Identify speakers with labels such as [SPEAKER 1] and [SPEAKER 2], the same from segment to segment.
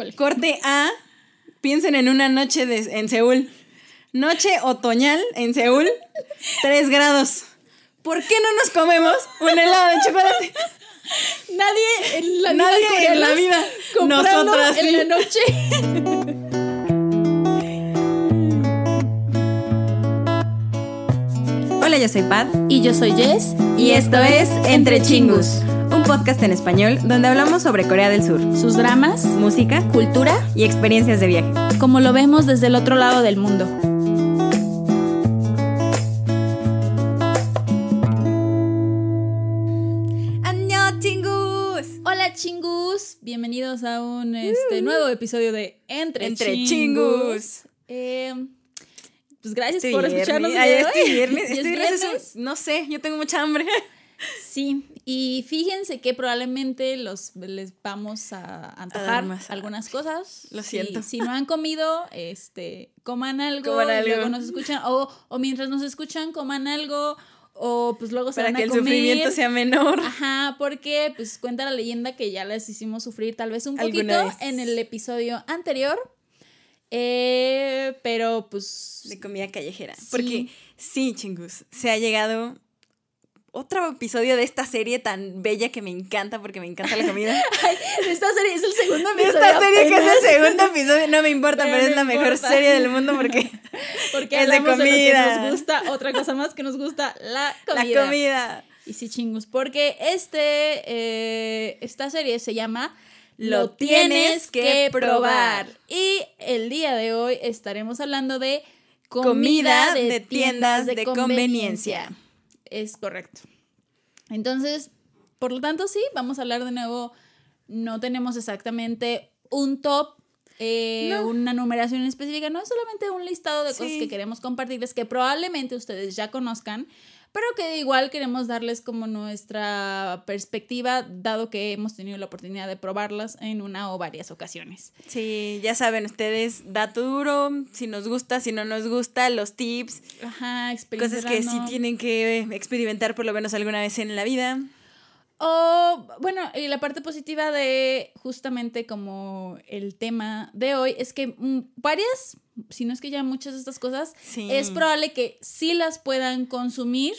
[SPEAKER 1] Híjole.
[SPEAKER 2] Corte A, piensen en una noche de, en Seúl. Noche otoñal en Seúl, 3 grados. ¿Por qué no nos comemos un helado de chocolate?
[SPEAKER 1] Nadie en la
[SPEAKER 2] Nadie
[SPEAKER 1] vida
[SPEAKER 2] en la vida. Nosotras
[SPEAKER 1] en
[SPEAKER 2] sí.
[SPEAKER 1] la noche.
[SPEAKER 2] Hola, yo soy Pat.
[SPEAKER 1] Y yo soy Jess.
[SPEAKER 2] Y esto es Entre Chingus, un podcast en español donde hablamos sobre Corea del Sur,
[SPEAKER 1] Sus dramas,
[SPEAKER 2] música
[SPEAKER 1] cultura,
[SPEAKER 2] y experiencias de viaje.
[SPEAKER 1] como lo vemos desde el otro lado del mundo. Hola chingus, bienvenidos a un este, nuevo episodio de Entre,
[SPEAKER 2] Entre
[SPEAKER 1] Chingus.
[SPEAKER 2] Chingus.
[SPEAKER 1] Eh, pues gracias por
[SPEAKER 2] viernes.
[SPEAKER 1] escucharnos.
[SPEAKER 2] Ay,
[SPEAKER 1] hoy.
[SPEAKER 2] viernes.
[SPEAKER 1] ¿Ya es
[SPEAKER 2] viernes es un-
[SPEAKER 1] viernes?
[SPEAKER 2] No sé, yo tengo mucha hambre.
[SPEAKER 1] Sí, y fíjense que probablemente los les vamos a antojar
[SPEAKER 2] más.
[SPEAKER 1] algunas cosas.
[SPEAKER 2] Lo
[SPEAKER 1] Si-
[SPEAKER 2] siento.
[SPEAKER 1] Si, no han comido, este, coman algo,
[SPEAKER 2] Coman
[SPEAKER 1] y luego nos escuchan, o, o mientras nos escuchan, coman algo, o pues luego se
[SPEAKER 2] Para
[SPEAKER 1] van
[SPEAKER 2] que
[SPEAKER 1] a
[SPEAKER 2] el
[SPEAKER 1] comer.
[SPEAKER 2] sufrimiento sea menor.
[SPEAKER 1] Ajá, porque pues cuenta la leyenda que ya les hicimos sufrir tal vez un poquito en el episodio anterior. Eh, pero pues
[SPEAKER 2] De comida callejera.
[SPEAKER 1] Sí.
[SPEAKER 2] Porque sí, chingus, se ha llegado otro episodio de esta serie tan bella que me encanta porque me encanta la comida.
[SPEAKER 1] esta serie es el segundo episodio.
[SPEAKER 2] esta serie que es el segundo episodio, no me importa,
[SPEAKER 1] Pero
[SPEAKER 2] pero, es la mejor serie del mundo porque
[SPEAKER 1] Porque
[SPEAKER 2] es de
[SPEAKER 1] hablamos de, lo que
[SPEAKER 2] comida.
[SPEAKER 1] nos gusta, otra cosa más que nos gusta, la comida.
[SPEAKER 2] la comida.
[SPEAKER 1] Y sí, chingus, porque este, eh, esta serie se llama
[SPEAKER 2] Lo tienes que probar.
[SPEAKER 1] Y el día de hoy estaremos hablando de
[SPEAKER 2] Comida de tiendas de conveniencia.
[SPEAKER 1] Es correcto. Entonces, por lo tanto, sí, vamos a hablar de nuevo. No tenemos exactamente un top, eh,
[SPEAKER 2] No.
[SPEAKER 1] una numeración específica, no es solamente un listado de cosas que queremos compartirles que probablemente ustedes ya conozcan, pero que igual queremos darles como nuestra perspectiva, dado que hemos tenido la oportunidad de probarlas en una o varias ocasiones.
[SPEAKER 2] Sí, ya saben ustedes, dato duro, si nos gusta, si no nos gusta, los tips,
[SPEAKER 1] Ajá,
[SPEAKER 2] cosas que sí tienen que experimentar por lo menos alguna vez en la vida.
[SPEAKER 1] O, bueno, y la parte positiva de justamente como el tema de hoy es que mm, varias, si no es que ya muchas de estas cosas,
[SPEAKER 2] Sí.
[SPEAKER 1] es probable que sí las puedan consumir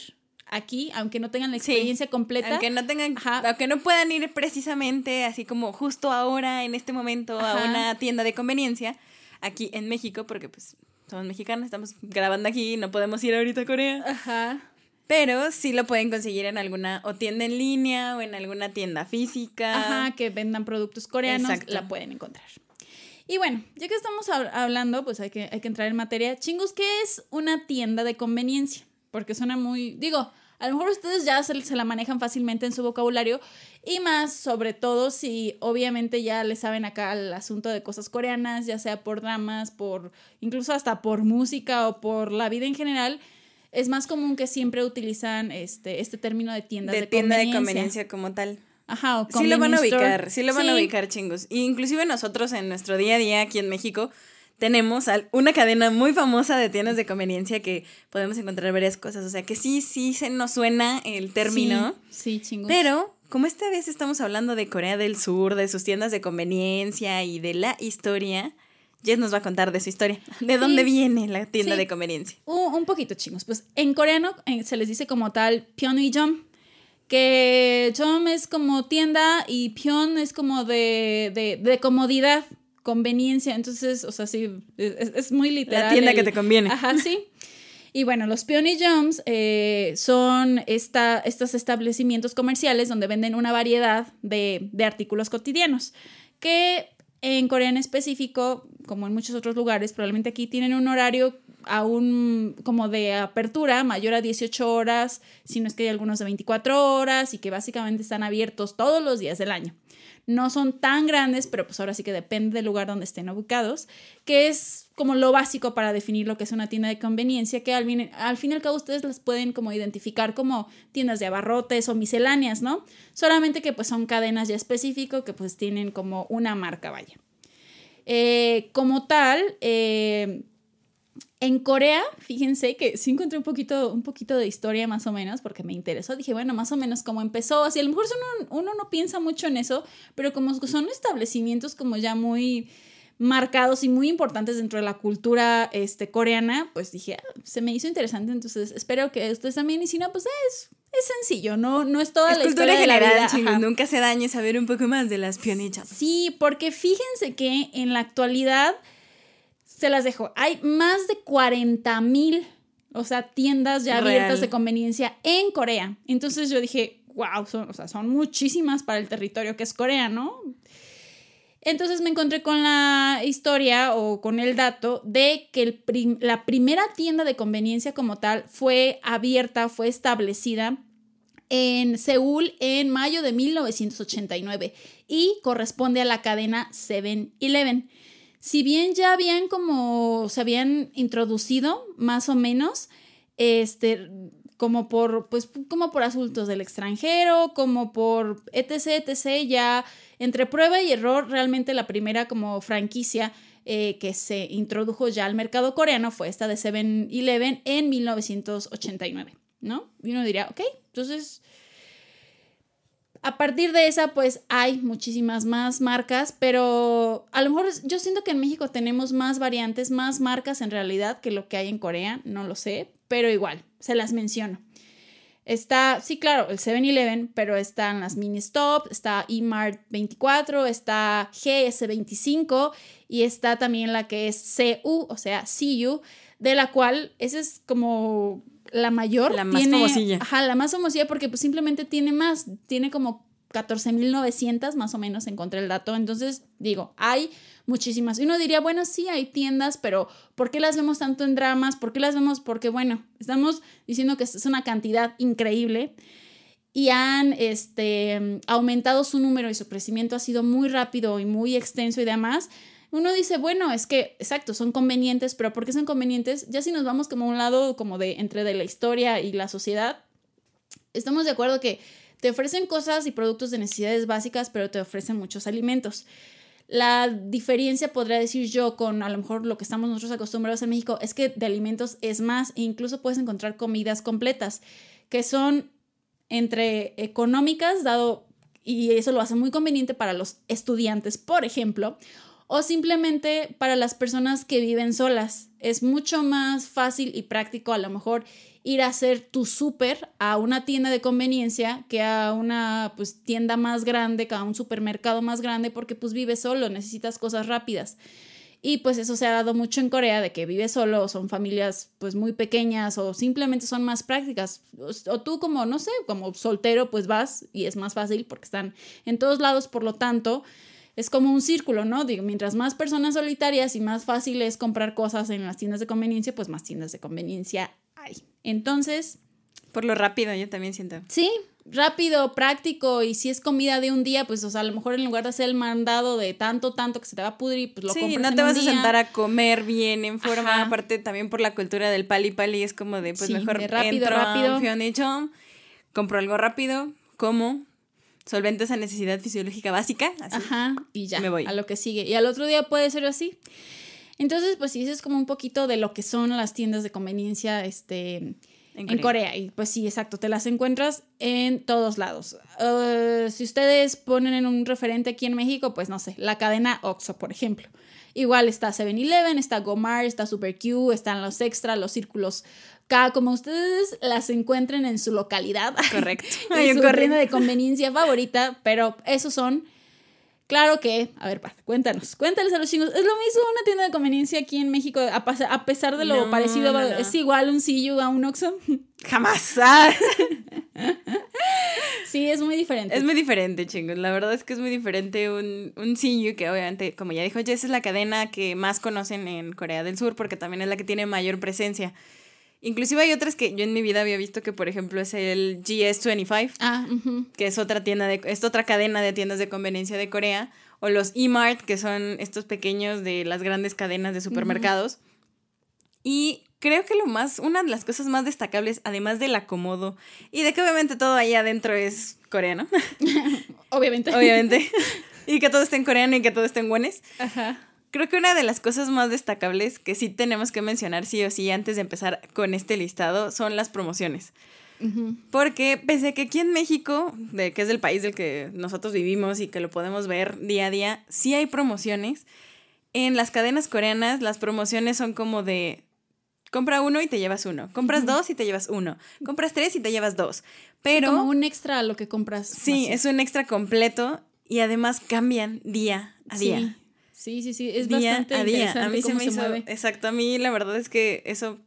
[SPEAKER 1] aquí, aunque no tengan la
[SPEAKER 2] Sí.
[SPEAKER 1] experiencia completa.
[SPEAKER 2] Aunque no tengan,
[SPEAKER 1] Ajá.
[SPEAKER 2] aunque no puedan ir precisamente así como justo ahora, en este momento, a una tienda de conveniencia, aquí en México, porque pues somos mexicanos, estamos grabando aquí, no podemos ir ahorita a Corea.
[SPEAKER 1] Ajá.
[SPEAKER 2] Pero sí lo pueden conseguir en alguna o tienda en línea o en alguna tienda física.
[SPEAKER 1] Ajá, que vendan productos coreanos,
[SPEAKER 2] Exacto.
[SPEAKER 1] la pueden encontrar. Y bueno, ya que estamos hab- hablando, pues hay que, hay que entrar en materia. Chingus, ¿qué es una tienda de conveniencia? Porque suena muy, digo, a lo mejor ustedes ya se, se la manejan fácilmente en su vocabulario y más, sobre todo si obviamente ya le saben acá el asunto de cosas coreanas, ya sea por dramas, por incluso hasta por música o por la vida en general. Es más común que siempre utilizan este, este término de tiendas
[SPEAKER 2] de
[SPEAKER 1] de,
[SPEAKER 2] tienda de
[SPEAKER 1] conveniencia.
[SPEAKER 2] conveniencia como tal.
[SPEAKER 1] Ajá, o
[SPEAKER 2] Sí lo van a ubicar, sí lo van a ubicar, chingos. Y inclusive nosotros en nuestro día a día aquí en México tenemos una cadena muy famosa de tiendas de conveniencia que podemos encontrar varias cosas. O sea que sí, sí se nos suena el término.
[SPEAKER 1] Sí, sí chingo.
[SPEAKER 2] Pero como esta vez estamos hablando de Corea del Sur, de sus tiendas de conveniencia y de la historia, Jess nos va a contar de su historia. ¿De dónde viene la tienda
[SPEAKER 1] Sí.
[SPEAKER 2] de conveniencia?
[SPEAKER 1] un, un poquito, chingos. Pues en coreano eh, se les dice como tal Pyeonwijom, que Jom es como tienda y Pyeon es como de, de, de comodidad, conveniencia. Entonces, o sea, sí, es, es muy literal.
[SPEAKER 2] La tienda
[SPEAKER 1] el-
[SPEAKER 2] que te conviene.
[SPEAKER 1] Ajá, sí. Y bueno, los Pyeonwijoms eh, son esta, estos establecimientos comerciales donde venden una variedad de, de artículos cotidianos que en Corea en específico, como en muchos otros lugares, probablemente aquí tienen un horario aún como de apertura mayor a 18 horas, si no es que hay algunos de 24 horas y que básicamente están abiertos todos los días del año. No son tan grandes, pero pues ahora sí que depende del lugar donde estén ubicados, que es como lo básico para definir lo que es una tienda de conveniencia, que al fin, al fin y al cabo ustedes las pueden como identificar como tiendas de abarrotes o misceláneas, ¿no? Solamente que pues son cadenas ya específico que pues tienen como una marca, vaya. Eh, como tal, eh, en Corea, fíjense que sí encontré un poquito, un poquito de historia más o menos, porque me interesó. Dije, bueno, más o menos cómo empezó. Así, a lo mejor uno, uno no piensa mucho en eso, pero como son establecimientos como ya muy marcados y muy importantes dentro de la cultura este, coreana, pues dije, ah, se me hizo interesante, entonces espero que ustedes también, y si no, pues es, es sencillo, no, no es toda la cultura historia
[SPEAKER 2] general, de la nunca se dañe saber un poco más de las pionichas.
[SPEAKER 1] Sí, porque fíjense que en la actualidad, se las dejo, hay más de 40 mil, o sea, tiendas ya abiertas de conveniencia en Corea. Entonces yo dije, wow, son, o sea, son muchísimas para el territorio que es Corea, ¿no? Entonces me encontré con la historia o con el dato de que la primera tienda de conveniencia como tal fue abierta, fue establecida en Seúl en mayo de 1989 y corresponde a la cadena 7-Eleven. Si bien ya habían como se habían introducido más o menos, este, como por, pues, como por asuntos del extranjero, como por etc, etc, ya entre prueba y error, realmente la primera como franquicia eh, que se introdujo ya al mercado coreano fue esta de 7-Eleven en 1989, ¿no? Y uno diría, ok, entonces... A partir de esa, pues hay muchísimas más marcas, pero a lo mejor yo siento que en México tenemos más variantes, más marcas en realidad que lo que hay en Corea, no lo sé, pero igual, se las menciono. Está, sí, claro, el 7-Eleven, pero están las mini stop, está eMart 24, está GS25 y está también la que es CU, o sea, CU, de la cual esa es como la mayor.
[SPEAKER 2] La más famosilla.
[SPEAKER 1] Ajá, la más famosilla porque pues simplemente tiene más, tiene como 14.900 más o menos encontré el dato. Entonces, digo, hay muchísimas. Y uno diría, bueno, sí, hay tiendas, pero ¿por qué las vemos tanto en dramas? ¿Por qué las vemos? Porque, bueno, estamos diciendo que es una cantidad increíble y han este, aumentado su número y su crecimiento ha sido muy rápido y muy extenso y demás. Uno dice, bueno, es que, exacto, son convenientes, pero ¿por qué son convenientes? Ya si nos vamos como a un lado como de entre de la historia y la sociedad, estamos de acuerdo que te ofrecen cosas y productos de necesidades básicas, pero te ofrecen muchos alimentos. La diferencia, podría decir yo, con a lo mejor lo que estamos nosotros acostumbrados en México, es que de alimentos es más e incluso puedes encontrar comidas completas que son entre económicas, dado, y eso lo hace muy conveniente para los estudiantes, por ejemplo, o simplemente para las personas que viven solas. Es mucho más fácil y práctico a lo mejor ir a hacer tu súper a una tienda de conveniencia que a una pues, tienda más grande, que a un supermercado más grande, porque pues vives solo, necesitas cosas rápidas. Y pues eso se ha dado mucho en Corea, de que vives solo, son familias pues muy pequeñas o simplemente son más prácticas. O, tú como, no sé, como soltero pues vas y es más fácil porque están en todos lados, por lo tanto es como un círculo, ¿no? Digo, mientras más personas solitarias y más fácil es comprar cosas en las tiendas de conveniencia, pues más tiendas de conveniencia entonces...
[SPEAKER 2] Por lo rápido, yo también siento.
[SPEAKER 1] Sí, rápido, práctico, y si es comida de un día, pues, o sea, a lo mejor en lugar de hacer el mandado de tanto, tanto que se te va a pudrir, pues lo sí,
[SPEAKER 2] no te vas a sentar a comer bien en forma, aparte también por la cultura del pali pali, es como de, pues mejor rápido, entro rápido. compro algo rápido, como, solvento esa necesidad fisiológica básica,
[SPEAKER 1] Ajá, y ya, me voy. a lo que sigue. Y al otro día puede ser así. Entonces, pues sí, eso es como un poquito de lo que son las tiendas de conveniencia este, en Corea. Y pues sí, exacto, te las encuentras en todos lados. Uh, si ustedes ponen en un referente aquí en México, pues no sé, la cadena Oxxo, por ejemplo. Igual está 7-Eleven, está Gomar, está Super Q, están los extra, los círculos K, como ustedes las encuentren en su localidad.
[SPEAKER 2] Correcto.
[SPEAKER 1] en su corriente de conveniencia favorita, pero esos son Claro que, a ver, cuéntanos, cuéntales a los chingos. Es lo mismo una tienda de conveniencia aquí en México, a, pesar de lo parecido, es igual un CU a un Oxxo.
[SPEAKER 2] Jamás.
[SPEAKER 1] sí, es muy diferente.
[SPEAKER 2] Es muy diferente, chingos. La verdad es que es muy diferente un, un CU, que obviamente, como ya dijo Jess, es la cadena que más conocen en Corea del Sur, porque también es la que tiene mayor presencia. Inclusive hay otras que yo en mi vida había visto que, por ejemplo, es el GS25,
[SPEAKER 1] ah,
[SPEAKER 2] que es otra tienda de, es otra cadena de tiendas de conveniencia de Corea, o los E-Mart, que son estos pequeños de las grandes cadenas de supermercados. Y creo que lo más, una de las cosas más destacables, además del acomodo y de que obviamente todo ahí adentro es coreano.
[SPEAKER 1] obviamente.
[SPEAKER 2] obviamente. y que todo esté en coreano y que todo esté en buenes.
[SPEAKER 1] Ajá
[SPEAKER 2] creo que una de las cosas más destacables que sí tenemos que mencionar sí o sí antes de empezar con este listado son las promociones. Porque pese a que aquí en México, de, que es el país del que nosotros vivimos y que lo podemos ver día a día, sí hay promociones. En las cadenas coreanas las promociones son como de compra uno y te llevas uno, compras dos y te llevas uno, compras tres y te llevas dos. Pero
[SPEAKER 1] como un extra a lo que compras.
[SPEAKER 2] Sí, es un extra completo y además cambian día a día.
[SPEAKER 1] Sí, sí, sí, es bastante a día. A mí se me hizo,
[SPEAKER 2] exacto, a mí la verdad es que eso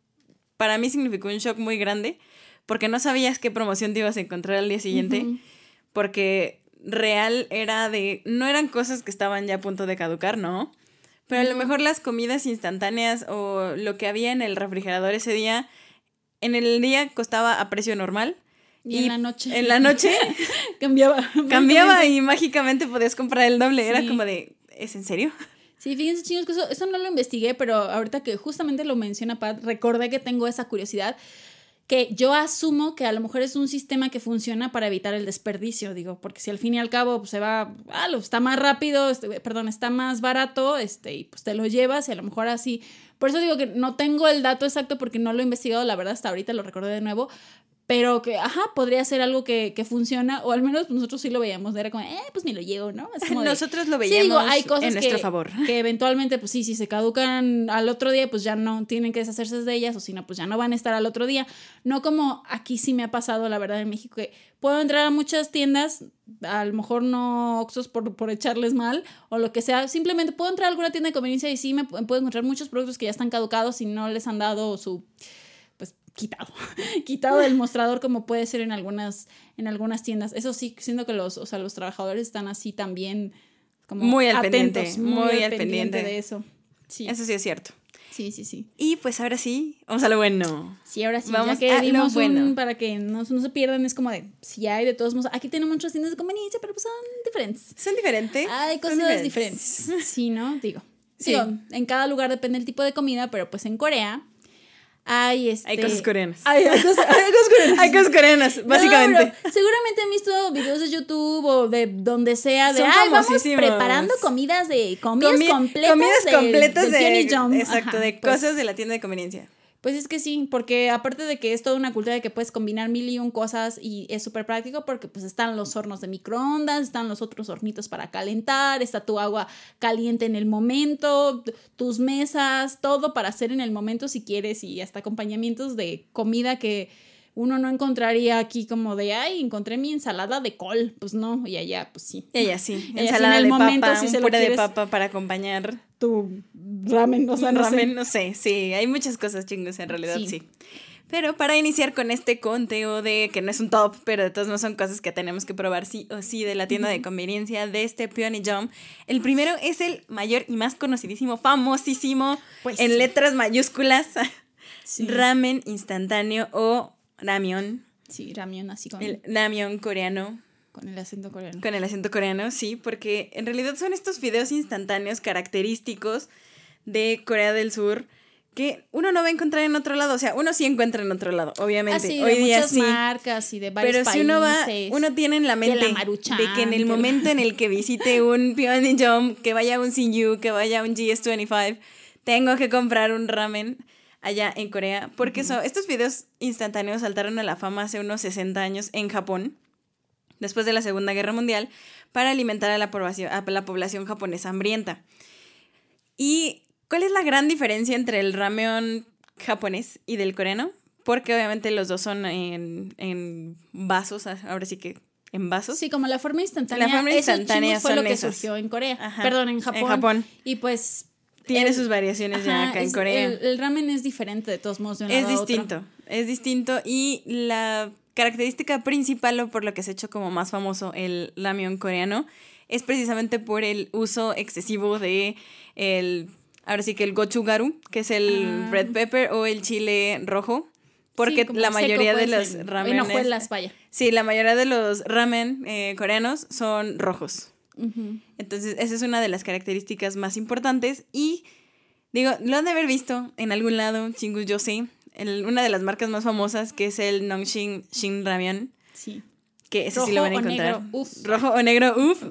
[SPEAKER 2] para mí significó un shock muy grande porque no sabías qué promoción te ibas a encontrar al día siguiente, porque real era de, no eran cosas que estaban ya a punto de caducar, ¿no? Pero a lo mejor las comidas instantáneas o lo que había en el refrigerador ese día, en el día costaba a precio normal.
[SPEAKER 1] Y, en la noche.
[SPEAKER 2] En la noche
[SPEAKER 1] cambiaba.
[SPEAKER 2] Cambiaba y mágicamente podías comprar el doble. Era como de, ¿es en serio?
[SPEAKER 1] Sí, fíjense chicos que eso, eso no lo investigué, pero ahorita que justamente lo menciona Pat, recordé que tengo esa curiosidad que yo asumo que a lo mejor es un sistema que funciona para evitar el desperdicio, digo, porque si al fin y al cabo pues, se va, ah, está más rápido, este, perdón, está más barato, este, y pues te lo llevas y a lo mejor así. Por eso digo que no tengo el dato exacto porque no lo he investigado, la verdad, hasta ahorita lo recordé de nuevo, pero que, ajá, podría ser algo que, que, funciona, o al menos nosotros sí lo veíamos, era como, eh, pues me lo llevo, ¿no?
[SPEAKER 2] nosotros lo veíamos hay cosas en nuestro favor.
[SPEAKER 1] Que eventualmente, pues sí, si se caducan al otro día, pues ya no tienen que deshacerse de ellas, o si no, pues ya no van a estar al otro día. No como aquí sí me ha pasado, la verdad, en México, que puedo entrar a muchas tiendas, a lo mejor no Oxos por, por echarles mal, o lo que sea, simplemente puedo entrar a alguna tienda de conveniencia y sí me puedo encontrar muchos productos que ya están caducados y no les han dado su quitado, quitado del mostrador como puede ser en algunas, en algunas tiendas. Eso sí, siendo que los, o sea, los trabajadores están así también como
[SPEAKER 2] muy al pendiente, muy, al pendiente.
[SPEAKER 1] de eso.
[SPEAKER 2] Sí. Eso sí es cierto.
[SPEAKER 1] Sí, sí, sí.
[SPEAKER 2] Y pues ahora sí, vamos a lo bueno.
[SPEAKER 1] Sí, ahora sí, vamos ya que a bueno. para que no, no, se pierdan, es como de, si hay de todos modos, aquí tenemos muchas tiendas de conveniencia, pero pues son diferentes.
[SPEAKER 2] Son diferentes.
[SPEAKER 1] Hay cosas diferentes. Sí, ¿no? Digo. Sí. Digo, en cada lugar depende el tipo de comida, pero pues en Corea hay, este...
[SPEAKER 2] hay cosas coreanas.
[SPEAKER 1] Hay, cosas, coreanas.
[SPEAKER 2] hay cosas coreanas, básicamente.
[SPEAKER 1] seguramente han visto videos de YouTube o de donde sea de, ay, vamos preparando comidas de comidas completas
[SPEAKER 2] comidas completas de, Exacto, de pues. cosas de la tienda de conveniencia.
[SPEAKER 1] Pues es que sí, porque aparte de que es toda una cultura de que puedes combinar mil y un cosas y es súper práctico porque pues están los hornos de microondas, están los otros hornitos para calentar, está tu agua caliente en el momento, tus mesas, todo para hacer en el momento si quieres y hasta acompañamientos de comida que uno no encontraría aquí como de, ay, encontré mi ensalada de col. Pues no, y allá, pues sí.
[SPEAKER 2] Y allá sí. ensalada de papa, si un puré de papa para acompañar.
[SPEAKER 1] Tu ramen, o sea,
[SPEAKER 2] no ramen, sé. no sé. Sí, hay muchas cosas chingos en realidad, sí. Pero para iniciar con este conteo de que no es un top, pero de todos no son cosas que tenemos que probar sí o sí de la tienda de conveniencia de este Peony Jump. El primero es el mayor y más conocidísimo, famosísimo, pues en letras mayúsculas, ramen instantáneo o Ramión.
[SPEAKER 1] Sí, Ramión, así con
[SPEAKER 2] el Ramión coreano.
[SPEAKER 1] Con el acento coreano.
[SPEAKER 2] Con el acento coreano, sí, porque en realidad son estos videos instantáneos característicos de Corea del Sur que uno no va a encontrar en otro lado. O sea, uno sí encuentra en otro lado, obviamente.
[SPEAKER 1] Ah, Hoy de día muchas marcas y de varios Pero si
[SPEAKER 2] uno va, uno tiene en la mente de, que en el momento en el que visite un Pyeongchang, que vaya a un Sinju, que vaya a un GS25, tengo que comprar un ramen allá en Corea, porque estos videos instantáneos saltaron a la fama hace unos 60 años en Japón, después de la Segunda Guerra Mundial, para alimentar a la población, a la población japonesa hambrienta. ¿Y cuál es la gran diferencia entre el ramen japonés y del coreano? Porque obviamente los dos son en, vasos, ahora sí que en vasos.
[SPEAKER 1] Sí, como la forma instantánea. La forma instantánea fue lo que surgió en Corea. Perdón, en Japón. En Japón. Y pues
[SPEAKER 2] tiene sus variaciones ya acá en Corea.
[SPEAKER 1] El, ramen es diferente de todos modos.
[SPEAKER 2] es distinto, es distinto y la característica principal o por lo que se ha hecho como más famoso el ramen coreano es precisamente por el uso excesivo de el, ahora sí que el gochugaru, que es el ah. red pepper o el chile rojo. Porque la mayoría de los ramen.
[SPEAKER 1] vaya.
[SPEAKER 2] Sí, la mayoría de los ramen eh, coreanos son rojos. Entonces, esa es una de las características más importantes. Y digo, lo han de haber visto en algún lado, Chingus yo sé, una de las marcas más famosas, que es el Nongshim Shin Ramen.
[SPEAKER 1] Sí.
[SPEAKER 2] Que ese sí lo van a encontrar. Rojo o negro, uff.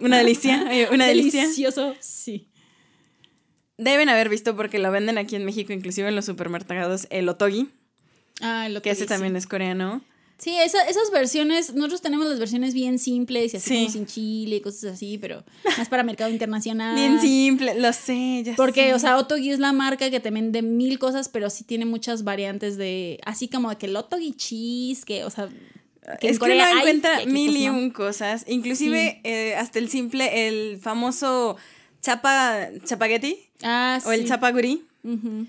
[SPEAKER 2] Una delicia. Una delicia.
[SPEAKER 1] Delicioso, sí.
[SPEAKER 2] deben haber visto porque lo venden aquí en México, inclusive en los supermercados, el otogi.
[SPEAKER 1] Ah, el
[SPEAKER 2] Que ese
[SPEAKER 1] otogi, sí.
[SPEAKER 2] también es coreano.
[SPEAKER 1] Sí, esa- esas versiones, nosotros tenemos las versiones bien simples y así
[SPEAKER 2] Sí.
[SPEAKER 1] como sin chile y cosas así, pero más para mercado internacional.
[SPEAKER 2] Bien simple, lo sé, ya.
[SPEAKER 1] Porque,
[SPEAKER 2] sé.
[SPEAKER 1] o sea, Otogi es la marca que te vende mil cosas, pero sí tiene muchas variantes de, así como de que el Otogi cheese, que, o sea, que en
[SPEAKER 2] es que uno encuentra mil
[SPEAKER 1] pues,
[SPEAKER 2] y un cosas. Inclusive eh, hasta el simple, el famoso chapa, chapagetti
[SPEAKER 1] Ah,
[SPEAKER 2] o el chapaguri.
[SPEAKER 1] Ujú.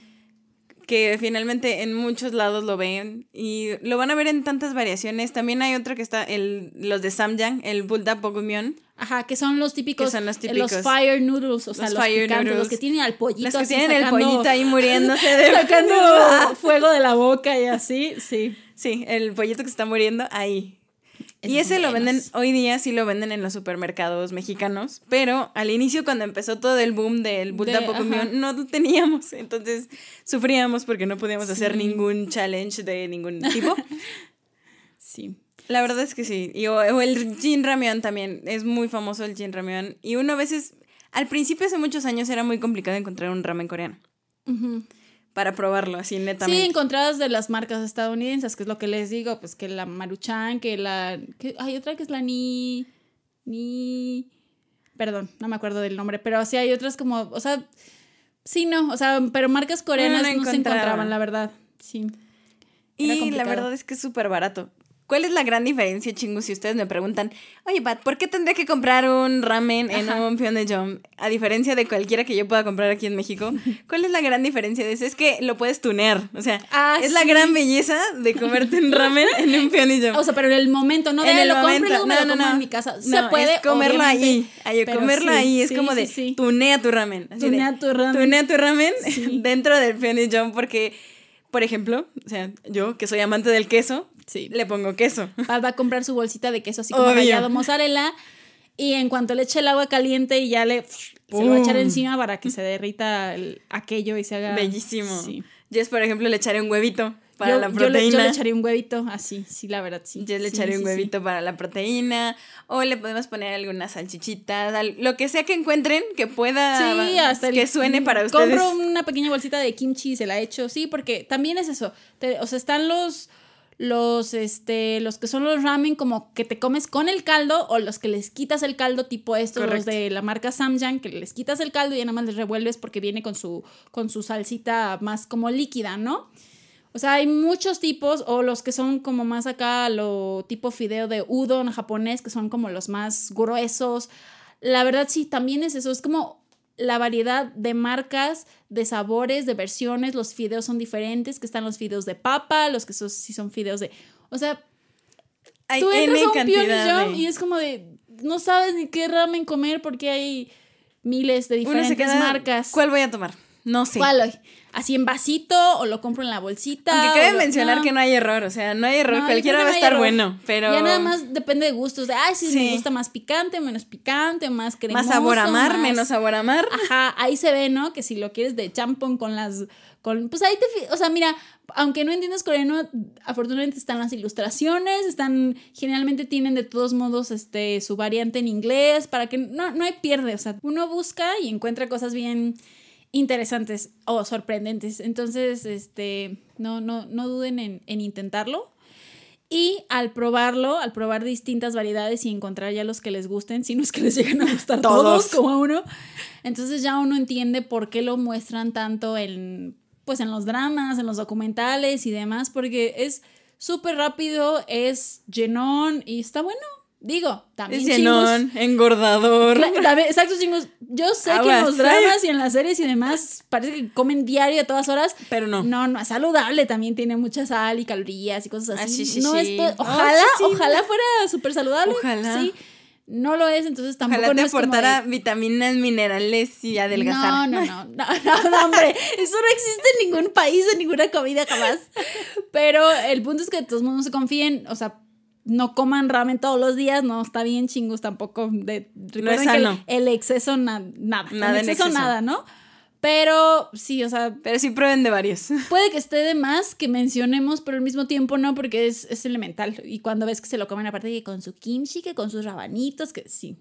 [SPEAKER 2] Que finalmente en muchos lados lo ven y lo van a ver en tantas variaciones. También hay otro que está, el, los de Samyang, el Bulda Pogumyeon.
[SPEAKER 1] Ajá, que son los típicos,
[SPEAKER 2] Que son los
[SPEAKER 1] eh,
[SPEAKER 2] típicos.
[SPEAKER 1] fire noodles, o sea,
[SPEAKER 2] Los
[SPEAKER 1] los,
[SPEAKER 2] fire
[SPEAKER 1] picantes, los
[SPEAKER 2] noodles.
[SPEAKER 1] que tienen al pollito
[SPEAKER 2] Los que
[SPEAKER 1] así
[SPEAKER 2] tienen el pollito ahí muriéndose de...
[SPEAKER 1] sacando fuego de la boca y así, sí.
[SPEAKER 2] Sí, el pollito que se está muriendo ahí. Y ese lo venden, hoy día sí lo venden en los supermercados mexicanos, pero al inicio cuando empezó todo el boom del Pogumyeon
[SPEAKER 1] ajá.
[SPEAKER 2] no lo teníamos, entonces sufríamos porque no podíamos hacer ningún challenge de ningún tipo.
[SPEAKER 1] Sí.
[SPEAKER 2] La verdad es que sí. Y, o, o el Jin Ramyeon también. Es muy famoso el Jin Ramyeon. Y uno a veces, al principio hace muchos años era muy complicado encontrar un ramen coreano. Para probarlo, así
[SPEAKER 1] Sí,
[SPEAKER 2] netamente.
[SPEAKER 1] encontradas de las marcas estadounidenses, que es lo que les digo, pues que la Maruchan, que la... Que, hay otra que es la Ni... Ni... Perdón, no me acuerdo del nombre, pero sí hay otras como, o sea, sí, no, o sea, pero marcas coreanas
[SPEAKER 2] no
[SPEAKER 1] no, se
[SPEAKER 2] encontraba.
[SPEAKER 1] encontraban, la verdad, sí. Era
[SPEAKER 2] y la verdad es que es súper barato. ¿Cuál es la gran diferencia, chingus? Si ustedes me preguntan, oye, Pat, ¿por qué tendría que comprar un ramen en
[SPEAKER 1] Ajá.
[SPEAKER 2] un Pyeongchang? A diferencia de cualquiera que yo pueda comprar aquí en México, ¿cuál es la gran diferencia de eso? Es que lo puedes tunear. O sea,
[SPEAKER 1] Ah,
[SPEAKER 2] es la gran belleza de comerte un ramen en un Pyeongchang.
[SPEAKER 1] O sea, pero en el momento, no de
[SPEAKER 2] en el
[SPEAKER 1] lo compro
[SPEAKER 2] momento.
[SPEAKER 1] luego me
[SPEAKER 2] no,
[SPEAKER 1] lo
[SPEAKER 2] no,
[SPEAKER 1] como
[SPEAKER 2] no.
[SPEAKER 1] en mi casa. Se
[SPEAKER 2] No,
[SPEAKER 1] puede,
[SPEAKER 2] es comerlo ahí. Ay, comerlo
[SPEAKER 1] sí,
[SPEAKER 2] ahí es
[SPEAKER 1] sí,
[SPEAKER 2] como de tunea tu ramen. así de,
[SPEAKER 1] Tunea tu ramen.
[SPEAKER 2] tunea tu ramen dentro del Pyeongchang porque, por ejemplo, o sea, yo que soy amante del queso,
[SPEAKER 1] Sí.
[SPEAKER 2] le pongo queso.
[SPEAKER 1] Pat va a comprar su bolsita de queso así como
[SPEAKER 2] Obvio.
[SPEAKER 1] rallado mozzarella y en cuanto le eche el agua caliente y ya le se lo va a echar
[SPEAKER 2] ¡Pum!
[SPEAKER 1] encima para que se derrita el- aquello y se haga
[SPEAKER 2] Bellísimo.
[SPEAKER 1] Sí.
[SPEAKER 2] Jess, por ejemplo, le echaré un huevito para
[SPEAKER 1] yo,
[SPEAKER 2] la
[SPEAKER 1] yo le, yo
[SPEAKER 2] proteína.
[SPEAKER 1] le echaría un huevito así, sí, la verdad, sí.
[SPEAKER 2] Jess le
[SPEAKER 1] Sí,
[SPEAKER 2] echaré
[SPEAKER 1] sí,
[SPEAKER 2] un
[SPEAKER 1] sí.
[SPEAKER 2] huevito para la proteína. O le podemos poner algunas salchichitas. al- lo que sea que encuentren que pueda.
[SPEAKER 1] Sí, hasta el-
[SPEAKER 2] que suene para ustedes.
[SPEAKER 1] Compro una pequeña bolsita de kimchi y se la echo, sí, porque también es eso. te- o sea, están los los este los que son los ramen como que te comes con el caldo o los que les quitas el caldo tipo estos los de la marca Samyang que les quitas el caldo y ya nada más les revuelves porque viene con su con su salsita más como líquida, ¿no? O sea, hay muchos tipos, o los que son como más acá, lo tipo fideo de udon japonés, que son como los más gruesos. La verdad, sí, también es eso. Es como la variedad de marcas, de sabores, de versiones. Los fideos son diferentes, que están los fideos de papa, los que son, sí son fideos de. O sea,
[SPEAKER 2] Hay
[SPEAKER 1] tú entras
[SPEAKER 2] N
[SPEAKER 1] a un
[SPEAKER 2] de-
[SPEAKER 1] y es como de. No sabes ni qué ramen comer porque hay miles de
[SPEAKER 2] Uno
[SPEAKER 1] diferentes
[SPEAKER 2] se queda,
[SPEAKER 1] marcas.
[SPEAKER 2] ¿Cuál voy a tomar? No sé.
[SPEAKER 1] ¿Cuál hoy? ¿Así en vasito o lo compro en la bolsita?
[SPEAKER 2] Aunque cabe
[SPEAKER 1] lo-
[SPEAKER 2] mencionar
[SPEAKER 1] no.
[SPEAKER 2] que no hay error, o sea, no hay error,
[SPEAKER 1] No,
[SPEAKER 2] cualquiera va a estar
[SPEAKER 1] error.
[SPEAKER 2] bueno, pero
[SPEAKER 1] Ya nada más depende de gustos. De, ay, si
[SPEAKER 2] Sí.
[SPEAKER 1] me gusta más picante, menos picante, más cremoso.
[SPEAKER 2] más sabor a mar,
[SPEAKER 1] más-
[SPEAKER 2] menos sabor a mar.
[SPEAKER 1] Ajá, ahí se ve, ¿no? Que si lo quieres de champón con las... Con, pues ahí te... O sea, mira, aunque no entiendas coreano, afortunadamente están las ilustraciones, están... Generalmente tienen de todos modos este, su variante en inglés, para que no, no hay pierde. O sea, uno busca y encuentra cosas bien interesantes o sorprendentes. Entonces, este, no, no, no duden en, en intentarlo. Y al probarlo, al probar distintas variedades y encontrar ya los que les gusten, si no es que les llegan a gustar todos,
[SPEAKER 2] Todos.
[SPEAKER 1] como a uno, entonces ya uno entiende por qué lo muestran tanto en, pues en los dramas, en los documentales y demás, porque es súper rápido, es llenón y está bueno. Digo, también
[SPEAKER 2] Es
[SPEAKER 1] chingos-
[SPEAKER 2] llenón, engordador.
[SPEAKER 1] También- Exacto, chingos. Yo sé que en los dramas y en las series y demás parece que comen diario a todas horas.
[SPEAKER 2] Pero no.
[SPEAKER 1] No, no es saludable. También tiene mucha sal y calorías y cosas
[SPEAKER 2] Ah,
[SPEAKER 1] así.
[SPEAKER 2] sí, sí,
[SPEAKER 1] no
[SPEAKER 2] sí.
[SPEAKER 1] es
[SPEAKER 2] Oh,
[SPEAKER 1] ojalá,
[SPEAKER 2] sí, sí.
[SPEAKER 1] ojalá fuera súper saludable.
[SPEAKER 2] Ojalá.
[SPEAKER 1] Sí. No lo es, entonces tampoco
[SPEAKER 2] Ojalá te
[SPEAKER 1] no es
[SPEAKER 2] aportara
[SPEAKER 1] de-
[SPEAKER 2] vitaminas, minerales y adelgazar.
[SPEAKER 1] No, no, no, no, no, no, hombre, eso no existe en ningún país, en ninguna comida jamás. Pero el punto es que todos modos se confíen, o sea, no coman ramen todos los días, no está bien chingos tampoco. De, recuerden que
[SPEAKER 2] sano.
[SPEAKER 1] El, el exceso, na- nada,
[SPEAKER 2] Nada
[SPEAKER 1] el
[SPEAKER 2] en
[SPEAKER 1] exceso. nada, ¿no? Pero sí, o sea,
[SPEAKER 2] Pero sí prueben de varios.
[SPEAKER 1] puede que esté de más que mencionemos, pero al mismo tiempo no, porque es, es elemental. Y cuando ves que se lo comen aparte que con su kimchi, que con sus rabanitos, que sí.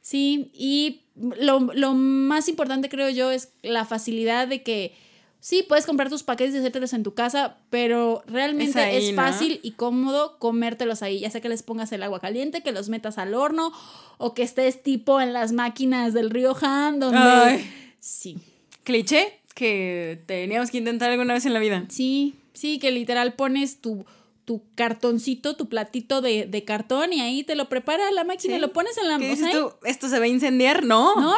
[SPEAKER 1] Sí, y lo, lo más importante creo yo es la facilidad de que sí, puedes comprar tus paquetes y hacértelos en tu casa, pero realmente es, fácil y cómodo comértelos ahí, ya sea que les pongas el agua caliente, que los metas al horno o que estés tipo en las máquinas del río Han, donde...
[SPEAKER 2] Ay.
[SPEAKER 1] Sí,
[SPEAKER 2] Cliché que teníamos que intentar alguna vez en la vida.
[SPEAKER 1] sí, sí, que literal pones tu, tu cartoncito, tu platito de, de cartón y ahí te lo prepara la máquina,
[SPEAKER 2] Sí.
[SPEAKER 1] lo pones en la...
[SPEAKER 2] ¿Qué
[SPEAKER 1] o sea,
[SPEAKER 2] dices tú? ¿Esto se va a incendiar? No.
[SPEAKER 1] No, no, no, no,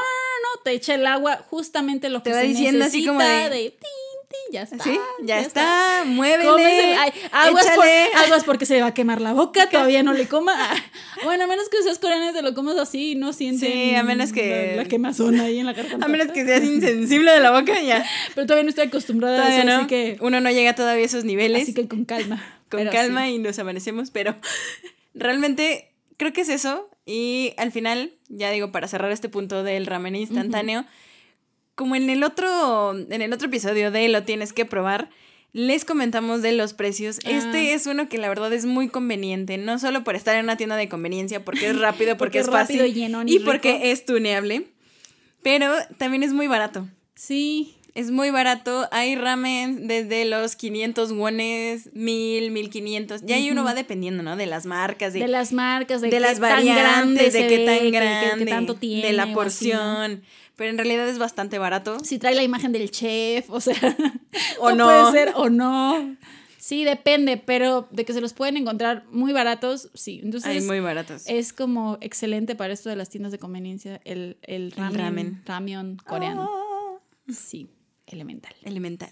[SPEAKER 1] te echa el agua justamente lo que
[SPEAKER 2] Te va
[SPEAKER 1] se
[SPEAKER 2] diciendo así como
[SPEAKER 1] necesita
[SPEAKER 2] de-
[SPEAKER 1] tin, ya está.
[SPEAKER 2] Sí, ya, está. Muévele.
[SPEAKER 1] Cómese- ay, aguas, por- aguas porque se va a quemar la boca, todavía no le coma. Bueno, a menos que seas coreano te lo comas así y no sientes
[SPEAKER 2] Sí, a menos que-
[SPEAKER 1] la, la quemazón ahí en la garganta.
[SPEAKER 2] A menos que seas insensible de la boca, ya.
[SPEAKER 1] Pero todavía no estoy acostumbrada a eso,
[SPEAKER 2] no.
[SPEAKER 1] así que,
[SPEAKER 2] Uno no llega todavía a esos niveles.
[SPEAKER 1] así que con calma.
[SPEAKER 2] con calma
[SPEAKER 1] sí.
[SPEAKER 2] y nos amanecemos, pero realmente creo que es eso. Y al final, ya digo, para cerrar este punto del ramen instantáneo, como en el otro, en el otro episodio de Lo tienes que probar, les comentamos de los precios.
[SPEAKER 1] Ah.
[SPEAKER 2] Este es uno que la verdad es muy conveniente, no solo por estar en una tienda de conveniencia, porque es rápido, porque,
[SPEAKER 1] Porque
[SPEAKER 2] es
[SPEAKER 1] rápido,
[SPEAKER 2] fácil
[SPEAKER 1] y
[SPEAKER 2] y porque es tuneable, pero también es muy barato.
[SPEAKER 1] Sí,
[SPEAKER 2] Es muy barato. Hay ramen desde los 500 wones, 1000, 1500. Ya ahí uno va dependiendo, ¿no? De las marcas, de,
[SPEAKER 1] de las marcas, de,
[SPEAKER 2] de
[SPEAKER 1] qué
[SPEAKER 2] las
[SPEAKER 1] tan
[SPEAKER 2] variantes, de qué
[SPEAKER 1] ve,
[SPEAKER 2] tan grande,
[SPEAKER 1] qué tanto tiene.
[SPEAKER 2] de la porción. Pero en realidad es bastante barato.
[SPEAKER 1] si trae la imagen del chef, o sea,
[SPEAKER 2] O no.
[SPEAKER 1] puede ser o no. Sí, depende, pero de que se los pueden encontrar muy baratos, sí. Entonces,
[SPEAKER 2] muy baratos.
[SPEAKER 1] es como excelente para esto de las tiendas de conveniencia, el, el ramen,
[SPEAKER 2] ramen.
[SPEAKER 1] ramen coreano.
[SPEAKER 2] Ah,
[SPEAKER 1] Sí, elemental.
[SPEAKER 2] elemental.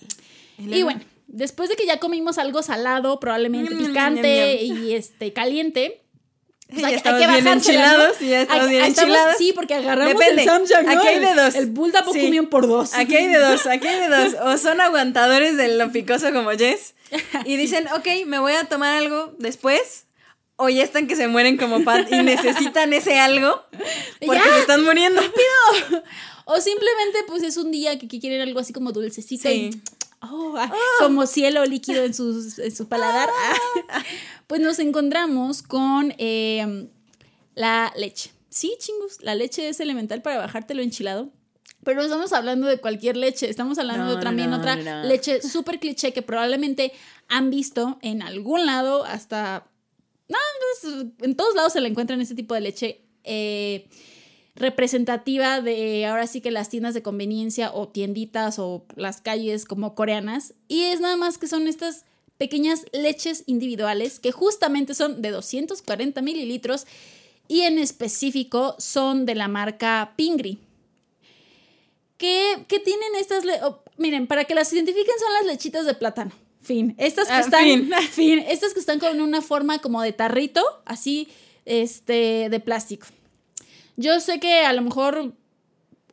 [SPEAKER 1] Y bueno, después de que ya comimos algo salado, probablemente
[SPEAKER 2] ñam,
[SPEAKER 1] picante
[SPEAKER 2] ñam,
[SPEAKER 1] y este caliente, pues
[SPEAKER 2] ya
[SPEAKER 1] hay, hay que
[SPEAKER 2] bien enchilados, ya estamos
[SPEAKER 1] Aquí-
[SPEAKER 2] bien
[SPEAKER 1] estamos-
[SPEAKER 2] enchilados.
[SPEAKER 1] Sí, porque agarramos
[SPEAKER 2] Depende.
[SPEAKER 1] el Samyang, ¿no?
[SPEAKER 2] Aquí hay de dos.
[SPEAKER 1] El
[SPEAKER 2] Sí.
[SPEAKER 1] Por dos.
[SPEAKER 2] Aquí hay de dos, aquí hay de dos. O son aguantadores de lo picoso como Jess y dicen, ok, me voy a tomar algo después. O ya están que se mueren como Pat y necesitan ese algo porque
[SPEAKER 1] Ya.
[SPEAKER 2] se están muriendo.
[SPEAKER 1] O simplemente, pues es un día que, que quieren algo así como dulcecito
[SPEAKER 2] Sí.
[SPEAKER 1] y. oh, ah, Como cielo líquido en, sus, en su paladar. Ah. Pues nos encontramos con eh, la leche. Sí, chingus, la leche es elemental para bajártelo enchilado. Pero no estamos hablando de cualquier leche, estamos hablando
[SPEAKER 2] No,
[SPEAKER 1] de también
[SPEAKER 2] no,
[SPEAKER 1] otra
[SPEAKER 2] no, no.
[SPEAKER 1] leche súper cliché que probablemente han visto en algún lado, hasta. No, en todos lados se le encuentran este tipo de leche. eh, representativa de ahora sí que las tiendas de conveniencia o tienditas o las calles como coreanas. Y es nada más que son estas pequeñas leches individuales que justamente son de 240 mililitros y en específico son de la marca Pingri. ¿Qué, tienen estas? oh, miren, para que las identifiquen son las lechitas de plátano. Fin. Estas que
[SPEAKER 2] Ah,
[SPEAKER 1] están.
[SPEAKER 2] fin.
[SPEAKER 1] fin. Estas que están con una forma como de tarrito, así, este, de plástico. Yo sé que a lo mejor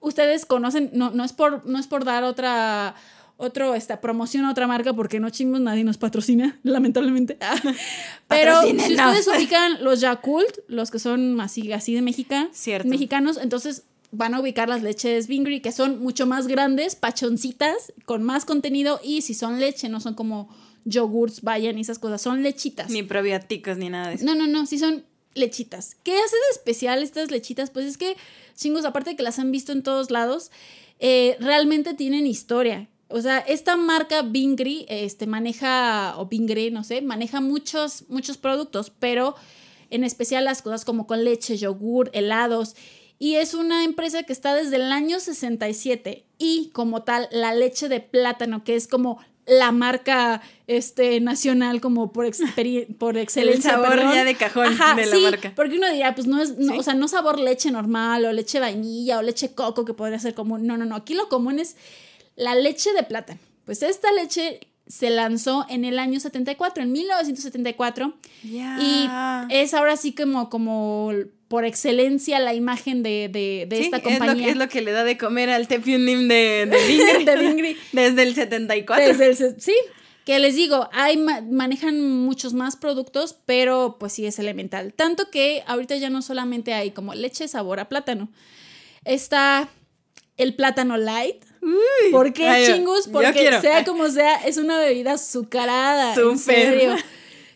[SPEAKER 1] ustedes conocen, no, no es por, no es por dar otra, otro, esta promoción a otra marca, porque no chingos, nadie nos patrocina, lamentablemente. Pero si ustedes ubican los Yakult, los que son así, así de México,
[SPEAKER 2] Cierto.
[SPEAKER 1] mexicanos, entonces van a ubicar las leches Bingri, que son mucho más grandes, pachoncitas, con más contenido, y si son leche, no son como yogurts, vayan y esas cosas, son lechitas.
[SPEAKER 2] Ni probióticos ni nada de eso.
[SPEAKER 1] No, no, no, sí son lechitas. ¿Qué hace de especial estas lechitas? Pues es que, chingos, aparte de que las han visto en todos lados, eh, realmente tienen historia. O sea, esta marca Bingri este, maneja, o Bingre, no sé, maneja muchos, muchos productos, pero en especial las cosas como con leche, yogur, helados. Y es una empresa que está desde el año 67 y como tal la leche de plátano, que es como la marca este, nacional como por, por excelencia.
[SPEAKER 2] sabor
[SPEAKER 1] perdón.
[SPEAKER 2] ya de cajón de la
[SPEAKER 1] sí,
[SPEAKER 2] marca.
[SPEAKER 1] Porque uno dirá, pues no es, no,
[SPEAKER 2] Sí.
[SPEAKER 1] o sea, no sabor leche normal o leche vainilla o leche coco que podría ser común. No, no, no. Aquí lo común es la leche de plátano. Pues esta leche se lanzó en el año 74, en 1974.
[SPEAKER 2] Ya.
[SPEAKER 1] Y es ahora sí como, como por excelencia la imagen de, de, de
[SPEAKER 2] Sí,
[SPEAKER 1] esta
[SPEAKER 2] es lo, que-
[SPEAKER 1] compañía.
[SPEAKER 2] es lo que le da de comer al Tepiunim de, de Bingri.
[SPEAKER 1] De Bingri.
[SPEAKER 2] Desde el 74.
[SPEAKER 1] Desde el se- sí, que les digo, hay ma- manejan muchos más productos, pero pues sí es elemental. Tanto que ahorita ya no solamente hay como leche sabor a plátano. Está el plátano light. ¿Por qué
[SPEAKER 2] ay,
[SPEAKER 1] chingus? Porque sea como sea, es una bebida azucarada.
[SPEAKER 2] Súper.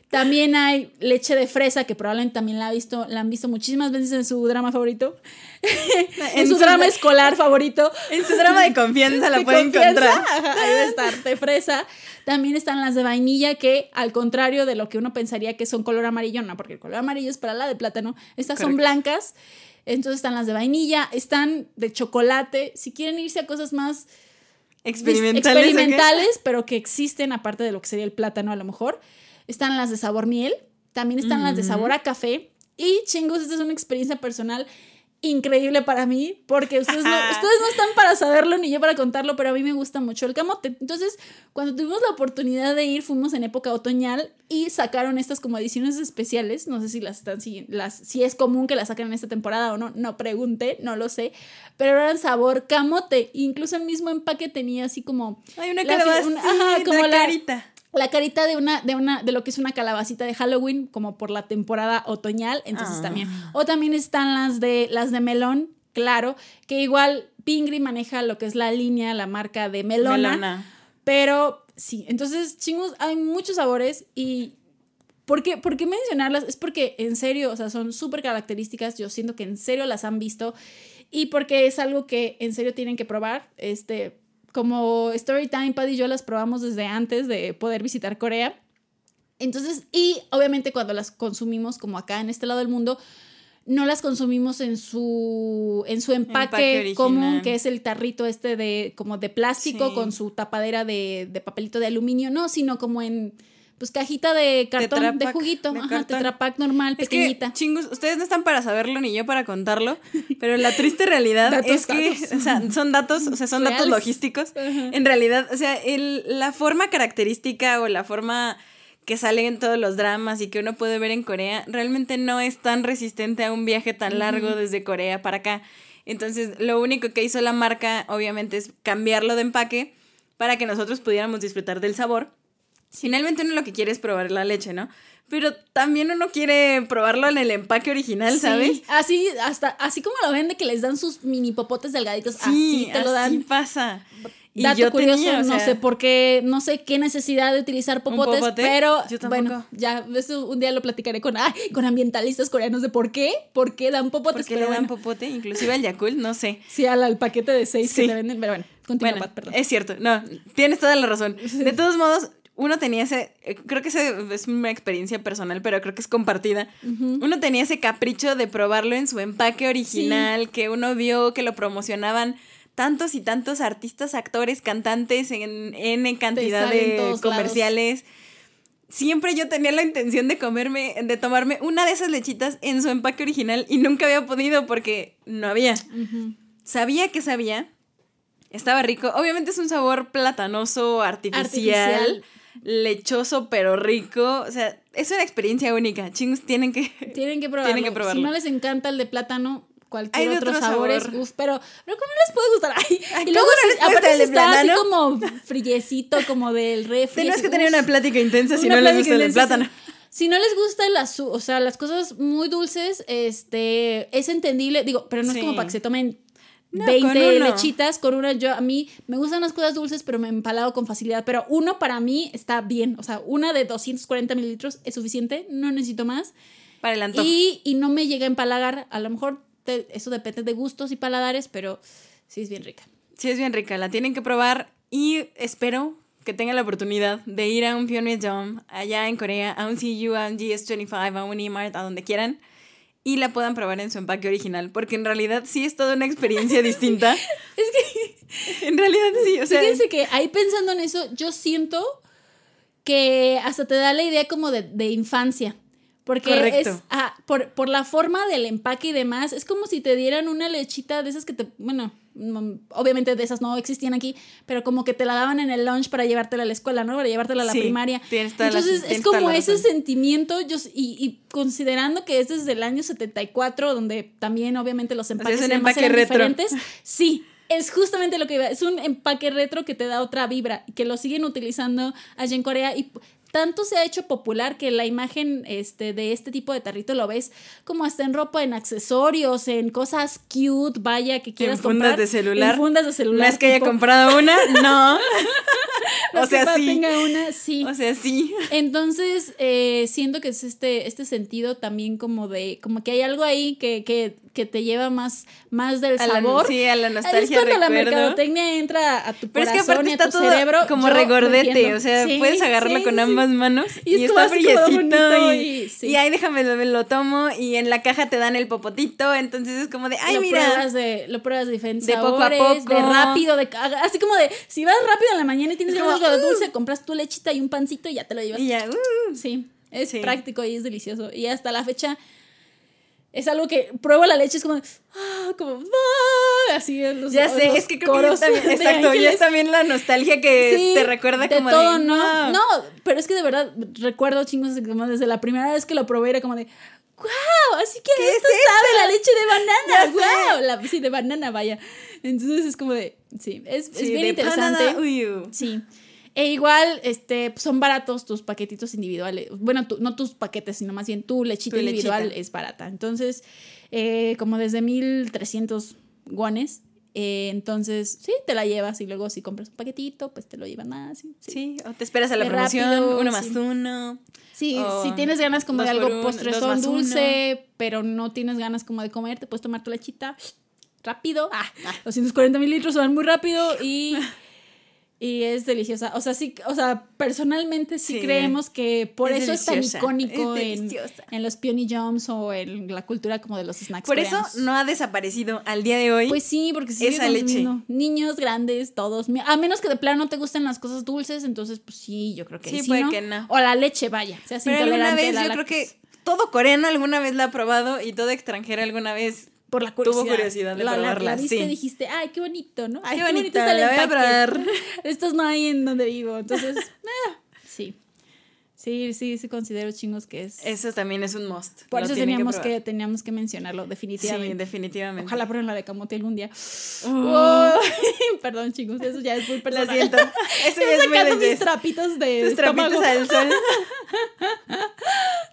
[SPEAKER 1] También hay leche de fresa, que probablemente también la, ha visto, la han visto muchísimas veces en su drama favorito. en, su, drama escolar favorito.
[SPEAKER 2] En su drama de confianza la pueden encontrar.
[SPEAKER 1] ahí debe estar, de fresa. También están las de vainilla, que al contrario de lo que uno pensaría que son color amarillo, no, porque el color amarillo es para la de plátano. Estas son blancas. Entonces están las de vainilla, están de chocolate. Si quieren irse a cosas más
[SPEAKER 2] experimentales,
[SPEAKER 1] experimentales pero que existen aparte de lo que sería el plátano a lo mejor están las de sabor miel, también están las de sabor a café. Y chingos, esta es una experiencia personal increíble para mí, porque ustedes no, ustedes no están para saberlo ni yo para contarlo, pero a mí me gusta mucho el camote. Entonces, cuando tuvimos la oportunidad de ir, fuimos en época otoñal y sacaron estas como ediciones especiales. No sé si las están siguiendo, las, si es común que las saquen en esta temporada o no, no pregunté, no lo sé, pero eran sabor camote. Incluso el mismo empaque tenía así como.
[SPEAKER 2] Hay una cara como la carita
[SPEAKER 1] la carita de una, de una, de lo que es una calabacita de Halloween, como por la temporada otoñal, entonces ah. también. O también están las de las de melón, claro, que igual Pingri maneja lo que es la línea, la marca de melona. Pero sí, entonces, chingos, hay muchos sabores y ¿Por qué, ¿Por qué, mencionarlas? Es porque en serio, o sea, son súper características. Yo siento que en serio las han visto y porque es algo que en serio tienen que probar. Este, como Storytime, Pad y yo las probamos desde antes de poder visitar Corea. Entonces, y obviamente cuando las consumimos como acá en este lado del mundo, no las consumimos en su, en su empaque, común, que es el tarrito este de como de plástico con su tapadera de, de papelito de aluminio, no, sino como en pues cajita de cartón de juguito, de ajá, tetrapack normal, pequeñita.
[SPEAKER 2] chingos, ustedes no están para saberlo ni yo para contarlo, pero la triste realidad es que, o sea, son datos, o sea, son datos logísticos. En realidad, o sea, el, la forma característica o la forma que sale en todos los dramas y que uno puede ver en Corea, realmente no es tan resistente a un viaje tan largo desde Corea para acá. Entonces, lo único que hizo la marca, obviamente, es cambiarlo de empaque para que nosotros pudiéramos disfrutar del sabor Finalmente uno lo que quiere es probar la leche, ¿no? Pero también uno quiere probarlo en el empaque original, ¿sabes?
[SPEAKER 1] Así, hasta, así como lo vende que les dan sus mini popotes delgaditos, sí, así te lo dan.
[SPEAKER 2] pasa.
[SPEAKER 1] Y Dato yo curioso, no sé por qué, no sé qué necesidad de utilizar popotes, pero bueno, ya eso un día lo platicaré con, con ambientalistas coreanos de por qué, por qué dan popotes.
[SPEAKER 2] ¿Por qué le dan popote? Inclusive al Yakult, no sé.
[SPEAKER 1] Sí, al, paquete de seis que te venden, pero bueno, continúa, perdón.
[SPEAKER 2] Es cierto, no, tienes toda la razón. De todos modos, uno tenía ese, eh, creo que ese es una experiencia personal, pero creo que es compartida. Uno tenía ese capricho de probarlo en su empaque original, que uno vio que lo promocionaban tantos y tantos artistas, actores, cantantes en N cantidad de comerciales. Siempre yo tenía la intención de comerme, de tomarme una de esas lechitas en su empaque original y nunca había podido porque no había. Sabía que sabía, estaba rico. Obviamente es un sabor platanoso, artificial lechoso pero rico. O sea, es una experiencia única. Chingos, tienen que,
[SPEAKER 1] tienen que probarlo. Tienen que probarlo. Si no les encanta el de plátano, cualquier otro, sabor es uf, pero, pero ¿cómo les puede gustar? Ay, y luego les aparte el está así como frillecito, como del refri.
[SPEAKER 2] Tienes que tener una plática intensa si no les gusta el plátano.
[SPEAKER 1] Si no les gusta el azul, o sea, las cosas muy dulces, este, es entendible, digo, pero no es como para que se tomen 20 lechitas con una. Yo, a mí me gustan las cosas dulces, pero me empalado con facilidad. Pero uno para mí está bien. O sea, una de 240 mililitros es suficiente. No necesito más.
[SPEAKER 2] Para el antojo.
[SPEAKER 1] Y, y no me llega a empalagar. A lo mejor eso depende de gustos y paladares, pero sí es bien rica.
[SPEAKER 2] Sí es bien rica. La tienen que probar. Y espero que tengan la oportunidad de ir a un Pyeongchang allá en Corea, a un CU, a un GS25, a un E-Mart, a donde quieran y la puedan probar en su empaque original, porque en realidad sí es toda una experiencia distinta.
[SPEAKER 1] es que
[SPEAKER 2] en realidad sí, o sea,
[SPEAKER 1] fíjense que ahí pensando en eso, yo siento que hasta te da la idea como de, de infancia. Porque es ah, por, por, la forma del empaque y demás, es como si te dieran una lechita de esas que te, bueno, obviamente de esas no existían aquí, pero como que te la daban en el lunch para llevártela a la escuela, ¿no? Para llevártela a la primaria. Entonces es como ese sentimiento, yo, y, y, considerando que es desde el año 74, donde también obviamente los empaques
[SPEAKER 2] eran diferentes,
[SPEAKER 1] sí, es justamente lo que iba. Es un empaque retro que te da otra vibra que lo siguen utilizando allá en Corea. Y tanto se ha hecho popular que la imagen este, de este tipo de tarrito lo ves como hasta en ropa, en accesorios, en cosas cute, vaya, que quieras
[SPEAKER 2] en fundas de celular.
[SPEAKER 1] En fundas de celular.
[SPEAKER 2] ¿No es que haya comprado una? No. o sea, sí.
[SPEAKER 1] tenga una, sí.
[SPEAKER 2] O sea, sí.
[SPEAKER 1] Entonces, eh, siento que es este, este sentido también como de, como que hay algo ahí que, que, que te lleva más, más del
[SPEAKER 2] A la-
[SPEAKER 1] sabor.
[SPEAKER 2] sí, a la
[SPEAKER 1] es
[SPEAKER 2] nostalgia,
[SPEAKER 1] cuando la
[SPEAKER 2] recuerdo.
[SPEAKER 1] mercadotecnia entra a tu
[SPEAKER 2] Pero es que
[SPEAKER 1] corazón
[SPEAKER 2] aparte
[SPEAKER 1] y a
[SPEAKER 2] está
[SPEAKER 1] tu
[SPEAKER 2] todo
[SPEAKER 1] cerebro.
[SPEAKER 2] como regordete, o sea,
[SPEAKER 1] Sí,
[SPEAKER 2] puedes agarrarlo
[SPEAKER 1] sí,
[SPEAKER 2] con
[SPEAKER 1] sí,
[SPEAKER 2] ambas manos
[SPEAKER 1] Y
[SPEAKER 2] y,
[SPEAKER 1] es
[SPEAKER 2] está brillecito y,
[SPEAKER 1] y- sí.
[SPEAKER 2] y ay, déjame lo, lo tomo y en la caja te dan el popotito, entonces es como de, ay,
[SPEAKER 1] lo
[SPEAKER 2] mira,
[SPEAKER 1] pruebas de lo pruebas de diferentes
[SPEAKER 2] De poco a
[SPEAKER 1] sabores,
[SPEAKER 2] poco.
[SPEAKER 1] de rápido de así como de si vas rápido en la mañana y tienes
[SPEAKER 2] como,
[SPEAKER 1] algo de dulce compras tu lechita y un pancito y ya te lo llevas
[SPEAKER 2] y ya, uh,
[SPEAKER 1] sí es
[SPEAKER 2] Sí.
[SPEAKER 1] práctico y es delicioso y hasta la fecha es algo que pruebo la leche es como ah, como ah, así en los,
[SPEAKER 2] ya sé,
[SPEAKER 1] los
[SPEAKER 2] es que creo que yo también, exacto, y
[SPEAKER 1] ángeles.
[SPEAKER 2] es también la nostalgia que
[SPEAKER 1] Sí,
[SPEAKER 2] te recuerda
[SPEAKER 1] de
[SPEAKER 2] como
[SPEAKER 1] todo,
[SPEAKER 2] de,
[SPEAKER 1] ¿no? No, pero es que de verdad recuerdo chingos como desde la primera vez que lo probé era como de ¡Wow! Así que
[SPEAKER 2] ¿Qué
[SPEAKER 1] esto
[SPEAKER 2] es
[SPEAKER 1] sabe la leche de
[SPEAKER 2] Ya
[SPEAKER 1] banana. ¡Wow! La, sí, de banana, vaya. Entonces es como de. Sí, es, es
[SPEAKER 2] Sí,
[SPEAKER 1] bien
[SPEAKER 2] de
[SPEAKER 1] interesante.
[SPEAKER 2] uyu.
[SPEAKER 1] Sí. E igual, este, son baratos tus paquetitos individuales. Bueno, tu- no tus paquetes, sino más bien tu lechita
[SPEAKER 2] Tu
[SPEAKER 1] individual
[SPEAKER 2] lechita.
[SPEAKER 1] es barata. Entonces, eh, como desde 1300 guanes. eh, entonces, sí, te la llevas y luego si compras un paquetito, pues te lo llevan más. Sí, sí.
[SPEAKER 2] Sí, o te esperas a la
[SPEAKER 1] De
[SPEAKER 2] promoción,
[SPEAKER 1] rápido,
[SPEAKER 2] uno más
[SPEAKER 1] sí.
[SPEAKER 2] uno.
[SPEAKER 1] Sí, si tienes ganas como de algo
[SPEAKER 2] más uno.
[SPEAKER 1] dulce, pero no tienes ganas como de comer, te puedes tomar tu lechita rápido. Ah, 240 mililitros van muy rápido y, y es deliciosa. O sea, sí, o sea, personalmente sí,
[SPEAKER 2] Sí.
[SPEAKER 1] creemos que por
[SPEAKER 2] Es
[SPEAKER 1] eso es tan icónico
[SPEAKER 2] es
[SPEAKER 1] en, en los Peony Jumps o en la cultura como de los snacks
[SPEAKER 2] Por eso no ha desaparecido al día de hoy.
[SPEAKER 1] Pues sí, porque sigue
[SPEAKER 2] esa leche.
[SPEAKER 1] Niños, grandes, todos. A menos que de plano no te gusten las cosas dulces, entonces pues sí, yo creo que
[SPEAKER 2] Sí,
[SPEAKER 1] sí,
[SPEAKER 2] puede
[SPEAKER 1] ¿no?
[SPEAKER 2] que no.
[SPEAKER 1] O la leche, vaya, seas
[SPEAKER 2] Pero alguna vez
[SPEAKER 1] la
[SPEAKER 2] yo creo que todo coreano alguna vez la ha probado y todo extranjero alguna vez
[SPEAKER 1] por la
[SPEAKER 2] tuvo
[SPEAKER 1] curiosidad.
[SPEAKER 2] curiosidad de
[SPEAKER 1] la, la-
[SPEAKER 2] probarla,
[SPEAKER 1] la viste
[SPEAKER 2] sí.
[SPEAKER 1] y dijiste, ay, qué bonito, ¿no? Ay,
[SPEAKER 2] Qué bonito,
[SPEAKER 1] está el
[SPEAKER 2] la voy a
[SPEAKER 1] empaque".
[SPEAKER 2] probar.
[SPEAKER 1] Estos no hay en donde vivo, entonces, eh, sí. Sí, sí, sí considero chingos que es.
[SPEAKER 2] Eso también es un must.
[SPEAKER 1] por
[SPEAKER 2] lo
[SPEAKER 1] eso teníamos
[SPEAKER 2] probar.
[SPEAKER 1] que, teníamos que mencionarlo,
[SPEAKER 2] Sí,
[SPEAKER 1] definitivamente.
[SPEAKER 2] definitivamente.
[SPEAKER 1] Ojalá prueben la de camote algún día.
[SPEAKER 2] Uh,
[SPEAKER 1] Wow. Perdón, chicos, eso ya es muy
[SPEAKER 2] lo
[SPEAKER 1] personal.
[SPEAKER 2] siento. Eso
[SPEAKER 1] Estoy
[SPEAKER 2] ya es muy
[SPEAKER 1] sacando mis
[SPEAKER 2] legit.
[SPEAKER 1] trapitos de
[SPEAKER 2] Tus trapitos al sol.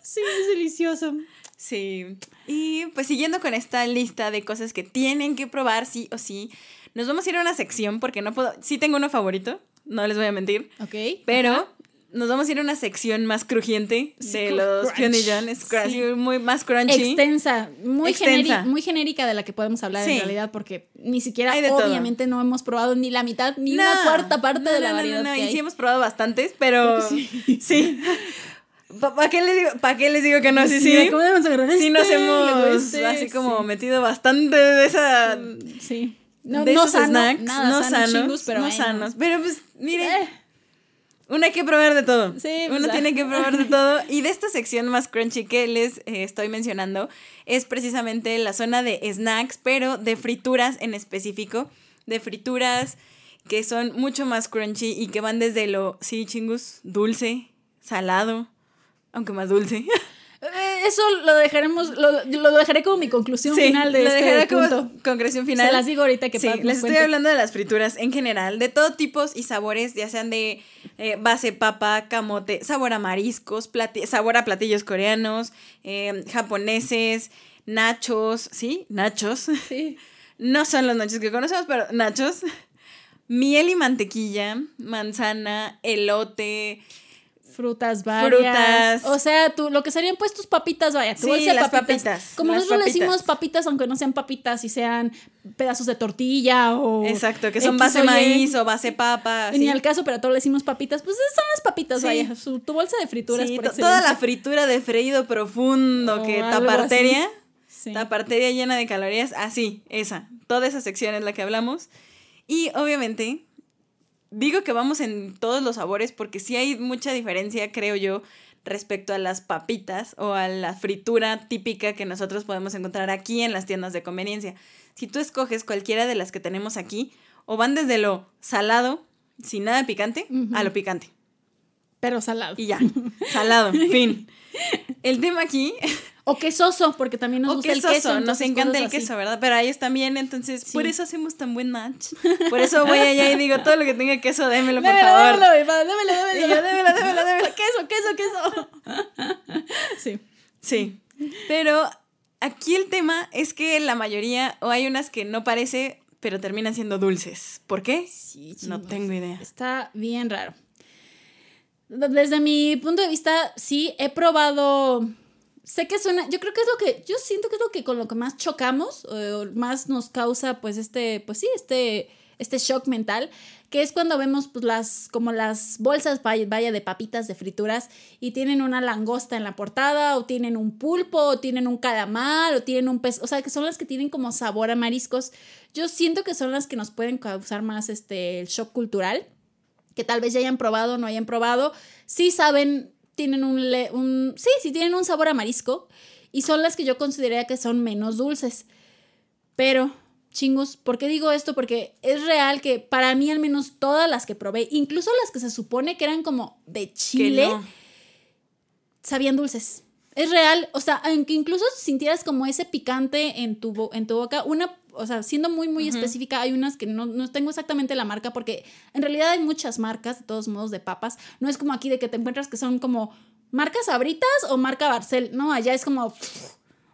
[SPEAKER 1] Sí, es delicioso.
[SPEAKER 2] Sí. Y pues siguiendo con esta lista de cosas que tienen que probar sí o sí, nos vamos a ir a una sección porque no puedo. Sí tengo uno favorito, no les voy a mentir.
[SPEAKER 1] Ok.
[SPEAKER 2] Pero
[SPEAKER 1] Ajá.
[SPEAKER 2] nos vamos a ir a una sección más crujiente de los. Peony John.
[SPEAKER 1] Sí.
[SPEAKER 2] muy más crunchy.
[SPEAKER 1] extensa, muy,
[SPEAKER 2] Extensa.
[SPEAKER 1] muy genérica de la que podemos hablar
[SPEAKER 2] Sí.
[SPEAKER 1] en realidad, porque ni siquiera,
[SPEAKER 2] todo.
[SPEAKER 1] obviamente, no hemos probado ni la mitad, ni
[SPEAKER 2] No,
[SPEAKER 1] una cuarta parte
[SPEAKER 2] no,
[SPEAKER 1] de la
[SPEAKER 2] no,
[SPEAKER 1] variedad
[SPEAKER 2] No, no,
[SPEAKER 1] que
[SPEAKER 2] y sí hemos probado bastantes, pero
[SPEAKER 1] Sí.
[SPEAKER 2] sí. ¿Para qué, les digo, ¿Para qué les digo que no? Sí, sí.
[SPEAKER 1] Sí, ¿cómo debemos agarrar
[SPEAKER 2] Sí nos
[SPEAKER 1] este? Luego
[SPEAKER 2] hemos
[SPEAKER 1] este,
[SPEAKER 2] así como
[SPEAKER 1] sí.
[SPEAKER 2] metido bastante de esa...
[SPEAKER 1] Mm, Sí. No,
[SPEAKER 2] de
[SPEAKER 1] no
[SPEAKER 2] esos
[SPEAKER 1] sano,
[SPEAKER 2] snacks,
[SPEAKER 1] nada
[SPEAKER 2] no
[SPEAKER 1] sano,
[SPEAKER 2] sanos,
[SPEAKER 1] pero
[SPEAKER 2] no
[SPEAKER 1] bueno.
[SPEAKER 2] sanos. Pero pues, miren,
[SPEAKER 1] Eh,
[SPEAKER 2] uno hay que probar de todo.
[SPEAKER 1] Sí, pues,
[SPEAKER 2] uno
[SPEAKER 1] ah.
[SPEAKER 2] tiene que probar de todo. Y de esta sección más crunchy que les eh, estoy mencionando es precisamente la zona de snacks, pero de frituras en específico. De frituras que son mucho más crunchy y que van desde lo, sí, chingus, dulce, salado, aunque más dulce.
[SPEAKER 1] eh, Eso lo dejaremos, lo, lo dejaré como mi conclusión
[SPEAKER 2] Sí,
[SPEAKER 1] final de
[SPEAKER 2] lo
[SPEAKER 1] este
[SPEAKER 2] dejaré como
[SPEAKER 1] punto.
[SPEAKER 2] concreción final.
[SPEAKER 1] Se las digo ahorita que
[SPEAKER 2] Sí,
[SPEAKER 1] Pat
[SPEAKER 2] les estoy
[SPEAKER 1] cuente.
[SPEAKER 2] hablando de las frituras en general, de todo tipos y sabores, ya sean de eh, base papa, camote, sabor a mariscos, sabor a platillos coreanos, eh, japoneses, nachos, ¿sí? Nachos.
[SPEAKER 1] Sí.
[SPEAKER 2] No son los nachos que conocemos, pero nachos. Miel y mantequilla, manzana, elote,
[SPEAKER 1] Frutas varias.
[SPEAKER 2] Frutas.
[SPEAKER 1] O sea, tú, lo que serían pues tus papitas, vaya, tu
[SPEAKER 2] Sí,
[SPEAKER 1] bolsa de
[SPEAKER 2] las
[SPEAKER 1] papitas.
[SPEAKER 2] papitas,
[SPEAKER 1] Como
[SPEAKER 2] las
[SPEAKER 1] nosotros le decimos papitas, aunque no sean papitas y sean pedazos de tortilla o.
[SPEAKER 2] exacto, que son
[SPEAKER 1] X
[SPEAKER 2] base
[SPEAKER 1] o
[SPEAKER 2] maíz o base papa.
[SPEAKER 1] Ni al caso, pero a todos le decimos papitas. Pues son las papitas,
[SPEAKER 2] Sí.
[SPEAKER 1] vaya. su- tu bolsa de frituras. Por
[SPEAKER 2] toda la fritura de freído profundo
[SPEAKER 1] O
[SPEAKER 2] que tapa arteria. Taparteria llena de calorías, así, esa. Toda esa sección es la que hablamos. Y obviamente, digo que vamos en todos los sabores porque sí hay mucha diferencia, creo yo, respecto a las papitas o a la fritura típica que nosotros podemos encontrar aquí en las tiendas de conveniencia. Si tú escoges cualquiera de las que tenemos aquí, o van desde lo salado, sin nada picante, a lo picante.
[SPEAKER 1] Pero salado.
[SPEAKER 2] Y ya, salado, fin. El tema aquí
[SPEAKER 1] O quesoso, porque también nos
[SPEAKER 2] o
[SPEAKER 1] gusta
[SPEAKER 2] quesoso,
[SPEAKER 1] el queso.
[SPEAKER 2] nos encanta el
[SPEAKER 1] así.
[SPEAKER 2] queso, ¿verdad? Pero a ellos también, entonces,
[SPEAKER 1] Sí.
[SPEAKER 2] por eso hacemos tan buen match. Por eso voy allá y digo, todo lo que tenga queso, démelo, por
[SPEAKER 1] Démelo,
[SPEAKER 2] favor.
[SPEAKER 1] démelo, démelo, démelo.
[SPEAKER 2] yo, démelo, démelo, démelo.
[SPEAKER 1] Queso, queso, queso. sí.
[SPEAKER 2] Sí, pero aquí el tema es que la mayoría, o hay unas que no parece, pero terminan siendo dulces. ¿Por qué?
[SPEAKER 1] Sí,
[SPEAKER 2] No tengo idea.
[SPEAKER 1] Está bien raro. Desde mi punto de vista, sí, he probado. Sé que suena. Yo creo que es lo que. Yo siento que es lo que con lo que más chocamos. O más nos causa, pues, este. Pues sí, este. Este shock mental que es cuando vemos pues las como las bolsas vaya de papitas de frituras y tienen una langosta en la portada o tienen un pulpo o tienen un calamar o tienen un pez, o sea, que son las que tienen como sabor a mariscos. Yo siento que son las que nos pueden causar más este el shock cultural, que tal vez ya hayan probado o no hayan probado, sí saben, tienen un, un sí, sí tienen un sabor a marisco y son las que yo consideraría que son menos dulces. Pero chingos. ¿Por qué digo esto? Porque es real que para mí al menos todas las que probé, incluso las que se supone que eran como de chile, sabían dulces. Es real, o sea, aunque incluso sintieras como ese picante en tu, en tu boca, una, o sea, siendo muy, muy específica, hay unas que no, no, tengo exactamente la marca, porque en realidad hay muchas marcas, de todos modos, de papas. No es como aquí de que te encuentras que son como marcas abritas o marca Barcel, no, allá es como...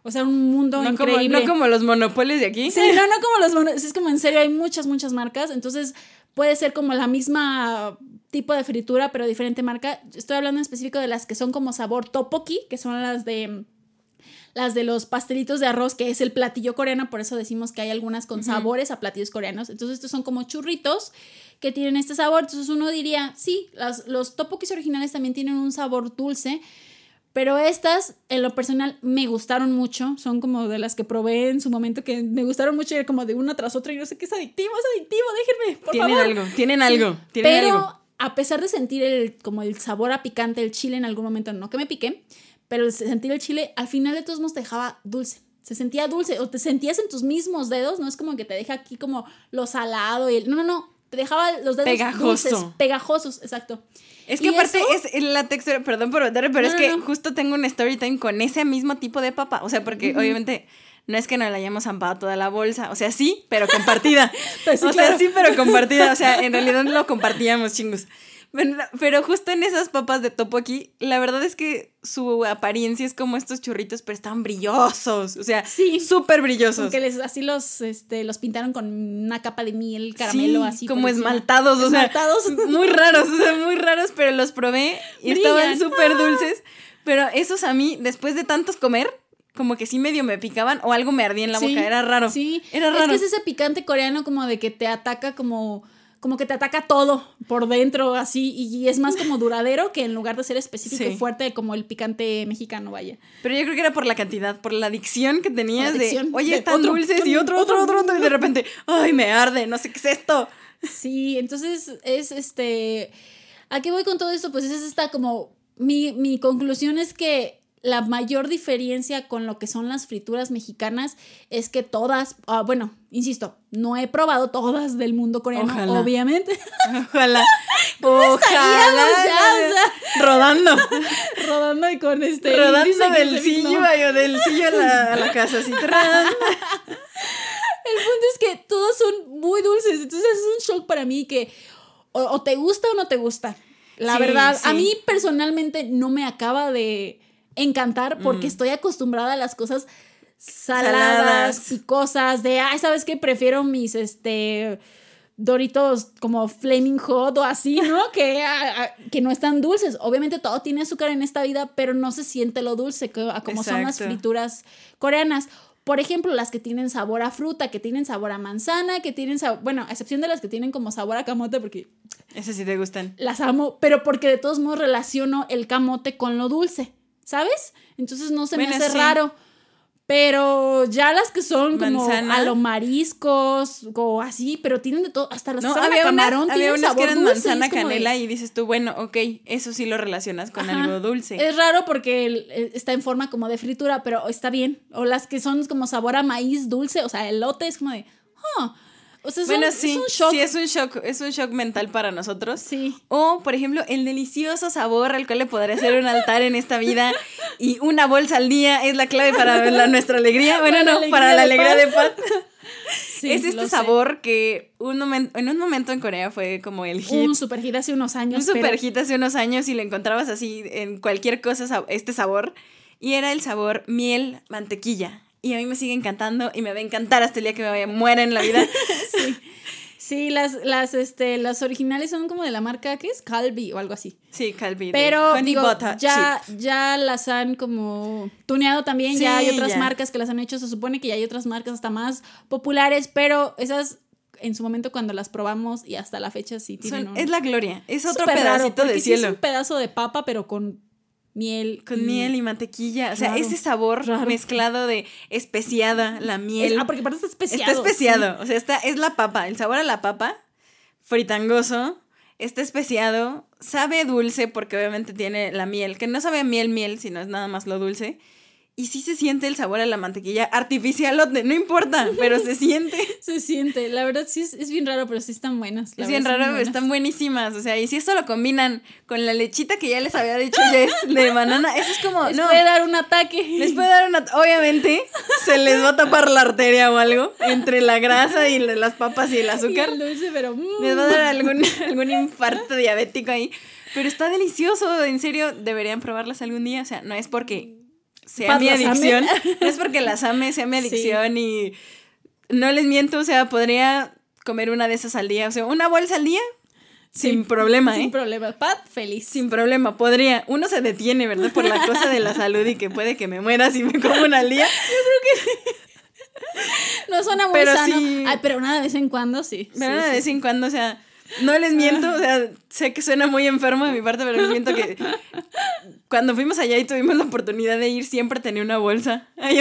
[SPEAKER 1] O sea, un mundo
[SPEAKER 2] no
[SPEAKER 1] increíble.
[SPEAKER 2] Como, no como los monopolios de aquí.
[SPEAKER 1] Sí, no, no como los monopolios. Es como en serio, hay muchas, muchas marcas. Entonces, puede ser como la misma tipo de fritura, pero diferente marca. Estoy hablando en específico de las que son como sabor topoki, que son las de las de los pastelitos de arroz, que es el platillo coreano, por eso decimos que hay algunas con sabores a platillos coreanos. Entonces, estos son como churritos que tienen este sabor. Entonces, uno diría, sí, las, los topokis originales también tienen un sabor dulce, pero estas, en lo personal, me gustaron mucho. Son como de las que probé en su momento que me gustaron mucho y como de una tras otra. Y no sé qué es adictivo, es adictivo, déjenme, por
[SPEAKER 2] tienen
[SPEAKER 1] favor.
[SPEAKER 2] Algo, tienen algo, tienen
[SPEAKER 1] pero, a pesar de sentir el, como el sabor a picante del chile en algún momento, no que me pique, pero sentir el chile, al final de todos modos te dejaba dulce. Se sentía dulce, o te sentías en tus mismos dedos, no es como que te deja aquí como lo salado y el. No, no, no. Te dejaba los dedos
[SPEAKER 2] Pegajoso.
[SPEAKER 1] dulces, pegajosos, exacto.
[SPEAKER 2] Es que aparte es la textura, perdón por meterme, pero es que justo tengo un story time con ese mismo tipo de papa. O sea, porque obviamente no es que no le hayamos zampado toda la bolsa. O sea, sí, pero compartida. Pues o sea, sí, pero compartida. O sea, en realidad lo compartíamos, chingos. Pero justo en esas papas de topo aquí, la verdad es que su apariencia es como estos churritos, pero estaban brillosos. O sea, sí, súper brillosos.
[SPEAKER 1] Que les, así los, este, los pintaron con una capa de miel, caramelo, así.
[SPEAKER 2] Como esmaltados, o sea. Muy raros, o sea, muy raros, pero los probé y estaban súper ah. dulces. Pero esos a mí, después de tantos comer, como que sí medio me picaban o algo me ardía en la boca. Era raro. Sí, era raro.
[SPEAKER 1] Es que es ese picante coreano como de que te ataca como como que te ataca todo por dentro, así, y es más como duradero que en lugar de ser específico y fuerte como el picante mexicano, vaya.
[SPEAKER 2] Pero yo creo que era por la cantidad, por la adicción que tenías de, oye, están dulces y otro, otro, otro, otro, y de repente, ay, me arde, no sé qué es esto.
[SPEAKER 1] Sí, entonces es este, ¿a qué voy con todo esto? Pues es esta como, mi, mi conclusión es que la mayor diferencia con lo que son las frituras mexicanas es que todas, ah, bueno, insisto, no he probado todas del mundo coreano, obviamente.
[SPEAKER 2] Ojalá. Ojalá. rodando.
[SPEAKER 1] rodando y con este.
[SPEAKER 2] Rodando del sillo del sillo a la, casa, así. El punto
[SPEAKER 1] es que todos son muy dulces, entonces es un shock para mí que o, te gusta o no te gusta. La verdad, a mí personalmente no me acaba de encantar porque mm. estoy acostumbrada a las cosas saladas, y cosas de, ay, ¿sabes qué? Prefiero mis, este, Doritos como Flaming Hot o así, ¿no? que, que no están dulces. Obviamente todo tiene azúcar en esta vida, pero no se siente lo dulce como son las frituras coreanas. Por ejemplo, las que tienen sabor a fruta, que tienen sabor a manzana, que tienen sabor, bueno, a excepción de las que tienen como sabor a camote, porque...
[SPEAKER 2] Esas sí te gustan.
[SPEAKER 1] Las amo, pero porque de todos modos relaciono el camote con lo dulce. ¿Sabes? Entonces no se me hace raro. Pero ya las que son como a lo mariscos o así, pero tienen de todo, hasta las que saben a camarón
[SPEAKER 2] había unas que eran manzana canela y dices tú, bueno, ok, eso sí lo relacionas con algo dulce.
[SPEAKER 1] Es raro porque eh, está en forma como de fritura, pero está bien. O las que son como sabor a maíz dulce, o sea, el lote es como de, oh, o sea, bueno,
[SPEAKER 2] sí, es un shock. Sí, es un shock, es un shock mental para nosotros. Sí. O, por ejemplo, el delicioso sabor al cual le podré hacer un altar en esta vida y una bolsa al día es la clave para nuestra alegría. Bueno, no, para la alegría de Pat. es este sabor que un en un momento en Corea fue como el hit.
[SPEAKER 1] Un super hit hace unos años.
[SPEAKER 2] Un super hit hace unos años y lo encontrabas así en cualquier cosa, este sabor. Y era el sabor miel mantequilla y a mí me sigue encantando y me va a encantar hasta el día que me muera en la vida.
[SPEAKER 1] sí. Sí, las, las, este, las originales son como de la marca, ¿qué es? Calvi o algo así.
[SPEAKER 2] Sí, Calvi.
[SPEAKER 1] Pero digo, ya, ya las han como tuneado también, ya hay otras marcas que las han hecho, se supone que ya hay otras marcas hasta más populares, pero esas en su momento cuando las probamos y hasta la fecha sí tienen
[SPEAKER 2] Es la gloria, es otro pedacito de cielo.
[SPEAKER 1] es un pedazo de papa, pero con miel.
[SPEAKER 2] Con miel y mantequilla. O sea, ese sabor mezclado de especiada, la miel.
[SPEAKER 1] ah, porque parece especiado.
[SPEAKER 2] Está especiado. O sea, está, es la papa. El sabor a la papa, fritangoso, está especiado, sabe dulce porque obviamente tiene la miel, que no sabe a miel, miel, sino es nada más lo dulce. Y sí se siente el sabor a la mantequilla artificial, no importa, pero se siente.
[SPEAKER 1] se siente, la verdad sí es, bien raro, pero sí están buenas.
[SPEAKER 2] Es bien raro, pero están buenísimas. O sea, y si esto lo combinan con la lechita que ya les había dicho Jess de banana, eso es como.
[SPEAKER 1] Les puede dar un ataque.
[SPEAKER 2] Les puede dar un ataque. Obviamente, se les va a tapar la arteria o algo entre la grasa y las papas y el azúcar.
[SPEAKER 1] pero.
[SPEAKER 2] Les va a dar algún, algún infarto diabético ahí. Pero está delicioso, en serio, deberían probarlas algún día. O sea, no es porque sea mi adicción. No es porque las ame, sea mi adicción y no les miento, o sea, podría comer una de esas al día, o sea, una bolsa al día. Sin problema, ¿eh?
[SPEAKER 1] Sin problema. Pat, feliz.
[SPEAKER 2] Sin problema, podría. Uno se detiene, ¿verdad? Por la cosa de la salud y que puede que me muera si me como una al día. Yo creo
[SPEAKER 1] que no suena muy pero sano. Sí. Ay, pero una de vez en cuando sí.
[SPEAKER 2] Pero una de vez en cuando, o sea, no les miento, o sea, sé que suena muy enfermo de mi parte, pero les miento que cuando fuimos allá y tuvimos la oportunidad de ir, siempre tenía una bolsa. Ay,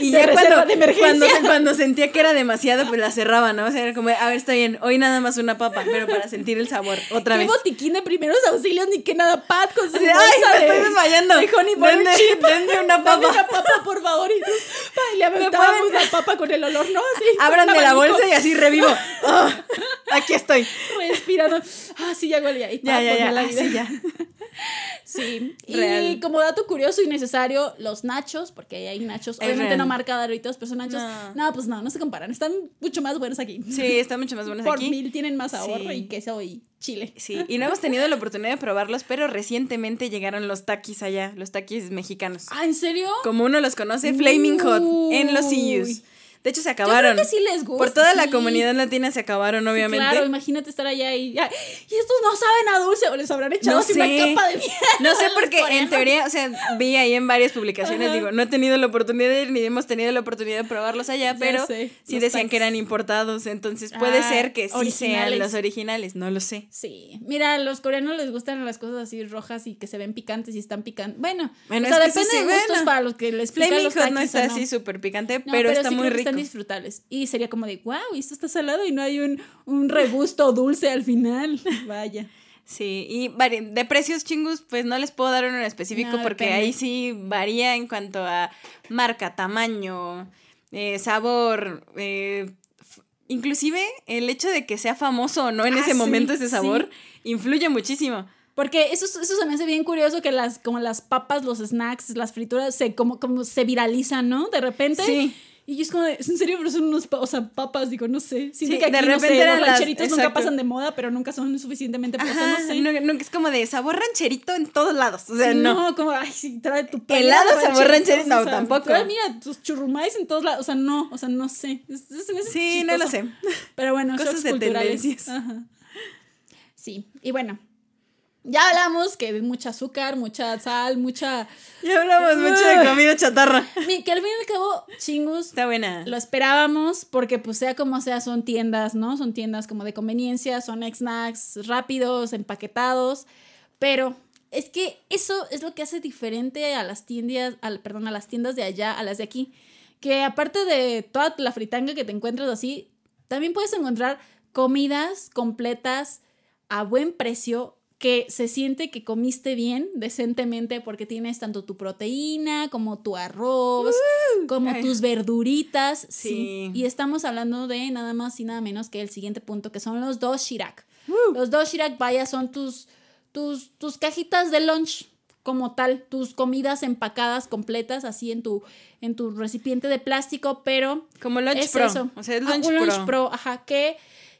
[SPEAKER 2] y, ya cuando, cuando, sentía que era demasiado, pues la cerraba, ¿no? O sea, era como, a ver, está bien, hoy nada más una papa, pero para sentir el sabor, otra
[SPEAKER 1] vez.
[SPEAKER 2] ¿Qué
[SPEAKER 1] botiquín de primeros auxilios ni que nada, Pat, con su
[SPEAKER 2] Ay, me estoy desmayando. De honey denme, una papa.
[SPEAKER 1] una papa, por favor. Y ay, le aventábamos la papa con el olor, ¿no? Así.
[SPEAKER 2] Abran de la bolsa y así revivo. Oh, aquí estoy.
[SPEAKER 1] Respirando. Ah, sí, ya. Y
[SPEAKER 2] ya, ya, ya. La vida. ya.
[SPEAKER 1] Sí. Y como dato curioso y necesario, los nachos, porque hay nachos, obviamente no marca Doritos, pero son nachos. No. pues no, no se comparan. Están mucho más buenos aquí.
[SPEAKER 2] Sí, están mucho más buenos
[SPEAKER 1] Por
[SPEAKER 2] aquí.
[SPEAKER 1] Por mil tienen más ahorro y queso y chile.
[SPEAKER 2] Sí, y no hemos tenido la oportunidad de probarlos, pero recientemente llegaron los taquis allá, los taquis mexicanos.
[SPEAKER 1] Ah, ¿en serio?
[SPEAKER 2] Como uno los conoce, Flaming Hot, en los CUs. De hecho, se acabaron.
[SPEAKER 1] Yo creo que sí les gusta.
[SPEAKER 2] Por toda la comunidad latina se acabaron, obviamente.
[SPEAKER 1] claro, imagínate estar allá y, y estos no saben a dulce o les habrán echado no una capa de miel.
[SPEAKER 2] No sé porque en teoría, o sea, vi ahí en varias publicaciones, digo, no he tenido la oportunidad de ir ni hemos tenido la oportunidad de probarlos allá, pero sí decían que eran importados, entonces puede ah, ser que sí sean los originales, no lo sé.
[SPEAKER 1] Sí, mira, a los coreanos les gustan las cosas así rojas y que se ven picantes y están picantes. Bueno, bueno o sea, depende de gustos para los que les pican los
[SPEAKER 2] no está así súper picante, pero, está muy rico
[SPEAKER 1] disfrutables. Y sería como de, wow, esto está salado y no hay un, un regusto dulce al final. Vaya.
[SPEAKER 2] Sí, y de precios chingus, pues no les puedo dar uno en específico porque ahí sí varía en cuanto a marca, tamaño, eh, sabor, eh, inclusive el hecho de que sea famoso o no en ah, ese momento ese sabor influye muchísimo.
[SPEAKER 1] Porque eso, eso se me hace bien curioso que las, como las papas, los snacks, las frituras, se, como, como se viralizan, ¿no? De repente. Sí. Y es como, ¿es en serio? Pero son unos, o sea, papas, digo, no sé. Siento que aquí, de repente los rancheritos nunca pasan de moda, pero nunca son suficientemente
[SPEAKER 2] Ajá, no sé. nunca es como de sabor rancherito en todos lados. O sea, no.
[SPEAKER 1] No, como, ay, si trae tu
[SPEAKER 2] Helado sabor rancherito, no, tampoco.
[SPEAKER 1] mira, tus churrumais en todos lados. O sea, no, o sea, no sé.
[SPEAKER 2] sí, no lo sé.
[SPEAKER 1] Pero bueno, cosas de culturales. tendencias. Ajá. Sí, y bueno, ya hablamos que mucha azúcar, mucha sal, mucha.
[SPEAKER 2] Ya hablamos mucho de comida chatarra.
[SPEAKER 1] Que al fin y al cabo, chingus.
[SPEAKER 2] Está buena.
[SPEAKER 1] Lo esperábamos porque, pues, sea como sea, son tiendas, ¿no? Son tiendas como de conveniencia, son snacks rápidos, empaquetados. Pero es que eso es lo que hace diferente a las tiendas, al, perdón, a las tiendas de allá, a las de aquí. Que aparte de toda la fritanga que te encuentras así, también puedes encontrar comidas completas a buen precio que se siente que comiste bien, decentemente, porque tienes tanto tu proteína como tu arroz, como tus verduritas. Sí. Y estamos hablando de nada más y nada menos que el siguiente punto, que son los dos Shirak. Los dos Shirak, vaya, son tus, tus, tus cajitas de lunch como tal, tus comidas empacadas completas así en tu en tu recipiente de plástico, pero
[SPEAKER 2] como lunch pro, o sea, es lunch,
[SPEAKER 1] pro. lunch pro, ajá, que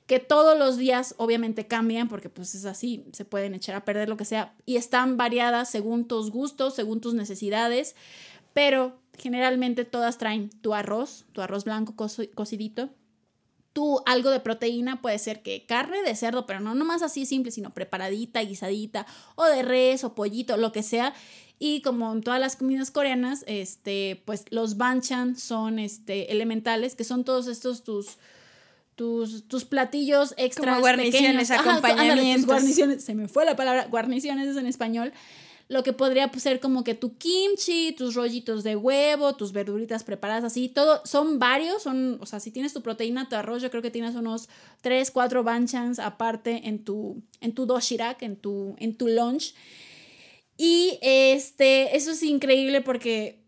[SPEAKER 1] que todos los días obviamente cambian porque pues es así, se pueden echar a perder lo que sea y están variadas según tus gustos, según tus necesidades, pero generalmente todas traen tu arroz, tu arroz blanco cocidito, tú algo de proteína puede ser que carne de cerdo, pero no nomás así simple, sino preparadita, guisadita, o de res o pollito, lo que sea. Y como en todas las comidas coreanas, este, pues los banchan son este, elementales, que son todos estos tus, tus, tus platillos extras.
[SPEAKER 2] Como guarniciones,
[SPEAKER 1] pequeños. Ajá, ándale, tus
[SPEAKER 2] acompañamientos.
[SPEAKER 1] guarniciones, se me fue la palabra, guarniciones es en español. Lo que podría pues, ser como que tu kimchi, tus rollitos de huevo, tus verduritas preparadas así, todo, son varios, son, o sea, si tienes tu proteína, tu arroz, yo creo que tienes unos 3, 4 banchans aparte en tu, en tu doshirak, en tu, en tu lunch. Y este, eso es increíble porque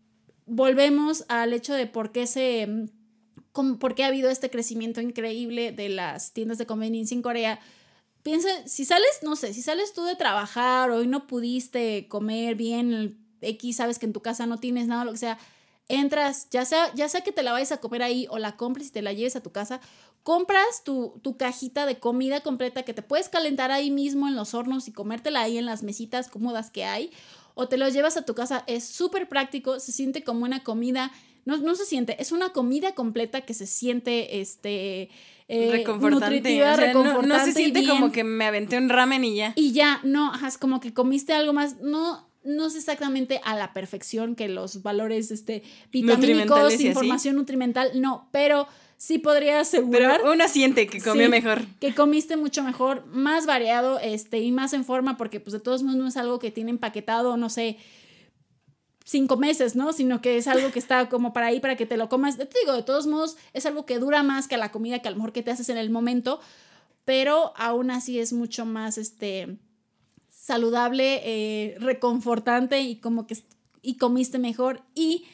[SPEAKER 1] volvemos al hecho de por qué se, com- por qué ha habido este crecimiento increíble de las tiendas de conveniencia en Corea. Piensa, si sales, no sé, si sales tú de trabajar, hoy no pudiste comer bien, X, sabes que en tu casa no tienes nada, lo que sea, entras, ya sea, ya sea que te la vayas a comer ahí o la compres y te la lleves a tu casa, compras tu, tu cajita de comida completa que te puedes calentar ahí mismo en los hornos y comértela ahí en las mesitas cómodas que hay, o te los llevas a tu casa, es súper práctico, se siente como una comida, no, no se siente, es una comida completa que se siente, este, eh,
[SPEAKER 2] reconfortante.
[SPEAKER 1] nutritiva,
[SPEAKER 2] o sea, no- se siente
[SPEAKER 1] bien.
[SPEAKER 2] como que me aventé un ramen y ya.
[SPEAKER 1] Y ya, no, ajá, es como que comiste algo más, no, no es exactamente a la perfección que los valores este, vitamínicos,
[SPEAKER 2] así.
[SPEAKER 1] información nutrimental, no, pero sí podría asegurar
[SPEAKER 2] Pero uno siente que comió
[SPEAKER 1] Sí.
[SPEAKER 2] mejor.
[SPEAKER 1] que comiste mucho mejor, más variado este, y más en forma, porque pues de todos modos no es algo que tiene empaquetado, no sé, cinco meses, ¿no? Sino que es algo que está como para ahí, para que te lo comas. Te digo, de todos modos, es algo que dura más que la comida que a lo mejor que te haces en el momento, pero aún así es mucho más, este, saludable, eh, reconfortante y como que y comiste mejor y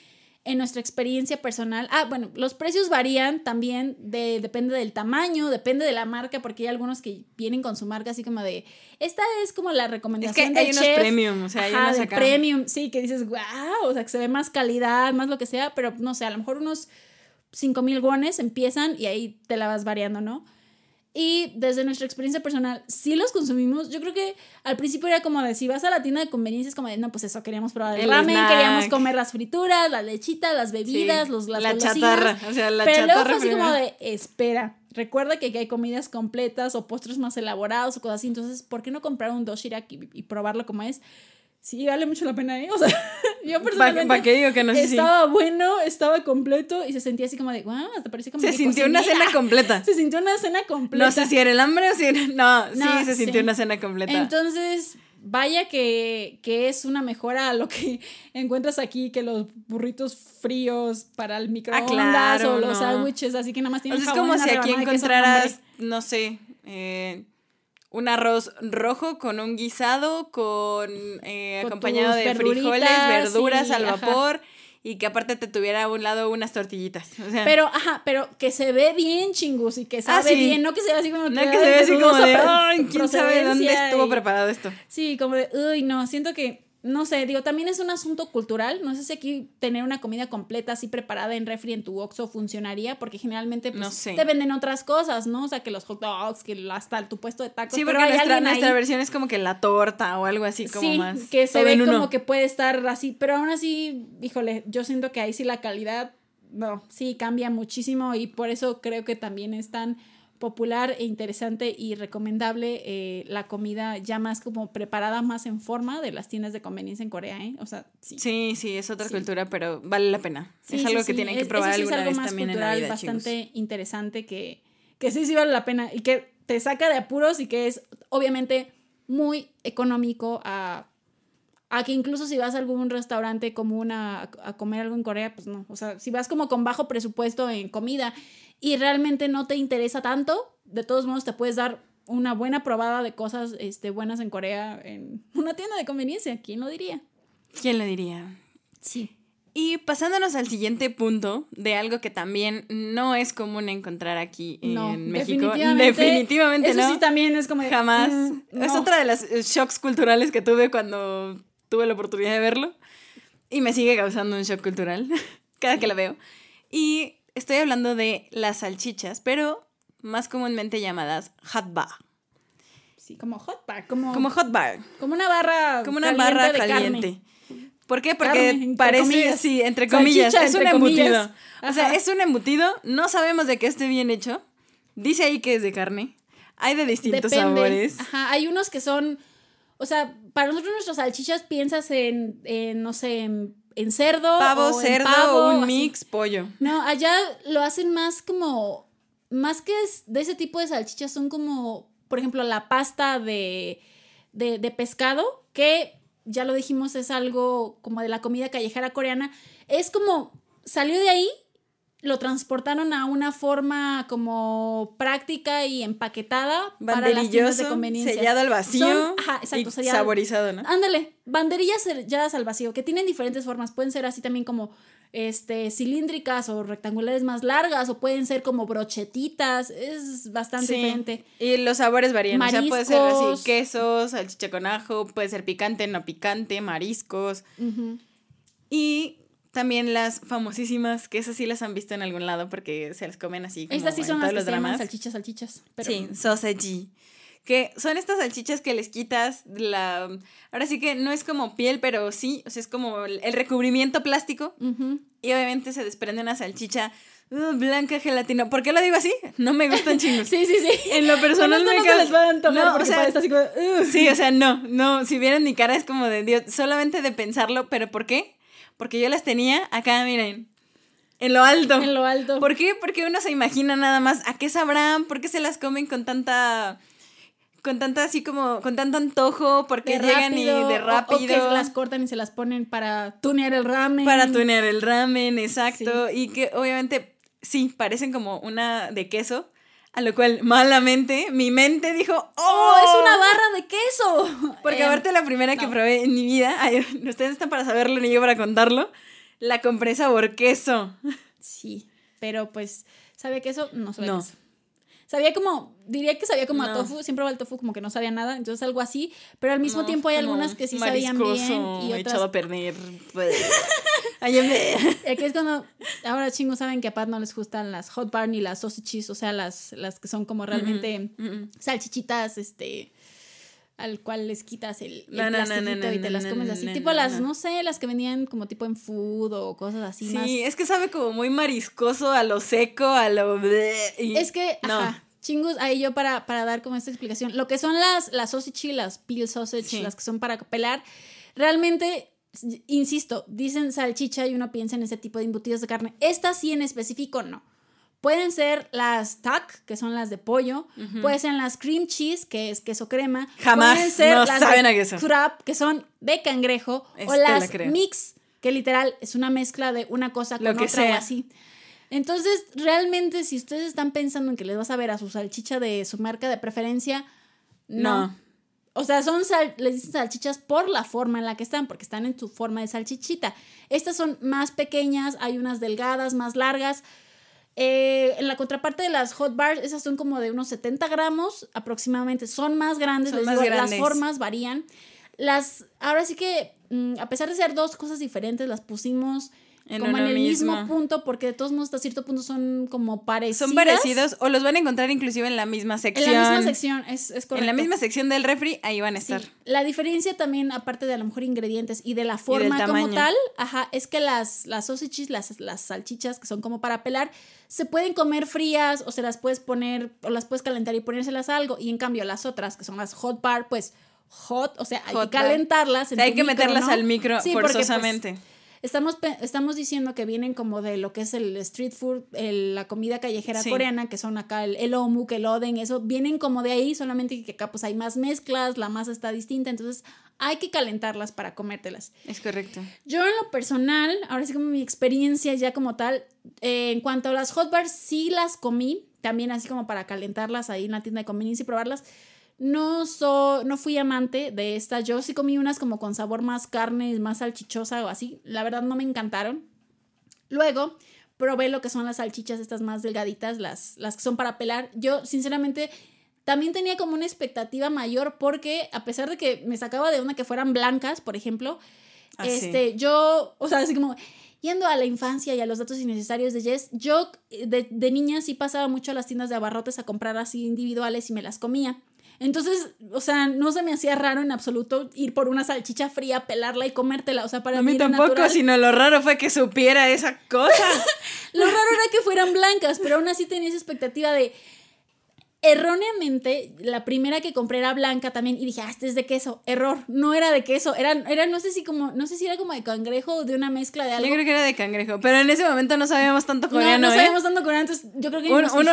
[SPEAKER 1] en nuestra experiencia personal, ah, bueno, los precios varían también, de, depende del tamaño, depende de la marca, porque hay algunos que vienen con su marca así como de, esta es como la
[SPEAKER 2] Es que
[SPEAKER 1] recomendación
[SPEAKER 2] hay
[SPEAKER 1] del
[SPEAKER 2] unos
[SPEAKER 1] chef.
[SPEAKER 2] premium, o sea, hay
[SPEAKER 1] Ajá,
[SPEAKER 2] unos acá.
[SPEAKER 1] premium, sí, que dices, wow, o sea, que se ve más calidad, más lo que sea, pero no sé, a lo mejor unos 5 mil wones empiezan y ahí te la vas variando, ¿no? Y desde nuestra experiencia personal, sí los consumimos. Yo creo que al principio era como de si vas a la tienda de conveniencia, es como de no, pues eso, queríamos probar el,
[SPEAKER 2] El
[SPEAKER 1] ramen,
[SPEAKER 2] snack.
[SPEAKER 1] queríamos comer las frituras, las lechitas, las bebidas,
[SPEAKER 2] Sí,
[SPEAKER 1] los, las
[SPEAKER 2] la chatarra, o sea, la
[SPEAKER 1] Pero luego
[SPEAKER 2] chatarra
[SPEAKER 1] fue así como de, espera, recuerda que aquí hay comidas completas o postres más elaborados o cosas así. Entonces, ¿por qué no comprar un doshirak y, y probarlo como es? Sí, vale mucho la pena, ¿eh? O sea, yo
[SPEAKER 2] ¿Para
[SPEAKER 1] personalmente
[SPEAKER 2] qué digo que no sé
[SPEAKER 1] estaba bueno, estaba completo y se sentía así como de, wow, hasta parecía como
[SPEAKER 2] Se
[SPEAKER 1] que
[SPEAKER 2] sintió una
[SPEAKER 1] cociné".
[SPEAKER 2] cena completa.
[SPEAKER 1] Se sintió una cena completa.
[SPEAKER 2] No sé si era el hambre o si era... No,
[SPEAKER 1] No,
[SPEAKER 2] sí, se sintió
[SPEAKER 1] sí.
[SPEAKER 2] una cena completa.
[SPEAKER 1] Entonces, vaya que, que es una mejora a lo que encuentras aquí, que los burritos fríos para el microondas
[SPEAKER 2] claro,
[SPEAKER 1] o los
[SPEAKER 2] no.
[SPEAKER 1] sándwiches, así que nada más
[SPEAKER 2] O
[SPEAKER 1] tienen
[SPEAKER 2] sea, es como si aquí encontraras, no sé, eh, un arroz rojo con un guisado, con, eh,
[SPEAKER 1] Con
[SPEAKER 2] acompañado de frijoles, verduras al
[SPEAKER 1] ajá.
[SPEAKER 2] vapor y que aparte te tuviera a un lado unas tortillitas. O sea,
[SPEAKER 1] Pero, ajá, pero que se ve bien chingus y que sabe
[SPEAKER 2] Ah, sí.
[SPEAKER 1] bien, no que se ve así como
[SPEAKER 2] no
[SPEAKER 1] que,
[SPEAKER 2] que se
[SPEAKER 1] ay,
[SPEAKER 2] ve así como de, ay, quién sabe dónde estuvo
[SPEAKER 1] y-
[SPEAKER 2] preparado esto.
[SPEAKER 1] Sí, como de, uy, no, siento que, no sé, digo, también es un asunto cultural. No sé si aquí tener una comida completa así preparada en refri en tu Oxxo funcionaría, porque generalmente pues,
[SPEAKER 2] No sé.
[SPEAKER 1] te venden otras cosas, ¿no? O sea, que los hot dogs, que hasta tu puesto de tacos.
[SPEAKER 2] Sí,
[SPEAKER 1] pero
[SPEAKER 2] porque
[SPEAKER 1] hay
[SPEAKER 2] nuestra, versión es como que la torta o algo así como
[SPEAKER 1] sí,
[SPEAKER 2] más.
[SPEAKER 1] que se ve
[SPEAKER 2] uno.
[SPEAKER 1] como que puede estar así, pero aún así, híjole, yo siento que ahí sí la calidad, no, sí cambia muchísimo y por eso creo que también es tan popular e interesante y recomendable eh, la comida ya más como preparada, más en forma de las tiendas de conveniencia en Corea, ¿eh? O sea, sí.
[SPEAKER 2] Sí, sí, es otra
[SPEAKER 1] Sí.
[SPEAKER 2] cultura, pero vale la pena.
[SPEAKER 1] Sí,
[SPEAKER 2] es
[SPEAKER 1] sí,
[SPEAKER 2] algo que tienen que probar
[SPEAKER 1] es
[SPEAKER 2] alguna
[SPEAKER 1] algo
[SPEAKER 2] vez
[SPEAKER 1] más
[SPEAKER 2] también en la
[SPEAKER 1] cultural,
[SPEAKER 2] vida, chicos.
[SPEAKER 1] bastante interesante que, que sí, sí vale la pena y que te saca de apuros y que es obviamente muy económico a, a que incluso si vas a algún restaurante común a, a comer algo en Corea, pues no. O sea, si vas como con bajo presupuesto en comida y realmente no te interesa tanto, de todos modos te puedes dar una buena probada de cosas este, buenas en Corea en una tienda de conveniencia. ¿Quién lo diría?
[SPEAKER 2] ¿Quién lo diría?
[SPEAKER 1] Sí.
[SPEAKER 2] Y pasándonos al siguiente punto de algo que también no es común encontrar aquí en
[SPEAKER 1] No,
[SPEAKER 2] México.
[SPEAKER 1] definitivamente.
[SPEAKER 2] Definitivamente
[SPEAKER 1] Eso
[SPEAKER 2] no.
[SPEAKER 1] sí también es como de,
[SPEAKER 2] Jamás.
[SPEAKER 1] mm,
[SPEAKER 2] Es otra de las shocks culturales que tuve cuando tuve la oportunidad de verlo. Y me sigue causando un shock cultural cada que la veo. Y estoy hablando de las salchichas, pero más comúnmente llamadas hot bar.
[SPEAKER 1] Sí, como hot bar, como,
[SPEAKER 2] Como hot bar.
[SPEAKER 1] como una barra
[SPEAKER 2] Como una
[SPEAKER 1] caliente
[SPEAKER 2] barra caliente.
[SPEAKER 1] carne.
[SPEAKER 2] ¿Por qué? Porque
[SPEAKER 1] Carne,
[SPEAKER 2] parece,
[SPEAKER 1] comillas.
[SPEAKER 2] sí, entre
[SPEAKER 1] Salchicha,
[SPEAKER 2] comillas, es un embutido. O sea, es un embutido, no sabemos de qué esté bien hecho, Dice ahí que es de carne. Hay de distintos
[SPEAKER 1] Depende.
[SPEAKER 2] sabores.
[SPEAKER 1] Ajá, hay unos que son, o sea, para nosotros nuestras salchichas piensas en, en, no sé, en, en cerdo.
[SPEAKER 2] Pavo,
[SPEAKER 1] o en
[SPEAKER 2] cerdo,
[SPEAKER 1] pavo,
[SPEAKER 2] un mix, pollo.
[SPEAKER 1] No, allá lo hacen más como, más que es de ese tipo de salchichas, son como, por ejemplo, la pasta de, de, de pescado, que ya lo dijimos, es algo como de la comida callejera coreana. Es como, salió de ahí, lo transportaron a una forma como práctica y empaquetada para las tiendas de conveniencia.
[SPEAKER 2] sellado al vacío
[SPEAKER 1] Son- ajá, exacto,
[SPEAKER 2] y
[SPEAKER 1] sellado.
[SPEAKER 2] saborizado, ¿no?
[SPEAKER 1] Ándale, banderillas selladas al vacío, que tienen diferentes formas. Pueden ser así también como este, cilíndricas o rectangulares más largas, o pueden ser como brochetitas. Es bastante
[SPEAKER 2] Sí.
[SPEAKER 1] diferente.
[SPEAKER 2] Y los sabores varían. O sea, puede ser
[SPEAKER 1] Mariscos.
[SPEAKER 2] así, queso, salchicha con ajo, puede ser picante, no picante, mariscos. Y también las famosísimas, que esas sí las han visto en algún lado porque se las comen así como
[SPEAKER 1] Estas sí
[SPEAKER 2] en
[SPEAKER 1] son las que
[SPEAKER 2] los
[SPEAKER 1] se
[SPEAKER 2] dramas.
[SPEAKER 1] salchichas, salchichas. Pero,
[SPEAKER 2] Sí, sausage. Que son estas salchichas que les quitas la... Ahora sí que no es como piel, pero sí, o sea, es como el recubrimiento plástico.
[SPEAKER 1] Ujú.
[SPEAKER 2] Y obviamente se desprende una salchicha uh, blanca gelatina. ¿Por qué lo digo así? No me gustan chingos.
[SPEAKER 1] Sí, sí, sí.
[SPEAKER 2] En lo personal me
[SPEAKER 1] no se les va a
[SPEAKER 2] No, o sea,
[SPEAKER 1] así como, "Ugh".
[SPEAKER 2] Sí, o sea, no, no, si vieran mi cara es como de Dios, solamente de pensarlo, pero ¿por qué? Porque yo las tenía acá, miren, en lo alto.
[SPEAKER 1] En lo alto.
[SPEAKER 2] ¿Por qué? Porque uno se imagina nada más a qué sabrán, por qué se las comen con tanta con tanta así como con tanto antojo, porque
[SPEAKER 1] de
[SPEAKER 2] llegan
[SPEAKER 1] rápido,
[SPEAKER 2] y de
[SPEAKER 1] o-
[SPEAKER 2] rápido
[SPEAKER 1] O, que se las cortan y se las ponen para tunear el ramen.
[SPEAKER 2] para tunear el ramen, exacto, y que obviamente sí parecen como una de queso, a lo cual malamente mi mente dijo, "Oh,
[SPEAKER 1] ¡Oh, es una barra de queso!
[SPEAKER 2] Porque
[SPEAKER 1] Em,
[SPEAKER 2] aparte la primera que probé en mi vida, ay, ustedes están para saberlo ni yo para contarlo, la compré sabor queso.
[SPEAKER 1] Sí, pero pues, ¿sabía queso? No sabía
[SPEAKER 2] No.
[SPEAKER 1] queso. Sabía como, diría que sabía como a
[SPEAKER 2] No.
[SPEAKER 1] tofu, siempre va el tofu como que no sabía nada, entonces algo así, pero al mismo
[SPEAKER 2] No,
[SPEAKER 1] tiempo hay algunas que sí sabían bien y
[SPEAKER 2] echado a
[SPEAKER 1] otras...
[SPEAKER 2] perder. pues. Ay, en vez-
[SPEAKER 1] Aquí es cuando, ahora chingos saben que a Pat no les gustan las hot bar ni las sausages, o sea, las, las que son como realmente
[SPEAKER 2] Mm,
[SPEAKER 1] salchichitas, este, al cual les quitas el, el
[SPEAKER 2] No, no, no, no,
[SPEAKER 1] plastiquito y te las comes así, tipo las,
[SPEAKER 2] no.
[SPEAKER 1] sé, las que venían como tipo en food o cosas así más
[SPEAKER 2] Sí, es que sabe como muy mariscoso, a lo seco, a lo... y-
[SPEAKER 1] Es que,
[SPEAKER 2] no.
[SPEAKER 1] ajá, chingus, ahí yo para, para dar como esta explicación. Lo que son las, las sausage y las peel sausage,
[SPEAKER 2] Sí.
[SPEAKER 1] las que son para pelar, realmente, insisto, dicen salchicha y uno piensa en ese tipo de embutidos de carne. Estas sí en específico no. Pueden ser las tac, que son las de pollo. Pueden ser las cream cheese, que es queso crema.
[SPEAKER 2] Jamás,
[SPEAKER 1] Pueden ser
[SPEAKER 2] no
[SPEAKER 1] las
[SPEAKER 2] saben
[SPEAKER 1] de
[SPEAKER 2] a queso.
[SPEAKER 1] crab, que son de cangrejo. o
[SPEAKER 2] la
[SPEAKER 1] las mix, que literal es una mezcla de una cosa con
[SPEAKER 2] Lo que
[SPEAKER 1] otra o
[SPEAKER 2] sea.
[SPEAKER 1] así. Entonces, realmente, si ustedes están pensando en que les vas a ver a su salchicha de su marca de preferencia, no.
[SPEAKER 2] No.
[SPEAKER 1] O sea, son sal- les dicen salchichas por la forma en la que están, porque están en su forma de salchichita. Estas son más pequeñas, hay unas delgadas, más largas. Eh, en la contraparte de las hot bars, esas son como de unos 70 gramos aproximadamente. Son más grandes,
[SPEAKER 2] Son
[SPEAKER 1] les
[SPEAKER 2] más
[SPEAKER 1] digo,
[SPEAKER 2] grandes.
[SPEAKER 1] las formas varían. Las, ahora sí que, mm, a pesar de ser dos cosas diferentes, las pusimos
[SPEAKER 2] En
[SPEAKER 1] como en el mismo.
[SPEAKER 2] mismo.
[SPEAKER 1] punto, porque de todos modos hasta cierto punto son como parecidas.
[SPEAKER 2] Son parecidos o los van a encontrar inclusive en la misma
[SPEAKER 1] En
[SPEAKER 2] sección.
[SPEAKER 1] la misma sección, es, es correcto.
[SPEAKER 2] En la misma sección del refri, ahí van a
[SPEAKER 1] Sí,
[SPEAKER 2] estar.
[SPEAKER 1] La diferencia también, aparte de a lo mejor ingredientes y de la forma como tal, ajá, es que las, las sausages, las, las salchichas que son como para pelar, se pueden comer frías o se las puedes poner o las puedes calentar y ponérselas a algo. Y en cambio las otras, que son las hot bar, pues hot, o sea, hay que calentarlas.
[SPEAKER 2] O
[SPEAKER 1] en
[SPEAKER 2] sea, hay que
[SPEAKER 1] micro,
[SPEAKER 2] meterlas
[SPEAKER 1] ¿no?
[SPEAKER 2] al micro
[SPEAKER 1] Sí, porque, pues,
[SPEAKER 2] forzosamente.
[SPEAKER 1] Estamos, estamos diciendo que vienen como de lo que es el street food, el- la comida callejera
[SPEAKER 2] Sí.
[SPEAKER 1] coreana, que son acá el, el omuk, el oden, eso, vienen como de ahí, solamente que acá pues hay más mezclas, la masa está distinta, entonces hay que calentarlas para comértelas.
[SPEAKER 2] es correcto.
[SPEAKER 1] Yo en lo personal, ahora sí como mi experiencia ya como tal, eh, en cuanto a las hot bars, sí las comí, también así como para calentarlas ahí en la tienda de conveniencia y probarlas. No, so, no fui amante de estas. Yo sí comí unas como con sabor más carne, más salchichosa o así. La verdad no me encantaron. Luego probé lo que son las salchichas estas más delgaditas, las, las que son para pelar. Yo sinceramente también tenía como una expectativa mayor porque a pesar de que me sacaba de una que fueran blancas, por ejemplo,
[SPEAKER 2] Ah, sí.
[SPEAKER 1] este, yo, o sea, así como yendo a la infancia y a los datos innecesarios de Jess, yo eh, de, de niña sí pasaba mucho a las tiendas de abarrotes a comprar así individuales y me las comía. Entonces, o sea, no se me hacía raro en absoluto ir por una salchicha fría, pelarla y comértela. O sea, para
[SPEAKER 2] A mí tampoco,
[SPEAKER 1] natural.
[SPEAKER 2] sino lo raro fue que supiera esa cosa.
[SPEAKER 1] Lo raro era que fueran blancas, pero aún así tenía esa expectativa de erróneamente, la primera que compré era blanca también y dije, ah, este es de queso. Error, no era de queso, era, era no sé si como, no sé si era como de cangrejo o de una mezcla de algo.
[SPEAKER 2] Yo creo que era de cangrejo, pero en ese momento no sabíamos tanto coreano,
[SPEAKER 1] no, no
[SPEAKER 2] ¿eh?
[SPEAKER 1] sabíamos tanto coreano, entonces yo creo que
[SPEAKER 2] uno,
[SPEAKER 1] nos
[SPEAKER 2] uno,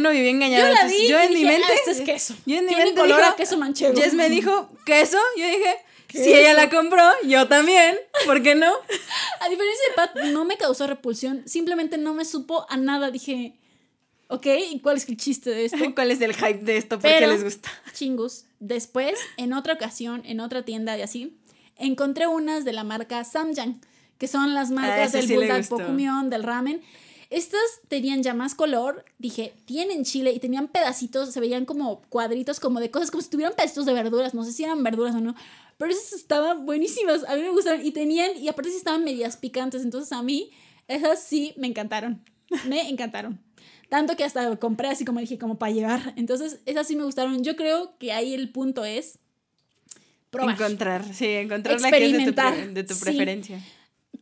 [SPEAKER 2] no vivía engañado.
[SPEAKER 1] Yo la
[SPEAKER 2] entonces,
[SPEAKER 1] vi
[SPEAKER 2] yo
[SPEAKER 1] y
[SPEAKER 2] en mi
[SPEAKER 1] dije,
[SPEAKER 2] mente.
[SPEAKER 1] "Ah, este es queso.
[SPEAKER 2] Yo en mi mente
[SPEAKER 1] color
[SPEAKER 2] dijo-
[SPEAKER 1] a queso manchego.
[SPEAKER 2] Jess me dijo, ¿queso? Yo dije, si ella la compró, yo también. ¿Por qué no?
[SPEAKER 1] A diferencia de Pat, no me causó repulsión, simplemente no me supo a nada. Dije, ok, ¿y cuál es el chiste de esto?
[SPEAKER 2] ¿Cuál es el hype de esto? ¿Por qué
[SPEAKER 1] Pero-
[SPEAKER 2] les gusta?
[SPEAKER 1] Chingus. Después, en otra ocasión, en otra tienda y así, encontré unas de la marca Samyang, que son las marcas
[SPEAKER 2] ese
[SPEAKER 1] del
[SPEAKER 2] sí
[SPEAKER 1] bulldog. Pokumion, del ramen. Estas tenían ya más color, dije, tienen chile y tenían pedacitos, se veían como cuadritos, como de cosas, como si tuvieran pedacitos de verduras, no sé si eran verduras o no, pero esas estaban buenísimas, a mí me gustaron y tenían, y aparte sí estaban medias picantes, entonces a mí esas sí me encantaron, me encantaron. Tanto que hasta compré así como dije, como para llevar. Entonces, esas sí me gustaron. Yo creo que ahí el punto es probar.
[SPEAKER 2] Encontrar, sí, encontrar la que es de tu,
[SPEAKER 1] Experimentar,
[SPEAKER 2] de tu
[SPEAKER 1] sí.
[SPEAKER 2] preferencia.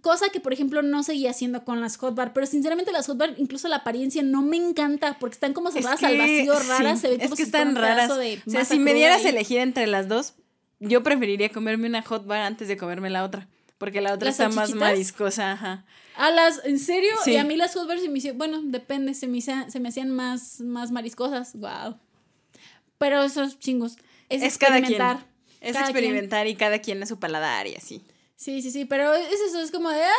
[SPEAKER 1] Cosa que, por ejemplo, no seguía haciendo con las hot bar. Pero sinceramente, las hot bar, incluso la apariencia no me encanta porque están como cerradas al vacío, raras.
[SPEAKER 2] sí,
[SPEAKER 1] se ven
[SPEAKER 2] es
[SPEAKER 1] como
[SPEAKER 2] que
[SPEAKER 1] si fuera
[SPEAKER 2] están raras.
[SPEAKER 1] de
[SPEAKER 2] O sea, si me dieras a elegir entre las dos, yo preferiría comerme una hot bar antes de comerme la otra. Porque la otra
[SPEAKER 1] ¿Las
[SPEAKER 2] está más mariscosa, ajá.
[SPEAKER 1] A las, ¿en serio?
[SPEAKER 2] Sí.
[SPEAKER 1] Y a mí las hot bars se me hicieron, bueno, depende, se me, hacían- se me hacían más, más mariscosas. Wow. Pero esos chingos. Es,
[SPEAKER 2] Es cada quien.
[SPEAKER 1] experimentar.
[SPEAKER 2] Es
[SPEAKER 1] Cada quien.
[SPEAKER 2] experimentar y cada quien a su paladar y así.
[SPEAKER 1] Sí, sí, sí, pero es eso, es como de, ah,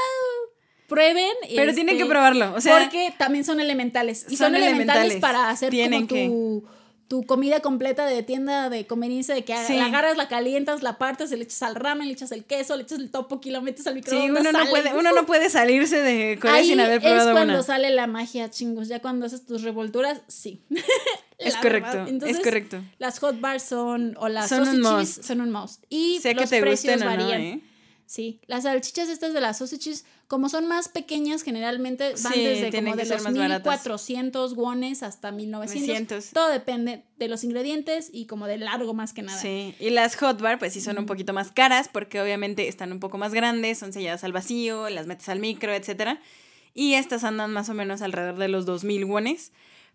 [SPEAKER 1] prueben.
[SPEAKER 2] Pero tienen
[SPEAKER 1] este,
[SPEAKER 2] que probarlo, o sea-
[SPEAKER 1] porque también son elementales. Y son,
[SPEAKER 2] Son
[SPEAKER 1] elementales,
[SPEAKER 2] elementales,
[SPEAKER 1] para hacer
[SPEAKER 2] tienen
[SPEAKER 1] como tu, tu comida completa de tienda de conveniencia, de que
[SPEAKER 2] Sí.
[SPEAKER 1] la agarras, la calientas, la partes, le echas al ramen, le echas el queso, le echas el topoki, lo metes al
[SPEAKER 2] Sí,
[SPEAKER 1] microondas.
[SPEAKER 2] uno no,
[SPEAKER 1] sale.
[SPEAKER 2] puede, uno no puede salirse de Corea
[SPEAKER 1] Ahí
[SPEAKER 2] sin haber
[SPEAKER 1] es
[SPEAKER 2] probado
[SPEAKER 1] cuando
[SPEAKER 2] una.
[SPEAKER 1] sale la magia, chingos. Ya cuando haces tus revolturas, sí.
[SPEAKER 2] Es correcto,
[SPEAKER 1] verdad.
[SPEAKER 2] es
[SPEAKER 1] Entonces,
[SPEAKER 2] correcto.
[SPEAKER 1] Las hot bars son, o las
[SPEAKER 2] Son un must.
[SPEAKER 1] son un mouse. Y
[SPEAKER 2] Sé que
[SPEAKER 1] los
[SPEAKER 2] te
[SPEAKER 1] precios
[SPEAKER 2] o no,
[SPEAKER 1] varían.
[SPEAKER 2] ¿eh?
[SPEAKER 1] Sí, las salchichas estas de las sausages, como son más pequeñas, generalmente van
[SPEAKER 2] Sí,
[SPEAKER 1] desde como de los
[SPEAKER 2] más baratas.
[SPEAKER 1] 1400 wones hasta 1900.
[SPEAKER 2] 900.
[SPEAKER 1] Todo depende de los ingredientes y como de largo más que nada.
[SPEAKER 2] Sí, y las hot bar pues sí son un poquito más caras porque obviamente están un poco más grandes, son selladas al vacío, las metes al micro, etcétera. Y estas andan más o menos alrededor de los 2000 wones,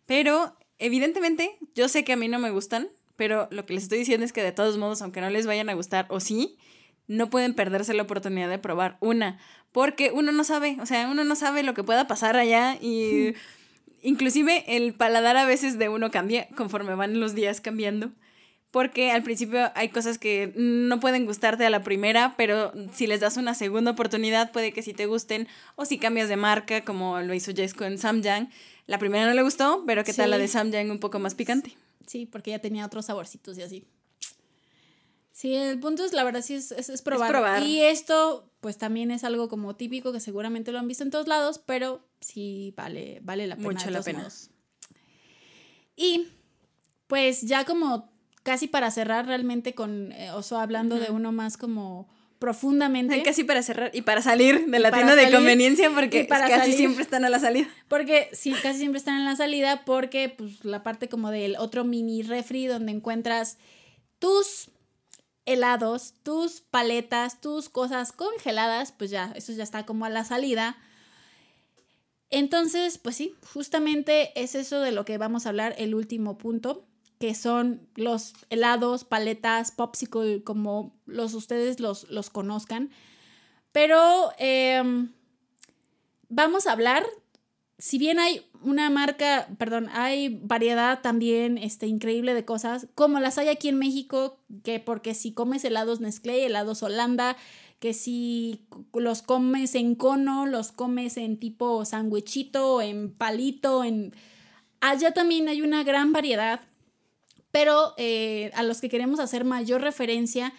[SPEAKER 2] pero evidentemente yo sé que a mí no me gustan, pero lo que les estoy diciendo es que de todos modos, aunque no les vayan a gustar o sí, no pueden perderse la oportunidad de probar una, porque uno no sabe, o sea, uno no sabe lo que pueda pasar allá y inclusive el paladar a veces de uno cambia conforme van los días cambiando. Porque al principio hay cosas que no pueden gustarte a la primera, pero si les das una segunda oportunidad puede que sí te gusten. O si cambias de marca, como lo hizo Jess con Samyang. La primera no le gustó, pero ¿qué tal
[SPEAKER 1] Sí.
[SPEAKER 2] la de Samyang un poco más picante?
[SPEAKER 1] Sí, porque ya tenía otros saborcitos y así. Sí, el punto es, la verdad, sí es, es, es probar.
[SPEAKER 2] probar.
[SPEAKER 1] Y esto, pues también es algo como típico que seguramente lo han visto en todos lados, pero sí vale, vale la pena.
[SPEAKER 2] Mucho la pena.
[SPEAKER 1] modos. Y pues ya como casi para cerrar realmente con eh, Oso hablando de uno más como profundamente.
[SPEAKER 2] Casi para cerrar y para salir de la tienda de conveniencia porque
[SPEAKER 1] para
[SPEAKER 2] casi
[SPEAKER 1] salir.
[SPEAKER 2] siempre están a la salida.
[SPEAKER 1] Porque sí, casi siempre están en la salida porque pues la parte como del otro mini refri donde encuentras tus helados, tus paletas, tus cosas congeladas, pues ya, eso ya está como a la salida. Entonces, pues sí, justamente es eso de lo que vamos a hablar, el último punto, que son los helados, paletas, popsicle, como los ustedes los, los conozcan. Pero em, vamos a hablar, si bien hay una marca, perdón, hay variedad también este, increíble de cosas, como las hay aquí en México, que porque si comes helados Nestlé, helados Holanda, que si los comes en cono, los comes en tipo sándwichito, en palito, en... Allá también hay una gran variedad, pero eh, a los que queremos hacer mayor referencia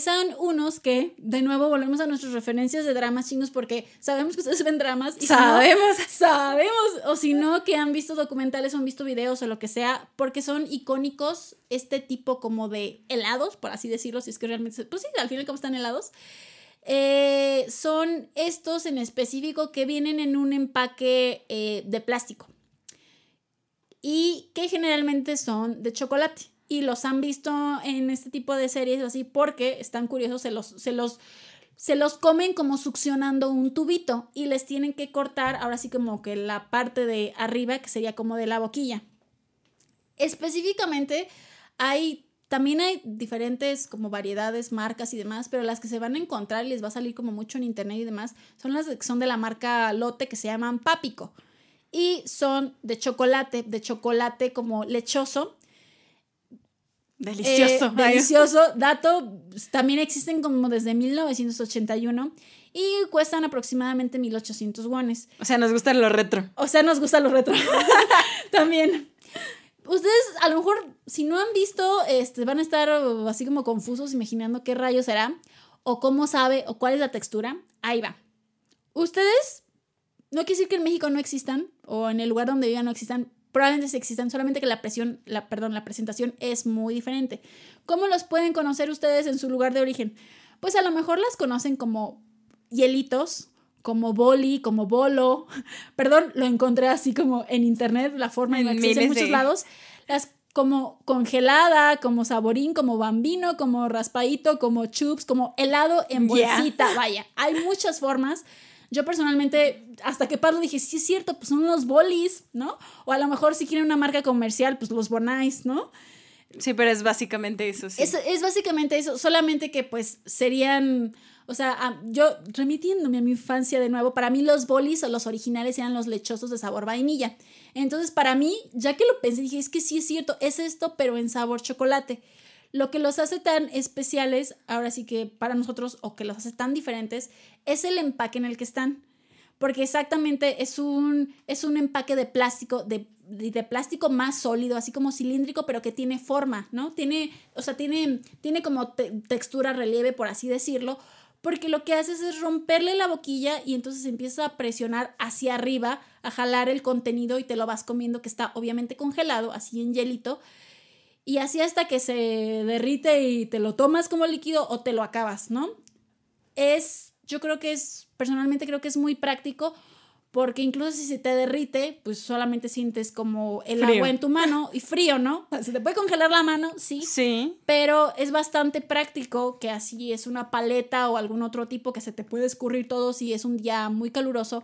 [SPEAKER 1] son unos que, de nuevo, volvemos a nuestras referencias de dramas chingos porque sabemos que ustedes ven dramas y si no,
[SPEAKER 2] Sabemos.
[SPEAKER 1] sabemos, o si no, que han visto documentales o han visto videos o lo que sea, porque son icónicos este tipo como de helados, por así decirlo, si es que realmente, pues sí, al final como están helados. Eh, son estos en específico que vienen en un empaque eh, de plástico y que generalmente son de chocolate. Y los han visto en este tipo de series así porque están curiosos, se los, se los, se los comen como succionando un tubito y les tienen que cortar ahora sí como que la parte de arriba que sería como de la boquilla. Específicamente, hay también hay diferentes como variedades, marcas y demás, pero las que se van a encontrar y les va a salir como mucho en internet y demás, son las que son de la marca Lotte que se llaman Papico. Y son de chocolate, de chocolate como lechoso.
[SPEAKER 2] Delicioso.
[SPEAKER 1] Eh, delicioso. Dato, también existen como desde 1981 y cuestan aproximadamente 1800 wones.
[SPEAKER 2] O sea, nos gusta lo retro.
[SPEAKER 1] O sea, nos gusta lo retro. también ustedes a lo mejor si no han visto, este, van a estar así como confusos imaginando qué rayos será o cómo sabe o cuál es la textura. Ahí va. Ustedes, no quiere decir que en México no existan o en el lugar donde vivan no existan, probablemente existan, solamente que la presión, la, perdón, la presentación es muy diferente. ¿Cómo los pueden conocer ustedes en su lugar de origen? Pues a lo mejor las conocen como hielitos, como boli, como bolo. Perdón, lo encontré así como en internet, la forma en la que se en muchos lados. Las como congelada, como saborín, como bambino, como raspadito, como chups, como helado en bolsita. Vaya, hay muchas formas. Yo personalmente, hasta que Pablo dije, sí es cierto, pues son los bolis, ¿no? O a lo mejor si quieren una marca comercial, pues los bonais, ¿no?
[SPEAKER 2] Sí, pero es básicamente eso, sí.
[SPEAKER 1] Es, es básicamente eso, solamente que pues serían o sea, yo remitiéndome a mi infancia de nuevo, para mí los bolis o los originales eran los lechosos de sabor vainilla. Entonces, para mí, ya que lo pensé, dije, es que sí es cierto, es esto, pero en sabor chocolate. Lo que los hace tan especiales, ahora sí que para nosotros, o que los hace tan diferentes, es el empaque en el que están. Porque exactamente es un, es un empaque de plástico, de, de, plástico más sólido, así como cilíndrico, pero que tiene forma, ¿no? Tiene, o sea, tiene, tiene como textura, relieve, por así decirlo, porque lo que haces es romperle la boquilla y entonces empieza a presionar hacia arriba, a jalar el contenido y te lo vas comiendo que está obviamente congelado, así en hielito, y así hasta que se derrite y te lo tomas como líquido o te lo acabas, ¿no? Es, yo creo que es, personalmente creo que es muy práctico porque incluso si se te derrite, pues solamente sientes como el agua en tu mano y frío, ¿no? Se te puede congelar la mano, sí.
[SPEAKER 2] Sí.
[SPEAKER 1] Pero es bastante práctico que así es una paleta o algún otro tipo que se te puede escurrir todo si es un día muy caluroso.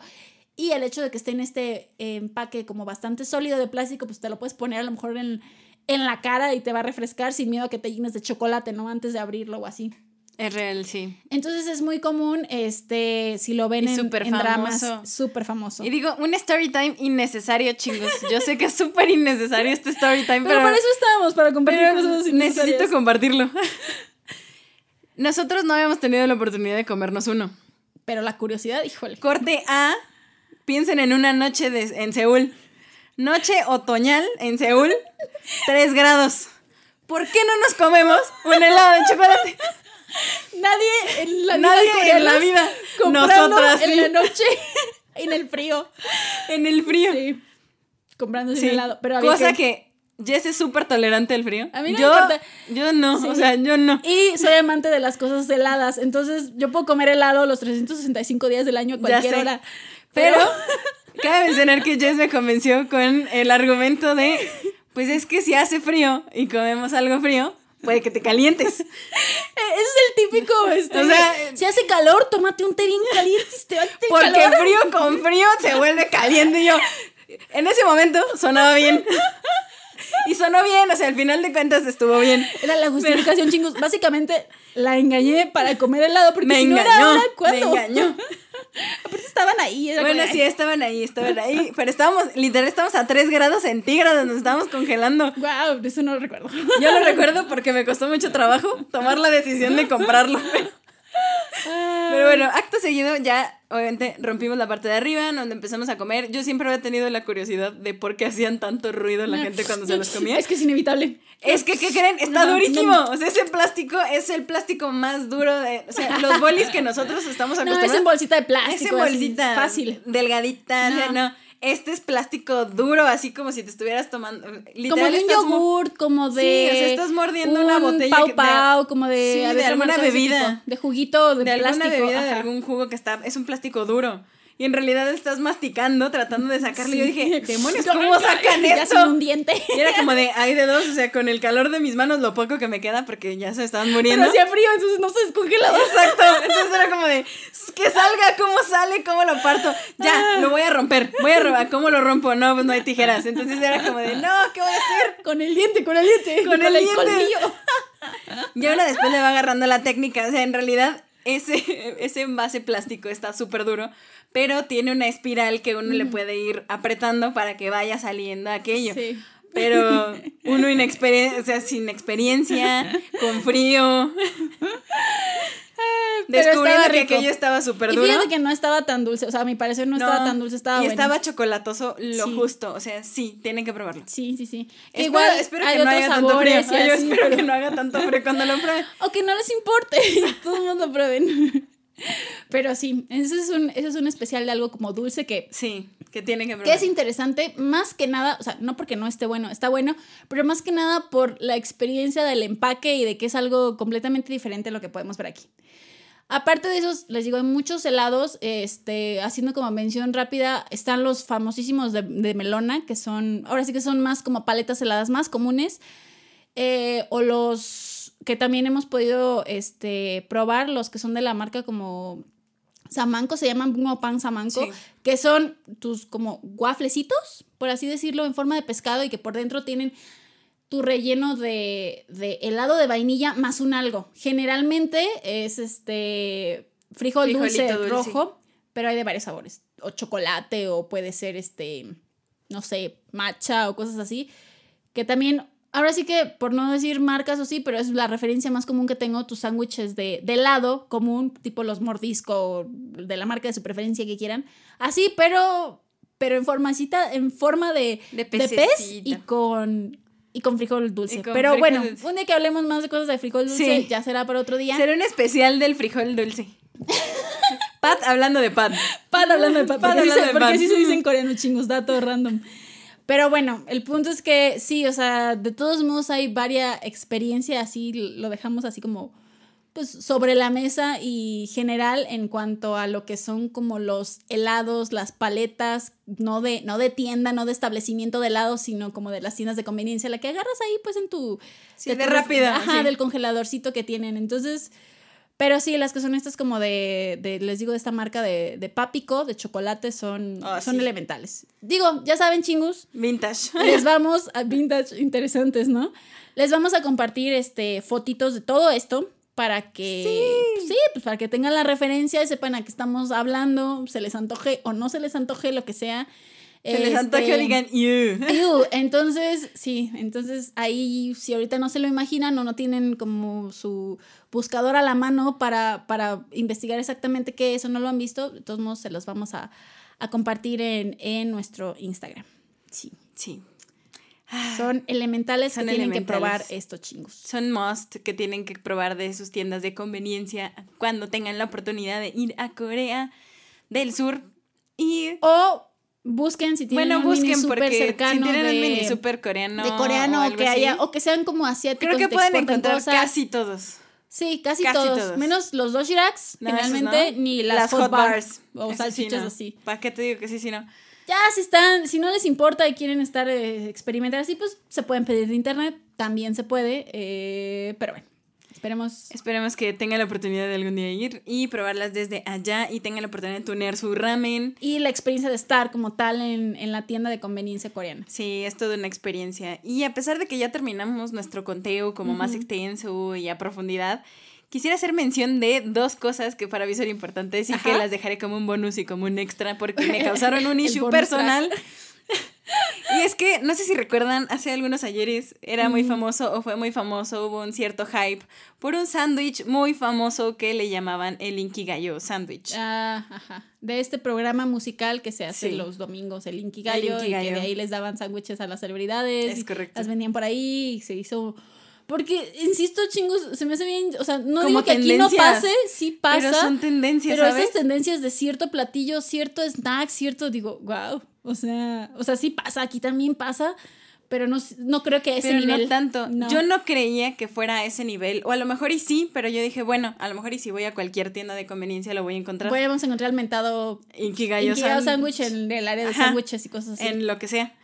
[SPEAKER 1] Y el hecho de que esté en este empaque como bastante sólido de plástico, pues te lo puedes poner a lo mejor en, en la cara y te va a refrescar sin miedo a que te llenes de chocolate, ¿no? Antes de abrirlo o así.
[SPEAKER 2] Es real, sí.
[SPEAKER 1] Entonces es muy común, este, si lo ven en, en dramas, súper famoso.
[SPEAKER 2] Y digo, un story time innecesario, chingos. Yo sé que es súper innecesario este story time, pero...
[SPEAKER 1] Pero para eso estábamos, para compartir cosas
[SPEAKER 2] Necesito compartirlo. Nosotros no habíamos tenido la oportunidad de comernos uno.
[SPEAKER 1] Pero la curiosidad, híjole.
[SPEAKER 2] Corte A, piensen en una noche de, en Seúl. Noche otoñal en Seúl, 3 grados. ¿Por qué no nos comemos un helado de chocolate?
[SPEAKER 1] Nadie en la
[SPEAKER 2] Nadie vida. en la vida. Nosotras
[SPEAKER 1] en la noche, en el frío.
[SPEAKER 2] En el frío.
[SPEAKER 1] Sí. Comprando sí. helado. Pero
[SPEAKER 2] Cosa que... Jess es súper tolerante al frío.
[SPEAKER 1] A mí no
[SPEAKER 2] yo,
[SPEAKER 1] me importa.
[SPEAKER 2] Yo no, o sea, yo no.
[SPEAKER 1] Y soy amante de las cosas heladas. Entonces, yo puedo comer helado los 365 días del año, cualquier hora.
[SPEAKER 2] Pero, cabe mencionar que Jess me convenció con el argumento de: pues es que si hace frío y comemos algo frío, puede que te calientes. Ese
[SPEAKER 1] es el típico, este, o sea, si hace calor, tómate un té bien caliente y te va
[SPEAKER 2] Porque frío con frío se vuelve caliente y yo, en ese momento sonaba bien. Y sonó bien, o sea, al final de cuentas estuvo bien.
[SPEAKER 1] Era la justificación, chingos. Básicamente la engañé para comer helado porque me si engañó, no era ¿cuándo? Me engañó. Aparte estaban ahí.
[SPEAKER 2] Bueno, sí, estaban ahí, estaban ahí. Pero estábamos, literal, estábamos a 3 grados centígrados, nos estábamos congelando.
[SPEAKER 1] Wow, eso no lo recuerdo.
[SPEAKER 2] Yo lo recuerdo porque me costó mucho trabajo tomar la decisión de comprarlo. Pero bueno, acto seguido ya obviamente rompimos la parte de arriba, donde empezamos a comer. Yo siempre había tenido la curiosidad de por qué hacían tanto ruido la gente cuando se los comía.
[SPEAKER 1] Es que es inevitable.
[SPEAKER 2] Es que, ¿qué creen? Está durísimo. O sea, ese plástico es el plástico más duro de. O sea, los bolis que nosotros estamos acostumbrados.
[SPEAKER 1] No, es en bolsita de plástico.
[SPEAKER 2] Es en bolsita. Fácil. Delgadita. No. O sea, no este es plástico duro, así como si te estuvieras tomando.
[SPEAKER 1] como de un yogurt, como de. Sí,
[SPEAKER 2] o sea, estás mordiendo una botella.
[SPEAKER 1] Pau pau, como de.
[SPEAKER 2] Sí, de alguna bebida.
[SPEAKER 1] De juguito de,
[SPEAKER 2] de
[SPEAKER 1] plástico.
[SPEAKER 2] alguna bebida, de algún jugo que está. Es un plástico duro. Y en realidad estás masticando, tratando de sacarlo. Y yo dije, demonios, ¿cómo sacan
[SPEAKER 1] ya
[SPEAKER 2] esto?
[SPEAKER 1] sin un diente.
[SPEAKER 2] Y era como de, hay de dos, o sea, con el calor de mis manos, lo poco que me queda, porque ya se estaban
[SPEAKER 1] Pero
[SPEAKER 2] muriendo.
[SPEAKER 1] hacía frío, entonces no se descongelaba.
[SPEAKER 2] Exacto, entonces era como de, que salga, ¿cómo sale? ¿Cómo lo parto? Ya, lo voy a romper, voy a robar, ¿cómo lo rompo? No, pues no hay tijeras. Entonces era como de, no, ¿qué voy a hacer?
[SPEAKER 1] Con el diente, con el diente.
[SPEAKER 2] Con el diente.
[SPEAKER 1] colmillo.
[SPEAKER 2] Y ahora después le va agarrando la técnica, o sea, en realidad ese, ese envase plástico está súper duro, pero tiene una espiral que uno le puede ir apretando para que vaya saliendo aquello.
[SPEAKER 1] Sí.
[SPEAKER 2] Pero uno inexperien o sea, sin experiencia, con frío.
[SPEAKER 1] Pero
[SPEAKER 2] Descubriendo que
[SPEAKER 1] rico.
[SPEAKER 2] aquello estaba súper
[SPEAKER 1] Y
[SPEAKER 2] duro.
[SPEAKER 1] fíjate que no estaba tan dulce, o sea, a mi parecer no, estaba tan dulce, estaba
[SPEAKER 2] Y
[SPEAKER 1] bueno.
[SPEAKER 2] estaba chocolatoso lo
[SPEAKER 1] Sí.
[SPEAKER 2] justo. O sea, sí, tienen que probarlo.
[SPEAKER 1] Sí, sí, sí. Que
[SPEAKER 2] Espero,
[SPEAKER 1] igual
[SPEAKER 2] espero que no haga tanto frío.
[SPEAKER 1] y
[SPEAKER 2] Ay, Yo
[SPEAKER 1] así,
[SPEAKER 2] espero que
[SPEAKER 1] pero-
[SPEAKER 2] no haga tanto frío cuando lo pruebe.
[SPEAKER 1] O que no les importe, y todos lo prueben. Pero sí, ese es, un, ese es un especial de algo como dulce que,
[SPEAKER 2] Sí, que tienen que
[SPEAKER 1] que
[SPEAKER 2] probar.
[SPEAKER 1] es interesante, más que nada, o sea, no porque no esté bueno, está bueno, pero más que nada por la experiencia del empaque y de que es algo completamente diferente a lo que podemos ver aquí. Aparte de esos, les digo, hay muchos helados, este, haciendo como mención rápida, están los famosísimos de, de melona, que son, ahora sí que son más como paletas heladas más comunes, eh, o los que también hemos podido este, probar, los que son de la marca como Samanco, se llaman como pan Samanco,
[SPEAKER 2] Sí.
[SPEAKER 1] que son tus como wafflecitos, por así decirlo, en forma de pescado y que por dentro tienen tu relleno de, de helado de vainilla más un algo. Generalmente es este frijol dulce,
[SPEAKER 2] dulce.
[SPEAKER 1] rojo, pero hay de varios sabores. O chocolate, o puede ser este, no sé, matcha o cosas así. Que también, ahora sí que, por no decir marcas o sí, pero es la referencia más común que tengo, tus sándwiches de, de helado común, tipo los mordisco, de la marca de su preferencia que quieran. Así, pero, pero en formacita, en forma de,
[SPEAKER 2] De
[SPEAKER 1] de pez y con, y con frijol dulce.
[SPEAKER 2] Con
[SPEAKER 1] pero
[SPEAKER 2] frijol
[SPEAKER 1] bueno,
[SPEAKER 2] dulce.
[SPEAKER 1] un día que hablemos más de cosas de frijol dulce,
[SPEAKER 2] Sí.
[SPEAKER 1] ya será para otro día.
[SPEAKER 2] Será un especial del frijol dulce. Pat hablando de Pat.
[SPEAKER 1] Pan hablando de pan.
[SPEAKER 2] Pan
[SPEAKER 1] Porque,
[SPEAKER 2] hablando de
[SPEAKER 1] porque
[SPEAKER 2] pan.
[SPEAKER 1] sí se dice en coreano, chingos, dato random. Pero bueno, el punto es que sí, o sea, de todos modos hay varias experiencias así, lo dejamos así como pues sobre la mesa y general en cuanto a lo que son como los helados, las paletas, no de, no de tienda, no de establecimiento de helados, sino como de las tiendas de conveniencia, la que agarras ahí pues en tu...
[SPEAKER 2] Sí, de rápida,
[SPEAKER 1] Ajá,
[SPEAKER 2] sí.
[SPEAKER 1] del congeladorcito que tienen. Entonces, pero sí, las que son estas como de, de les digo, de esta marca de, de Papico, de chocolate, son,
[SPEAKER 2] Ah,
[SPEAKER 1] son
[SPEAKER 2] sí.
[SPEAKER 1] elementales. Digo, ya saben, chingus,
[SPEAKER 2] Vintage.
[SPEAKER 1] les vamos a vintage interesantes, ¿no? Les vamos a compartir este fotitos de todo esto para que pues sí, pues para que tengan la referencia y sepan a qué estamos hablando, se les antoje o no se les antoje lo que sea.
[SPEAKER 2] Se les antoje
[SPEAKER 1] Este,
[SPEAKER 2] o digan, "Ew".
[SPEAKER 1] Entonces, sí, entonces ahí si ahorita no se lo imaginan o no tienen como su buscador a la mano para, para investigar exactamente qué es o no lo han visto, de todos modos se los vamos a, a compartir en, en nuestro Instagram. Sí,
[SPEAKER 2] Sí.
[SPEAKER 1] son elementales
[SPEAKER 2] Son
[SPEAKER 1] que tienen que probar estos chingos.
[SPEAKER 2] Son must que tienen que probar de sus tiendas de conveniencia cuando tengan la oportunidad de ir a Corea del Sur. Y
[SPEAKER 1] O busquen si tienen
[SPEAKER 2] bueno,
[SPEAKER 1] un mini
[SPEAKER 2] busquen
[SPEAKER 1] súper
[SPEAKER 2] porque
[SPEAKER 1] cercano
[SPEAKER 2] si tienen
[SPEAKER 1] de,
[SPEAKER 2] un mini super coreano,
[SPEAKER 1] de coreano
[SPEAKER 2] o
[SPEAKER 1] o que haya, o que sean como asiáticos
[SPEAKER 2] creo que pueden encontrar
[SPEAKER 1] cosas.
[SPEAKER 2] casi todos.
[SPEAKER 1] Sí, casi,
[SPEAKER 2] Casi
[SPEAKER 1] todos,
[SPEAKER 2] todos.
[SPEAKER 1] Menos los
[SPEAKER 2] No, esos
[SPEAKER 1] generalmente,
[SPEAKER 2] no.
[SPEAKER 1] ni las, hot, bars, o salchichas así.
[SPEAKER 2] ¿Para qué te digo que sí, sí, no?
[SPEAKER 1] Ya, si están, si no les importa y quieren estar eh, experimentar así, pues se pueden pedir de internet, también se puede, eh, pero bueno, esperemos.
[SPEAKER 2] Esperemos que tengan la oportunidad de algún día ir y probarlas desde allá y tengan la oportunidad de tunear su ramen.
[SPEAKER 1] Y la experiencia de estar como tal en, en la tienda de conveniencia coreana.
[SPEAKER 2] Sí, es toda una experiencia. Y a pesar de que ya terminamos nuestro conteo como más extenso y a profundidad, quisiera hacer mención de dos cosas que para mí son importantes y que las dejaré como un bonus y como un extra porque me causaron un issue personal. y es que, no sé si recuerdan, hace algunos ayeres era muy famoso o fue muy famoso, hubo un cierto hype por un sándwich muy famoso que le llamaban el Inkigayo sándwich.
[SPEAKER 1] Ah, ajá. De este programa musical que se hace
[SPEAKER 2] Sí.
[SPEAKER 1] los domingos, el Inkigayo,
[SPEAKER 2] El
[SPEAKER 1] y que de ahí les daban sándwiches a las celebridades.
[SPEAKER 2] Es correcto.
[SPEAKER 1] Las vendían por ahí y se hizo... Porque, insisto, chingos, se me hace bien, o sea, no
[SPEAKER 2] Como
[SPEAKER 1] digo que aquí no pase, sí pasa.
[SPEAKER 2] Pero son tendencias,
[SPEAKER 1] Pero
[SPEAKER 2] ¿sabes?
[SPEAKER 1] esas tendencias de cierto platillo, cierto snack, cierto, digo, wow. O sea, o sea, sí pasa, aquí también pasa. pero no, no creo que a ese
[SPEAKER 2] Pero
[SPEAKER 1] nivel.
[SPEAKER 2] no tanto.
[SPEAKER 1] No.
[SPEAKER 2] Yo no creía que fuera a ese nivel. O a lo mejor y sí, pero yo dije, bueno, a lo mejor y si voy a cualquier tienda de conveniencia lo voy a encontrar.
[SPEAKER 1] Podríamos encontrar el mentado
[SPEAKER 2] Inkigayo
[SPEAKER 1] Inkigayo
[SPEAKER 2] sándwich.
[SPEAKER 1] en el área de sándwiches y cosas así.
[SPEAKER 2] en lo que sea.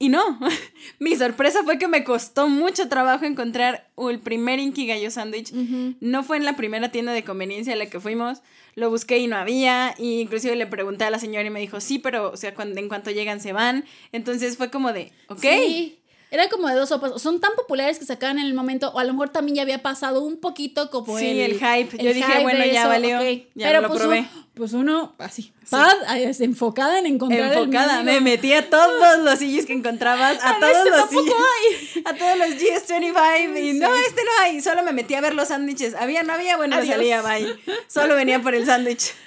[SPEAKER 2] Y no, mi sorpresa fue que me costó mucho trabajo encontrar el primer Inkigayo sándwich. No fue en la primera tienda de conveniencia a la que fuimos, lo busqué y no había, y inclusive le pregunté a la señora y me dijo, sí, pero o sea, cuando, en cuanto llegan se van. Entonces fue como de, ok,
[SPEAKER 1] Sí. Era como de dos sopas. Son tan populares que sacaban en el momento, o a lo mejor también ya había pasado un poquito como
[SPEAKER 2] Sí,
[SPEAKER 1] el,
[SPEAKER 2] el hype. Yo dije, bueno,
[SPEAKER 1] de
[SPEAKER 2] ya valió, ya
[SPEAKER 1] Pero
[SPEAKER 2] lo
[SPEAKER 1] pues,
[SPEAKER 2] probé.
[SPEAKER 1] un- pues uno, así, pad, es enfocada en encontrar el
[SPEAKER 2] enfocada, me
[SPEAKER 1] mendigo.
[SPEAKER 2] metí a todos los sillos que encontrabas, a
[SPEAKER 1] Ah, no,
[SPEAKER 2] todos
[SPEAKER 1] este
[SPEAKER 2] los
[SPEAKER 1] tampoco
[SPEAKER 2] sillos, a todos los GS25 y
[SPEAKER 1] Sí.
[SPEAKER 2] no, este no hay, solo me metí a ver los sándwiches, había, no había, bueno,
[SPEAKER 1] Adiós.
[SPEAKER 2] salía, bye, solo venía por el sándwich.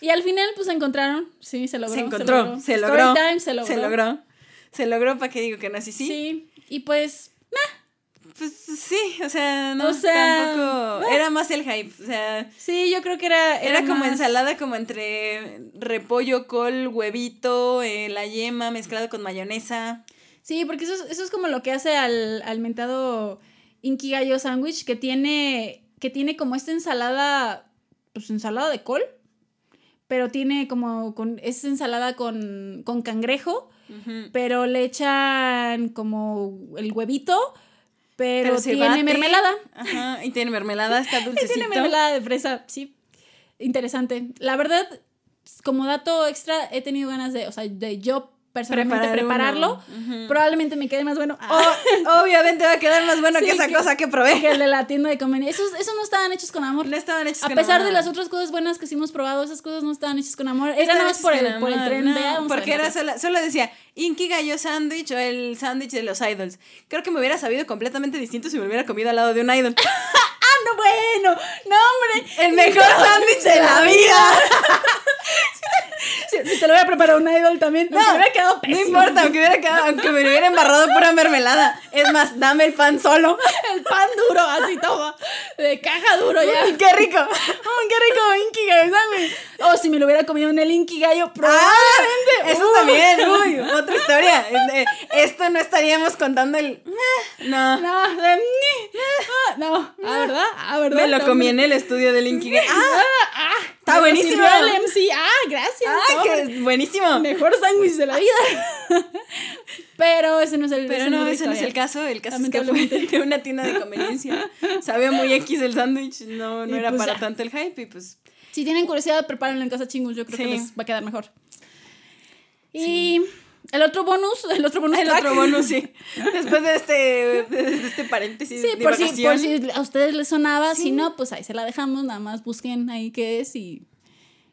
[SPEAKER 1] Y al final, pues se encontraron. Sí, se logró.
[SPEAKER 2] Se encontró, se logró,
[SPEAKER 1] Story time, se logró.
[SPEAKER 2] se logró, se logró, ¿para qué digo que no? Sí, sí,
[SPEAKER 1] Sí. Y pues,
[SPEAKER 2] pues sí, o sea, no,
[SPEAKER 1] O sea,
[SPEAKER 2] tampoco, era más el hype, o sea,
[SPEAKER 1] sí, yo creo que era.
[SPEAKER 2] era, como
[SPEAKER 1] más-
[SPEAKER 2] ensalada como entre repollo, col, huevito, eh, la yema mezclado con mayonesa.
[SPEAKER 1] Sí, porque eso es, eso es como lo que hace al, al mentado Inkigayo Sandwich, que tiene, que tiene como esta ensalada, pues ensalada de col, pero tiene como, con, es ensalada con, con cangrejo, Pero le echan como el huevito, pero, tiene
[SPEAKER 2] bate.
[SPEAKER 1] mermelada.
[SPEAKER 2] Ajá, y tiene mermelada, está
[SPEAKER 1] Y
[SPEAKER 2] dulcecito.
[SPEAKER 1] tiene mermelada de fresa, sí. Interesante. La verdad, como dato extra, he tenido ganas de, o sea, de yo personalmente
[SPEAKER 2] Preparar
[SPEAKER 1] prepararlo.
[SPEAKER 2] uno. Ujú.
[SPEAKER 1] Probablemente me quede más bueno.
[SPEAKER 2] O- obviamente va a quedar más bueno
[SPEAKER 1] Sí,
[SPEAKER 2] que esa
[SPEAKER 1] que-
[SPEAKER 2] cosa que probé.
[SPEAKER 1] que el de la tienda de conveniencia. Esos, esos no estaban hechos con amor.
[SPEAKER 2] No estaban hechos
[SPEAKER 1] A
[SPEAKER 2] con
[SPEAKER 1] pesar de
[SPEAKER 2] amor.
[SPEAKER 1] las otras cosas buenas que sí hemos probado, esas cosas no estaban hechas con amor. Era nada más por el,
[SPEAKER 2] con
[SPEAKER 1] por el
[SPEAKER 2] amor,
[SPEAKER 1] tren
[SPEAKER 2] no,
[SPEAKER 1] de "Ah, vamos a
[SPEAKER 2] porque era
[SPEAKER 1] venderlo".
[SPEAKER 2] solo, solo decía Inky Gallo Sandwich o el sándwich de los idols. Creo que me hubiera sabido completamente distinto si me hubiera comido al lado de un idol.
[SPEAKER 1] ¡Ah, no, bueno! ¡No, hombre!
[SPEAKER 2] El mejor sándwich de la vida.
[SPEAKER 1] Si, si te lo voy a preparar un idol también, no, me hubiera quedado
[SPEAKER 2] No
[SPEAKER 1] pésimo.
[SPEAKER 2] importa, aunque, hubiera quedado- aunque me hubiera embarrado pura mermelada. Es más, dame el pan solo.
[SPEAKER 1] El pan duro, así todo. De caja duro ya.
[SPEAKER 2] ¡Qué rico!
[SPEAKER 1] ¡Oh, qué rico! Gallo Sandwich. O si me lo hubiera comido en el Inky Gallo,
[SPEAKER 2] Ah,
[SPEAKER 1] probablemente.
[SPEAKER 2] eso
[SPEAKER 1] Uh.
[SPEAKER 2] también, uy, otra historia. Esto no estaríamos contando el. No.
[SPEAKER 1] No, ah, no, ah, ¿verdad? Ah, ¿verdad?
[SPEAKER 2] Me lo
[SPEAKER 1] No,
[SPEAKER 2] comí en el estudio del Inky Gallo. ¡Ah!
[SPEAKER 1] Ah,
[SPEAKER 2] Está
[SPEAKER 1] me lo
[SPEAKER 2] buenísimo.
[SPEAKER 1] el MC. Ah, gracias.
[SPEAKER 2] ¡Ah, qué buenísimo!
[SPEAKER 1] Mejor sándwich de la vida. Pero ese no es el
[SPEAKER 2] Pero
[SPEAKER 1] ese
[SPEAKER 2] no, ese no es el caso. El caso es que fue de una tienda de conveniencia. Sabía muy X el sándwich. No, no
[SPEAKER 1] Y
[SPEAKER 2] era
[SPEAKER 1] pues
[SPEAKER 2] para tanto el hype. Y pues.
[SPEAKER 1] Si tienen curiosidad, prepárenlo en casa chingus. Yo creo
[SPEAKER 2] Sí.
[SPEAKER 1] que les va a quedar mejor. Y el otro bonus, el otro bonus
[SPEAKER 2] El
[SPEAKER 1] track.
[SPEAKER 2] otro bonus, sí. Después de este, de este paréntesis.
[SPEAKER 1] Sí, por si, por si a ustedes les sonaba,
[SPEAKER 2] Sí.
[SPEAKER 1] si no, pues ahí se la dejamos, nada más busquen ahí qué es y,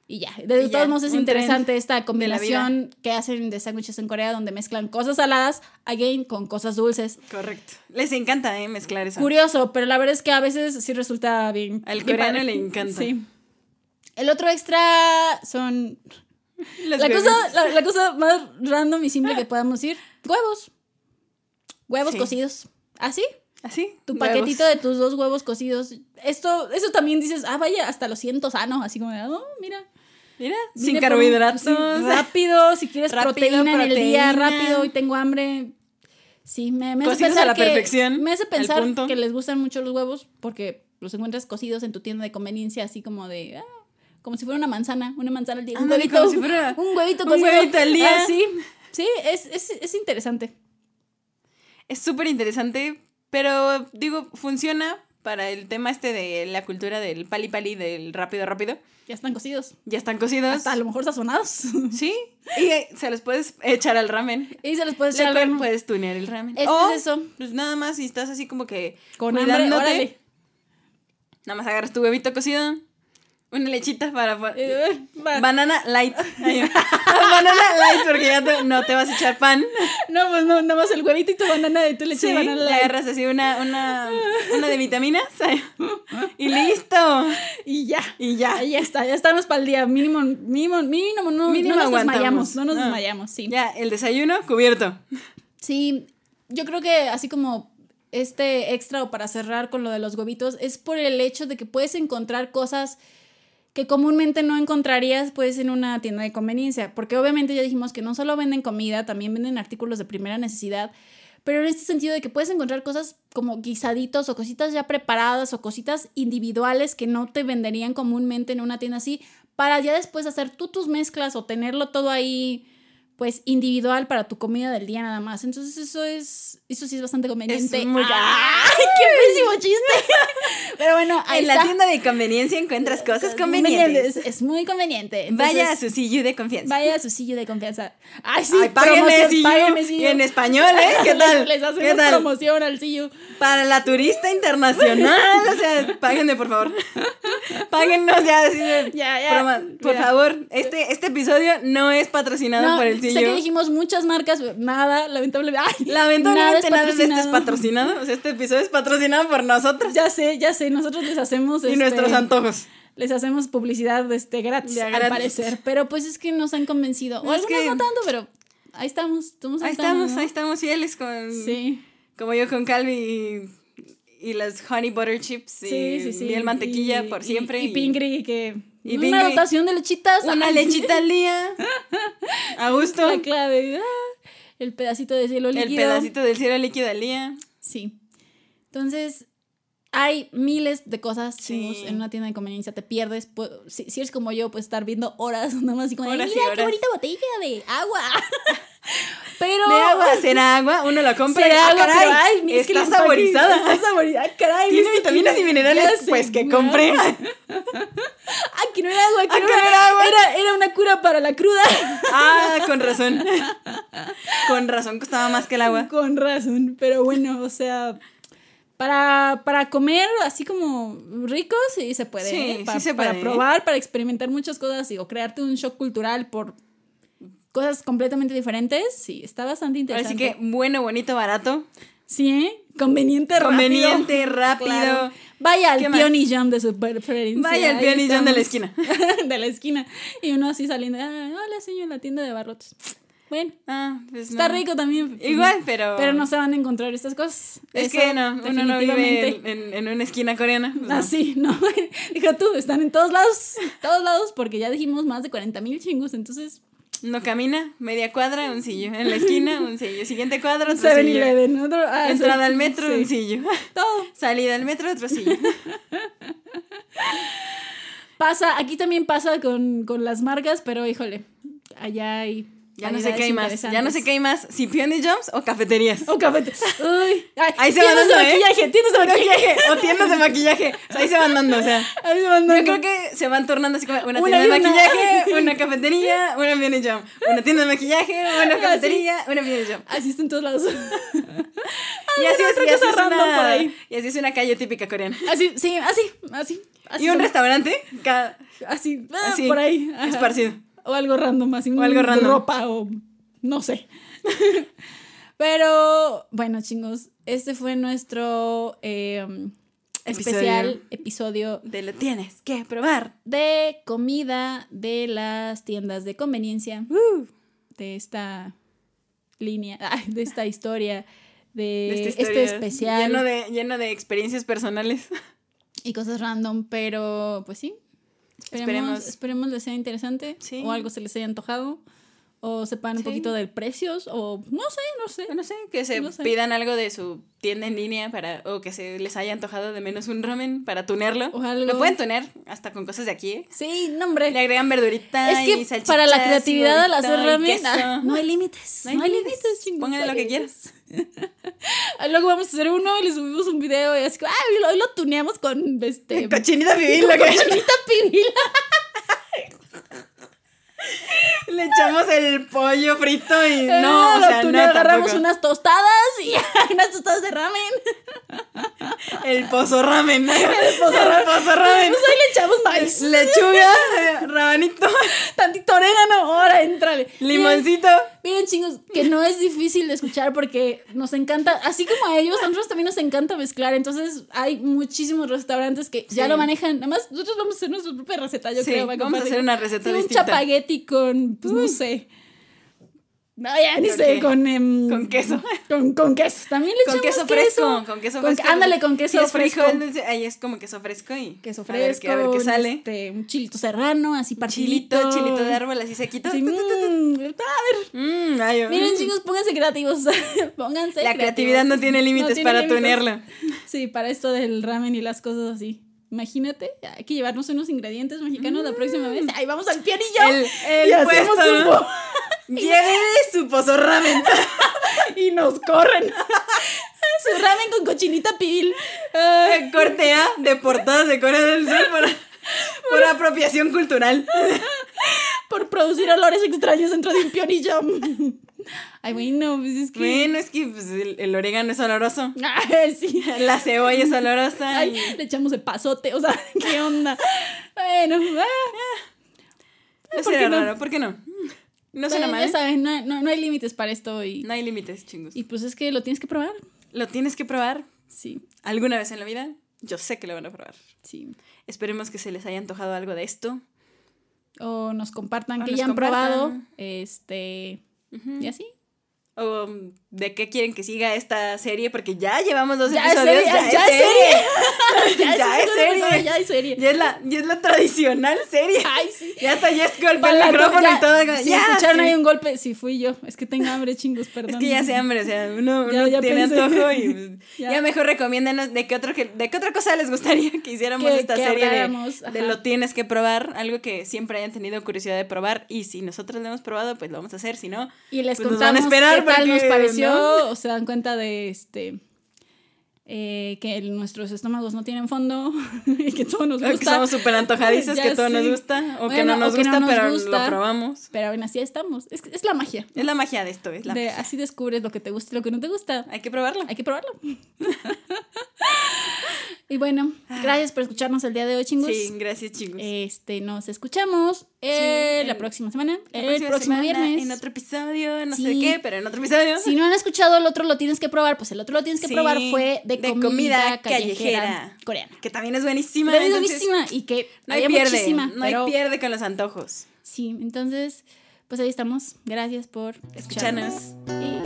[SPEAKER 1] y ya. De
[SPEAKER 2] Y
[SPEAKER 1] todos modos es interesante esta combinación que hacen de sándwiches en Corea donde mezclan cosas saladas, again, con cosas dulces.
[SPEAKER 2] Correcto. Les encanta, ¿eh? Mezclar eso.
[SPEAKER 1] Curioso, pero la verdad es que a veces sí resulta bien.
[SPEAKER 2] Al
[SPEAKER 1] bien
[SPEAKER 2] coreano
[SPEAKER 1] padre.
[SPEAKER 2] le encanta.
[SPEAKER 1] Sí. El otro extra son
[SPEAKER 2] Los
[SPEAKER 1] la cosa, la, la cosa más random y simple que podamos decir, huevos. Huevos
[SPEAKER 2] Sí.
[SPEAKER 1] cocidos. ¿Así?
[SPEAKER 2] ¿Así?
[SPEAKER 1] Tu
[SPEAKER 2] Huevos.
[SPEAKER 1] paquetito de tus dos huevos cocidos. Esto, eso también dices, ah, vaya, hasta lo siento sano, así como, oh, mira.
[SPEAKER 2] Mira, sin
[SPEAKER 1] por
[SPEAKER 2] carbohidratos.
[SPEAKER 1] sí, rápido, si quieres
[SPEAKER 2] Rápido,
[SPEAKER 1] proteína, en el día, rápido, y tengo hambre. Sí, me, me hace pensar
[SPEAKER 2] a la
[SPEAKER 1] que,
[SPEAKER 2] perfección,
[SPEAKER 1] Me hace pensar que les gustan mucho los huevos porque los encuentras cocidos en tu tienda de conveniencia, así como de, ah, como si fuera una manzana, una manzana al día. Un huevito,
[SPEAKER 2] si fuera
[SPEAKER 1] un huevito
[SPEAKER 2] un
[SPEAKER 1] cocido.
[SPEAKER 2] huevito al día.
[SPEAKER 1] Ah, sí, sí, es, es, es interesante.
[SPEAKER 2] Es súper interesante, pero digo, funciona para el tema este de la cultura del pali pali, del rápido rápido.
[SPEAKER 1] Ya están cocidos.
[SPEAKER 2] Ya están cocidos.
[SPEAKER 1] Hasta a lo mejor sazonados.
[SPEAKER 2] Sí, y eh, se los puedes echar al ramen.
[SPEAKER 1] y se los puedes
[SPEAKER 2] Le
[SPEAKER 1] echar al horno.
[SPEAKER 2] puedes tunear el ramen.
[SPEAKER 1] Este
[SPEAKER 2] o,
[SPEAKER 1] es eso.
[SPEAKER 2] Pues nada más si estás así como que
[SPEAKER 1] Con hambre,
[SPEAKER 2] cuidándote,
[SPEAKER 1] órale.
[SPEAKER 2] Nada más agarras tu huevito cocido, una lechita para... Banana light. Banana light porque ya te- no te vas a echar pan.
[SPEAKER 1] No, pues no, nada más el huevito y tu banana de tu leche
[SPEAKER 2] Sí,
[SPEAKER 1] de banana.
[SPEAKER 2] le
[SPEAKER 1] light.
[SPEAKER 2] agarras así una, una, una de vitaminas y listo.
[SPEAKER 1] Y ya.
[SPEAKER 2] Y ya.
[SPEAKER 1] Ya está, ya estamos para el día. Mínimo, mínimo, mínimo, no,
[SPEAKER 2] Mínimo
[SPEAKER 1] no nos
[SPEAKER 2] aguantamos.
[SPEAKER 1] desmayamos. No nos
[SPEAKER 2] No.
[SPEAKER 1] desmayamos, sí.
[SPEAKER 2] Ya, el desayuno cubierto.
[SPEAKER 1] Sí, yo creo que así como este extra o para cerrar con lo de los huevitos es por el hecho de que puedes encontrar cosas que comúnmente no encontrarías pues en una tienda de conveniencia, porque obviamente ya dijimos que no solo venden comida, también venden artículos de primera necesidad, pero en este sentido de que puedes encontrar cosas como guisaditos o cositas ya preparadas o cositas individuales que no te venderían comúnmente en una tienda así, para ya después hacer tú tus mezclas o tenerlo todo ahí pues individual para tu comida del día nada más. Entonces eso es, eso sí es bastante conveniente.
[SPEAKER 2] Es muy-
[SPEAKER 1] ¡Ay, qué pésimo chiste! Pero bueno, ahí
[SPEAKER 2] En la tienda de conveniencia encuentras cosas
[SPEAKER 1] Es,
[SPEAKER 2] convenientes.
[SPEAKER 1] es muy conveniente. Entonces,
[SPEAKER 2] Vaya a su sillo de confianza.
[SPEAKER 1] Vaya a su silla de confianza. Ay, sí,
[SPEAKER 2] Ay, páguenme sillo.
[SPEAKER 1] páguenme sillo.
[SPEAKER 2] En español, ¿eh? ¿Qué tal?
[SPEAKER 1] Les, les
[SPEAKER 2] ¿Qué
[SPEAKER 1] hacemos
[SPEAKER 2] tal?
[SPEAKER 1] promoción al sillo.
[SPEAKER 2] Para la turista internacional, o sea, páguenme, por favor. Páguennos ya.
[SPEAKER 1] Ya, ya.
[SPEAKER 2] Por
[SPEAKER 1] Mira.
[SPEAKER 2] favor, este, este episodio no es patrocinado
[SPEAKER 1] No,
[SPEAKER 2] por el
[SPEAKER 1] sé que dijimos muchas marcas, nada, lamentablemente. ay,
[SPEAKER 2] Lamentablemente nada,
[SPEAKER 1] es
[SPEAKER 2] de esto es patrocinado. O sea, este episodio es patrocinado por nosotros
[SPEAKER 1] Ya sé, ya sé, nosotros les hacemos
[SPEAKER 2] y
[SPEAKER 1] este,
[SPEAKER 2] nuestros antojos.
[SPEAKER 1] les hacemos publicidad este gratis, al parecer, pero pues es que nos han convencido. O algunos
[SPEAKER 2] que-
[SPEAKER 1] no tanto, pero ahí estamos, estamos
[SPEAKER 2] Ahí
[SPEAKER 1] estamos,
[SPEAKER 2] ahí estamos fieles con.
[SPEAKER 1] Sí.
[SPEAKER 2] Como yo con Calvi y, y las honey butter chips y
[SPEAKER 1] Sí, sí, sí.
[SPEAKER 2] miel mantequilla
[SPEAKER 1] Y-
[SPEAKER 2] por
[SPEAKER 1] y-
[SPEAKER 2] siempre.
[SPEAKER 1] Y, Pingri, que.
[SPEAKER 2] Y
[SPEAKER 1] una dotación de lechitas.
[SPEAKER 2] Una lechita al día. A gusto.
[SPEAKER 1] La clave. ah, el pedacito de cielo
[SPEAKER 2] El
[SPEAKER 1] líquido.
[SPEAKER 2] pedacito del cielo líquido al día.
[SPEAKER 1] Sí. Entonces, hay miles de cosas
[SPEAKER 2] Sí.
[SPEAKER 1] en una tienda de conveniencia. Te pierdes. pu- si, si eres como yo, puedes estar viendo horas nada más así como,
[SPEAKER 2] Horas y
[SPEAKER 1] mira qué bonita botella de agua. Pero.
[SPEAKER 2] De agua, será agua, uno la compra y
[SPEAKER 1] Será
[SPEAKER 2] ¡ah,
[SPEAKER 1] agua,
[SPEAKER 2] caray!
[SPEAKER 1] pero ay, es
[SPEAKER 2] está saborizada.
[SPEAKER 1] Está saborizada. Caray,
[SPEAKER 2] Tiene
[SPEAKER 1] ¿viste
[SPEAKER 2] vitaminas y minerales, pues que compré.
[SPEAKER 1] Ah, que no era agua, que,
[SPEAKER 2] Ah,
[SPEAKER 1] no, era,
[SPEAKER 2] era agua.
[SPEAKER 1] Era, era una cura para la cruda.
[SPEAKER 2] Ah, con razón. Con razón costaba más que el agua.
[SPEAKER 1] Con razón, pero bueno, o sea, para, para comer así como rico, sí se puede.
[SPEAKER 2] Sí,
[SPEAKER 1] ¿eh?
[SPEAKER 2] sí
[SPEAKER 1] Pa-
[SPEAKER 2] se
[SPEAKER 1] Para
[SPEAKER 2] puede.
[SPEAKER 1] probar, para experimentar muchas cosas y, o crearte un shock cultural por cosas completamente diferentes, sí, está bastante interesante.
[SPEAKER 2] sí que bueno, bonito, barato.
[SPEAKER 1] Sí, ¿eh? Conveniente, rápido.
[SPEAKER 2] Conveniente, rápido.
[SPEAKER 1] Claro. Vaya al Jam de su preferencia.
[SPEAKER 2] Vaya al Jam de la
[SPEAKER 1] estamos. de la esquina. Y uno así saliendo, ah, hola señor, la tienda de barrotes. Bueno,
[SPEAKER 2] Ah, pues
[SPEAKER 1] está
[SPEAKER 2] no.
[SPEAKER 1] rico también.
[SPEAKER 2] Igual, pero.
[SPEAKER 1] Pero no se van a encontrar estas cosas.
[SPEAKER 2] Es
[SPEAKER 1] Eso,
[SPEAKER 2] que no, uno no vive en, en- una esquina coreana. pues no.
[SPEAKER 1] Así, no. Dijo tú, están en todos lados, todos lados, porque ya dijimos más de 40 mil chingos, entonces.
[SPEAKER 2] No camina, media cuadra, un sillo. En la esquina, un sillo. Siguiente cuadra, otro
[SPEAKER 1] 7
[SPEAKER 2] sillo.
[SPEAKER 1] Eleven, otro. ah,
[SPEAKER 2] Entrada
[SPEAKER 1] sí,
[SPEAKER 2] al metro,
[SPEAKER 1] sí.
[SPEAKER 2] un sillo.
[SPEAKER 1] Todo.
[SPEAKER 2] Salida al metro, otro sillo.
[SPEAKER 1] Pasa, aquí también pasa con, con las marcas, pero híjole, allá hay.
[SPEAKER 2] Ya no sé qué hay más. Ya no sé qué hay más. Si Peony Jumps o cafeterías.
[SPEAKER 1] O. Uy, ay,
[SPEAKER 2] Ahí se van
[SPEAKER 1] de
[SPEAKER 2] dando, ¿eh?
[SPEAKER 1] tiendas de maquillaje.
[SPEAKER 2] O tiendas de maquillaje. O sea, ahí se van dando, o sea.
[SPEAKER 1] Ahí se van dando.
[SPEAKER 2] Yo creo que se van tornando así como una,
[SPEAKER 1] Una
[SPEAKER 2] tienda de
[SPEAKER 1] una.
[SPEAKER 2] maquillaje, una cafetería, una Peony Jump. Una tienda de maquillaje, una
[SPEAKER 1] Así.
[SPEAKER 2] cafetería, una Peony Jump.
[SPEAKER 1] Así está en todos lados.
[SPEAKER 2] Y así es, y así es una,
[SPEAKER 1] por ahí.
[SPEAKER 2] y así es una calle típica coreana.
[SPEAKER 1] Así, sí, así, así. así
[SPEAKER 2] Y un
[SPEAKER 1] son.
[SPEAKER 2] restaurante ca-
[SPEAKER 1] Así, ah,
[SPEAKER 2] así,
[SPEAKER 1] por ahí. ajá.
[SPEAKER 2] esparcido.
[SPEAKER 1] O algo random, así.
[SPEAKER 2] O algo random.
[SPEAKER 1] ropa o no sé. Pero bueno, chingos, este fue nuestro eh, especial episodio
[SPEAKER 2] De lo tienes que probar.
[SPEAKER 1] de comida de las tiendas de conveniencia. De esta línea, de esta historia, de,
[SPEAKER 2] De esta
[SPEAKER 1] este especial
[SPEAKER 2] Lleno de, lleno de experiencias personales.
[SPEAKER 1] y cosas random, pero pues sí. Esperemos,
[SPEAKER 2] Esperemos.
[SPEAKER 1] esperemos les sea interesante
[SPEAKER 2] Sí.
[SPEAKER 1] o algo se les haya antojado o sepan un poquito de precios o no sé, no sé.
[SPEAKER 2] No sé, que se
[SPEAKER 1] No sé.
[SPEAKER 2] pidan algo de su tienda en línea para o que se les haya antojado de menos un ramen para tunearlo.
[SPEAKER 1] O algo.
[SPEAKER 2] Lo pueden tunear hasta con cosas de aquí. ¿eh?
[SPEAKER 1] Sí, no hombre.
[SPEAKER 2] Le agregan verdurita
[SPEAKER 1] es
[SPEAKER 2] y
[SPEAKER 1] que
[SPEAKER 2] salchichas
[SPEAKER 1] para la
[SPEAKER 2] y
[SPEAKER 1] creatividad al hacer
[SPEAKER 2] y
[SPEAKER 1] ramen ah, no hay límites. No hay límites, chingos.
[SPEAKER 2] Pónganle lo
[SPEAKER 1] hay
[SPEAKER 2] que
[SPEAKER 1] límites. Ah, Luego vamos a hacer uno y le subimos un video y así ah, hoy lo, lo tuneamos con este
[SPEAKER 2] Cochinita pibil, lo que
[SPEAKER 1] cochinita pibil.
[SPEAKER 2] le echamos el pollo frito y
[SPEAKER 1] Eh,
[SPEAKER 2] no, o sea, no
[SPEAKER 1] agarramos
[SPEAKER 2] tampoco.
[SPEAKER 1] unas tostadas y unas tostadas de ramen.
[SPEAKER 2] El pozo ramen. El
[SPEAKER 1] pozo ramen.
[SPEAKER 2] pozo ramen.
[SPEAKER 1] Pues ahí le echamos maíz.
[SPEAKER 2] Lechuga, eh, rabanito,
[SPEAKER 1] Tantito orégano, ahora entrale.
[SPEAKER 2] limoncito.
[SPEAKER 1] Miren, chingos, que no es difícil de escuchar porque nos encanta, así como a ellos, a nosotros también nos encanta mezclar. Entonces, hay muchísimos restaurantes que ya lo manejan. Nada más, nosotros vamos a hacer nuestra propia receta, yo
[SPEAKER 2] Sí,
[SPEAKER 1] creo.
[SPEAKER 2] vamos a hacer una receta
[SPEAKER 1] Sí, un chapagueti con, pues no sé. No, ya ni
[SPEAKER 2] ¿Con
[SPEAKER 1] sé, con, em,
[SPEAKER 2] Con queso.
[SPEAKER 1] Con, con queso. También le
[SPEAKER 2] Con
[SPEAKER 1] echamos
[SPEAKER 2] queso fresco, con queso
[SPEAKER 1] Con-
[SPEAKER 2] fresco.
[SPEAKER 1] ándale, con queso fresco.
[SPEAKER 2] frijol, ahí es como queso fresco y
[SPEAKER 1] Queso
[SPEAKER 2] a ver
[SPEAKER 1] fresco.
[SPEAKER 2] a ver qué sale.
[SPEAKER 1] este, un chilito serrano, así partidito.
[SPEAKER 2] Chilito, chilito de árbol así sequito. Tu.
[SPEAKER 1] mm, a ver,
[SPEAKER 2] Mm, ay, oh.
[SPEAKER 1] miren chicos, pónganse creativos. pónganse
[SPEAKER 2] La
[SPEAKER 1] creativos.
[SPEAKER 2] creatividad no tiene límites para tunearlo.
[SPEAKER 1] Sí, para esto del ramen y las cosas así. Imagínate, hay que llevarnos unos ingredientes mexicanos la próxima vez. Ahí vamos al pianillo.
[SPEAKER 2] Mm. El, el
[SPEAKER 1] y hacemos
[SPEAKER 2] puesto,
[SPEAKER 1] un
[SPEAKER 2] ¿no? Lleve su pozo ramen.
[SPEAKER 1] y nos corren. Su ramen con cochinita pibil. Ah,
[SPEAKER 2] Corte A, deportados de Corea del Sur por, por apropiación cultural.
[SPEAKER 1] por producir olores extraños dentro de un pianillo. Ay, bueno, pues es que.
[SPEAKER 2] Bueno, es que pues, el, el orégano es oloroso.
[SPEAKER 1] Ay, sí.
[SPEAKER 2] La cebolla es olorosa.
[SPEAKER 1] Ay,
[SPEAKER 2] y-
[SPEAKER 1] le echamos el pasote, o sea, ¿qué onda? Bueno, ah,
[SPEAKER 2] no
[SPEAKER 1] ¿por
[SPEAKER 2] será
[SPEAKER 1] qué no?
[SPEAKER 2] raro, ¿por qué no? No suena mal.
[SPEAKER 1] Ya no, no, no hay límites para esto y,
[SPEAKER 2] No hay límites, chingos.
[SPEAKER 1] y pues es que lo tienes que probar.
[SPEAKER 2] Lo tienes que probar
[SPEAKER 1] Sí,
[SPEAKER 2] alguna vez en la vida. Yo sé que lo van a probar.
[SPEAKER 1] sí.
[SPEAKER 2] Esperemos que se les haya antojado algo de esto.
[SPEAKER 1] O nos compartan
[SPEAKER 2] O
[SPEAKER 1] que
[SPEAKER 2] nos
[SPEAKER 1] ya han probado. Este. Y así.
[SPEAKER 2] O um, de qué quieren que siga esta serie, porque ya llevamos dos
[SPEAKER 1] Ya
[SPEAKER 2] episodios.
[SPEAKER 1] serie,
[SPEAKER 2] ya,
[SPEAKER 1] ya
[SPEAKER 2] es serie. ya, es serie.
[SPEAKER 1] persona, Ya es serie.
[SPEAKER 2] Ya es la, ya es la tradicional serie.
[SPEAKER 1] Ay, sí.
[SPEAKER 2] Ya hasta ya es golpe el micrófono
[SPEAKER 1] ya.
[SPEAKER 2] y todo.
[SPEAKER 1] Si
[SPEAKER 2] ya,
[SPEAKER 1] escucharon
[SPEAKER 2] sí.
[SPEAKER 1] ahí un golpe, sí fui yo. Es que tengo hambre, chingos, perdón.
[SPEAKER 2] Es que ya se hambre, o sea, uno,
[SPEAKER 1] Ya-
[SPEAKER 2] uno
[SPEAKER 1] ya
[SPEAKER 2] tiene
[SPEAKER 1] pensé.
[SPEAKER 2] antojo y pues,
[SPEAKER 1] Ya.
[SPEAKER 2] mejor recomiéndanos de qué, otro, de qué otra cosa les gustaría que hiciéramos
[SPEAKER 1] Que-
[SPEAKER 2] esta
[SPEAKER 1] que
[SPEAKER 2] serie de, lo tienes que probar, algo que siempre hayan tenido curiosidad de probar y si nosotros lo hemos probado, pues lo vamos a hacer, si no,
[SPEAKER 1] Y les
[SPEAKER 2] Pues nos van a
[SPEAKER 1] contamos
[SPEAKER 2] esperar
[SPEAKER 1] qué tal nos
[SPEAKER 2] porque,
[SPEAKER 1] pareció.
[SPEAKER 2] ¿No?
[SPEAKER 1] O se dan cuenta de este. eh, que el- nuestros estómagos no tienen fondo y que todo nos
[SPEAKER 2] o que
[SPEAKER 1] gusta.
[SPEAKER 2] somos súper antojadizos, que todo nos gusta, o que no nos
[SPEAKER 1] no
[SPEAKER 2] gusta,
[SPEAKER 1] nos
[SPEAKER 2] pero
[SPEAKER 1] gusta.
[SPEAKER 2] lo probamos.
[SPEAKER 1] Pero aún así estamos. Es, es la magia.
[SPEAKER 2] Es la magia de esto, es la
[SPEAKER 1] De,
[SPEAKER 2] magia.
[SPEAKER 1] así descubres lo que te gusta y lo que no te gusta.
[SPEAKER 2] Hay que probarlo.
[SPEAKER 1] Hay que probarlo. y bueno, gracias por escucharnos el día de hoy, chingos.
[SPEAKER 2] Sí, gracias chicos.
[SPEAKER 1] Este, nos escuchamos eh,
[SPEAKER 2] Sí,
[SPEAKER 1] la próxima semana,
[SPEAKER 2] La
[SPEAKER 1] el próximo
[SPEAKER 2] semana,
[SPEAKER 1] viernes.
[SPEAKER 2] En otro episodio, no sé
[SPEAKER 1] Sí.
[SPEAKER 2] qué, pero en otro episodio.
[SPEAKER 1] Si no han escuchado el otro lo tienes que probar, pues el otro lo tienes que
[SPEAKER 2] Sí,
[SPEAKER 1] probar fue de,
[SPEAKER 2] de
[SPEAKER 1] comida,
[SPEAKER 2] comida
[SPEAKER 1] callejera,
[SPEAKER 2] callejera.
[SPEAKER 1] coreana.
[SPEAKER 2] Que también es buenísima.
[SPEAKER 1] Pero es
[SPEAKER 2] entonces,
[SPEAKER 1] buenísima y que
[SPEAKER 2] No hay pierde.
[SPEAKER 1] muchísima,
[SPEAKER 2] no hay pierde con los antojos.
[SPEAKER 1] sí, entonces pues ahí estamos. Gracias por escucharnos y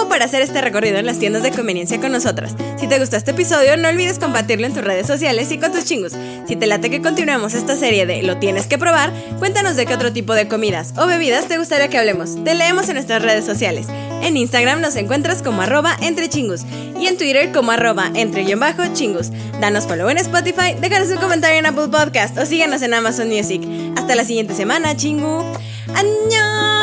[SPEAKER 2] ¿Cómo hago para hacer este recorrido en las tiendas de conveniencia con nosotras? Si te gustó este episodio, no olvides compartirlo en tus redes sociales y con tus chingos. Si te late que continuemos esta serie de Lo tienes que probar, cuéntanos de qué otro tipo de comidas o bebidas te gustaría que hablemos. Te leemos en nuestras redes sociales. En Instagram nos encuentras como arroba entre chingus y en Twitter como arroba entre guion bajo chingus. Danos follow en Spotify, déjanos un comentario en Apple Podcast o síguenos en Amazon Music. Hasta la siguiente semana, chingu. ¡Añón!